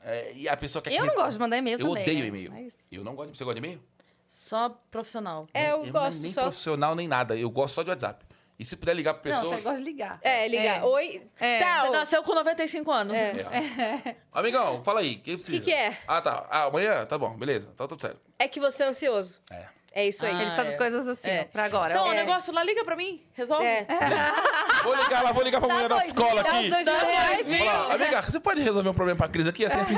É, e a pessoa quer que Eu não gosto de mandar e-mail Eu também. odeio né? e-mail. Mas- Eu não gosto de... Você gosta de e-mail? Só profissional. É, eu não gosto Nem só. profissional, nem nada. Eu gosto só de WhatsApp. E se puder ligar pra Não, pessoa... você gosta de ligar. É, ligar. É. Oi, É. tal. Você nasceu com 95 anos. É. É. Amigão, fala aí. O que precisa? que é? Ah, tá. Ah, amanhã? Tá bom, beleza. Tá tudo certo. É que você é ansioso. É. É isso aí. Ah, Ele precisa é. das coisas assim, É. pra agora. Então, o É. negócio lá, liga pra mim. Resolve. É. Vou ligar lá, vou ligar pra mulher da dois escola mil, dá aqui. os dois mil reais. Falar, amiga, você pode resolver um problema pra Cris aqui? Assim, assim.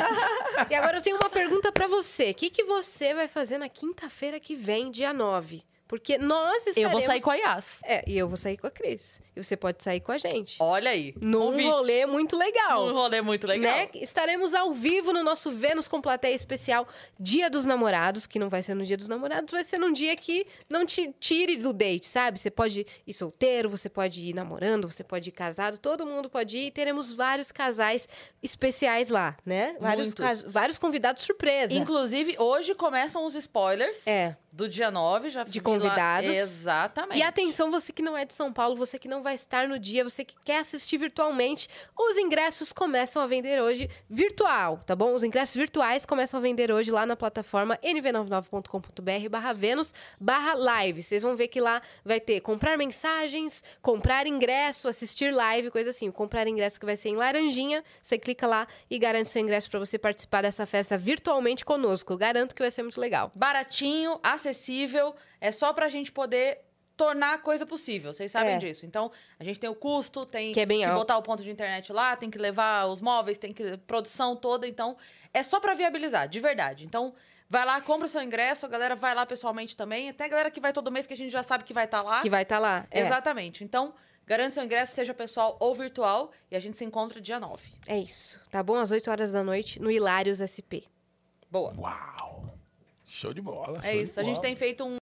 E agora eu tenho uma pergunta pra você. O que, que você vai fazer na quinta-feira que vem, dia 9? Porque nós estaremos... Eu vou sair com a Yas. É, e eu vou sair com a Cris. E você pode sair com a gente. Olha aí. Num convite. rolê muito legal. Num rolê muito legal. Né? Estaremos ao vivo no nosso Vênus com plateia especial Dia dos Namorados, que não vai ser no Dia dos Namorados, vai ser num dia que não te tire do date, sabe? Você pode ir solteiro, você pode ir namorando, você pode ir casado, todo mundo pode ir. E teremos vários casais especiais lá, né? Vários, vários convidados surpresa. Inclusive, hoje começam os spoilers É. do dia 9. Já De vi lá- convidados. Exatamente. E atenção, você que não é de São Paulo, você que não vai estar no dia, você que quer assistir virtualmente, os ingressos começam a vender hoje virtual, tá bom? Os ingressos virtuais começam a vender hoje lá na plataforma nv99.com.br barra Vênus barra live. Vocês vão ver que lá vai ter comprar mensagens, comprar ingresso, assistir live, coisa assim. O comprar ingresso que vai ser em laranjinha, você clica lá e garante seu ingresso para você participar dessa festa virtualmente conosco. Eu garanto que vai ser muito legal. Baratinho, acessível. É só pra gente poder tornar a coisa possível. Vocês sabem É. disso. Então, a gente tem o custo, tem Que é bem alto. botar o ponto de internet lá, tem que levar os móveis, tem que produção toda. Então, é só pra viabilizar, de verdade. Então, vai lá, compra o seu ingresso, a galera vai lá pessoalmente também. Até a galera que vai todo mês, que a gente já sabe que vai estar lá. Que vai estar lá. É, Exatamente. Então, garante seu ingresso, seja pessoal ou virtual, e a gente se encontra dia 9. é isso. Tá bom? Às 8 horas da noite no Hilários SP. Boa. Uau. Show de bola. É isso. A gente tem feito um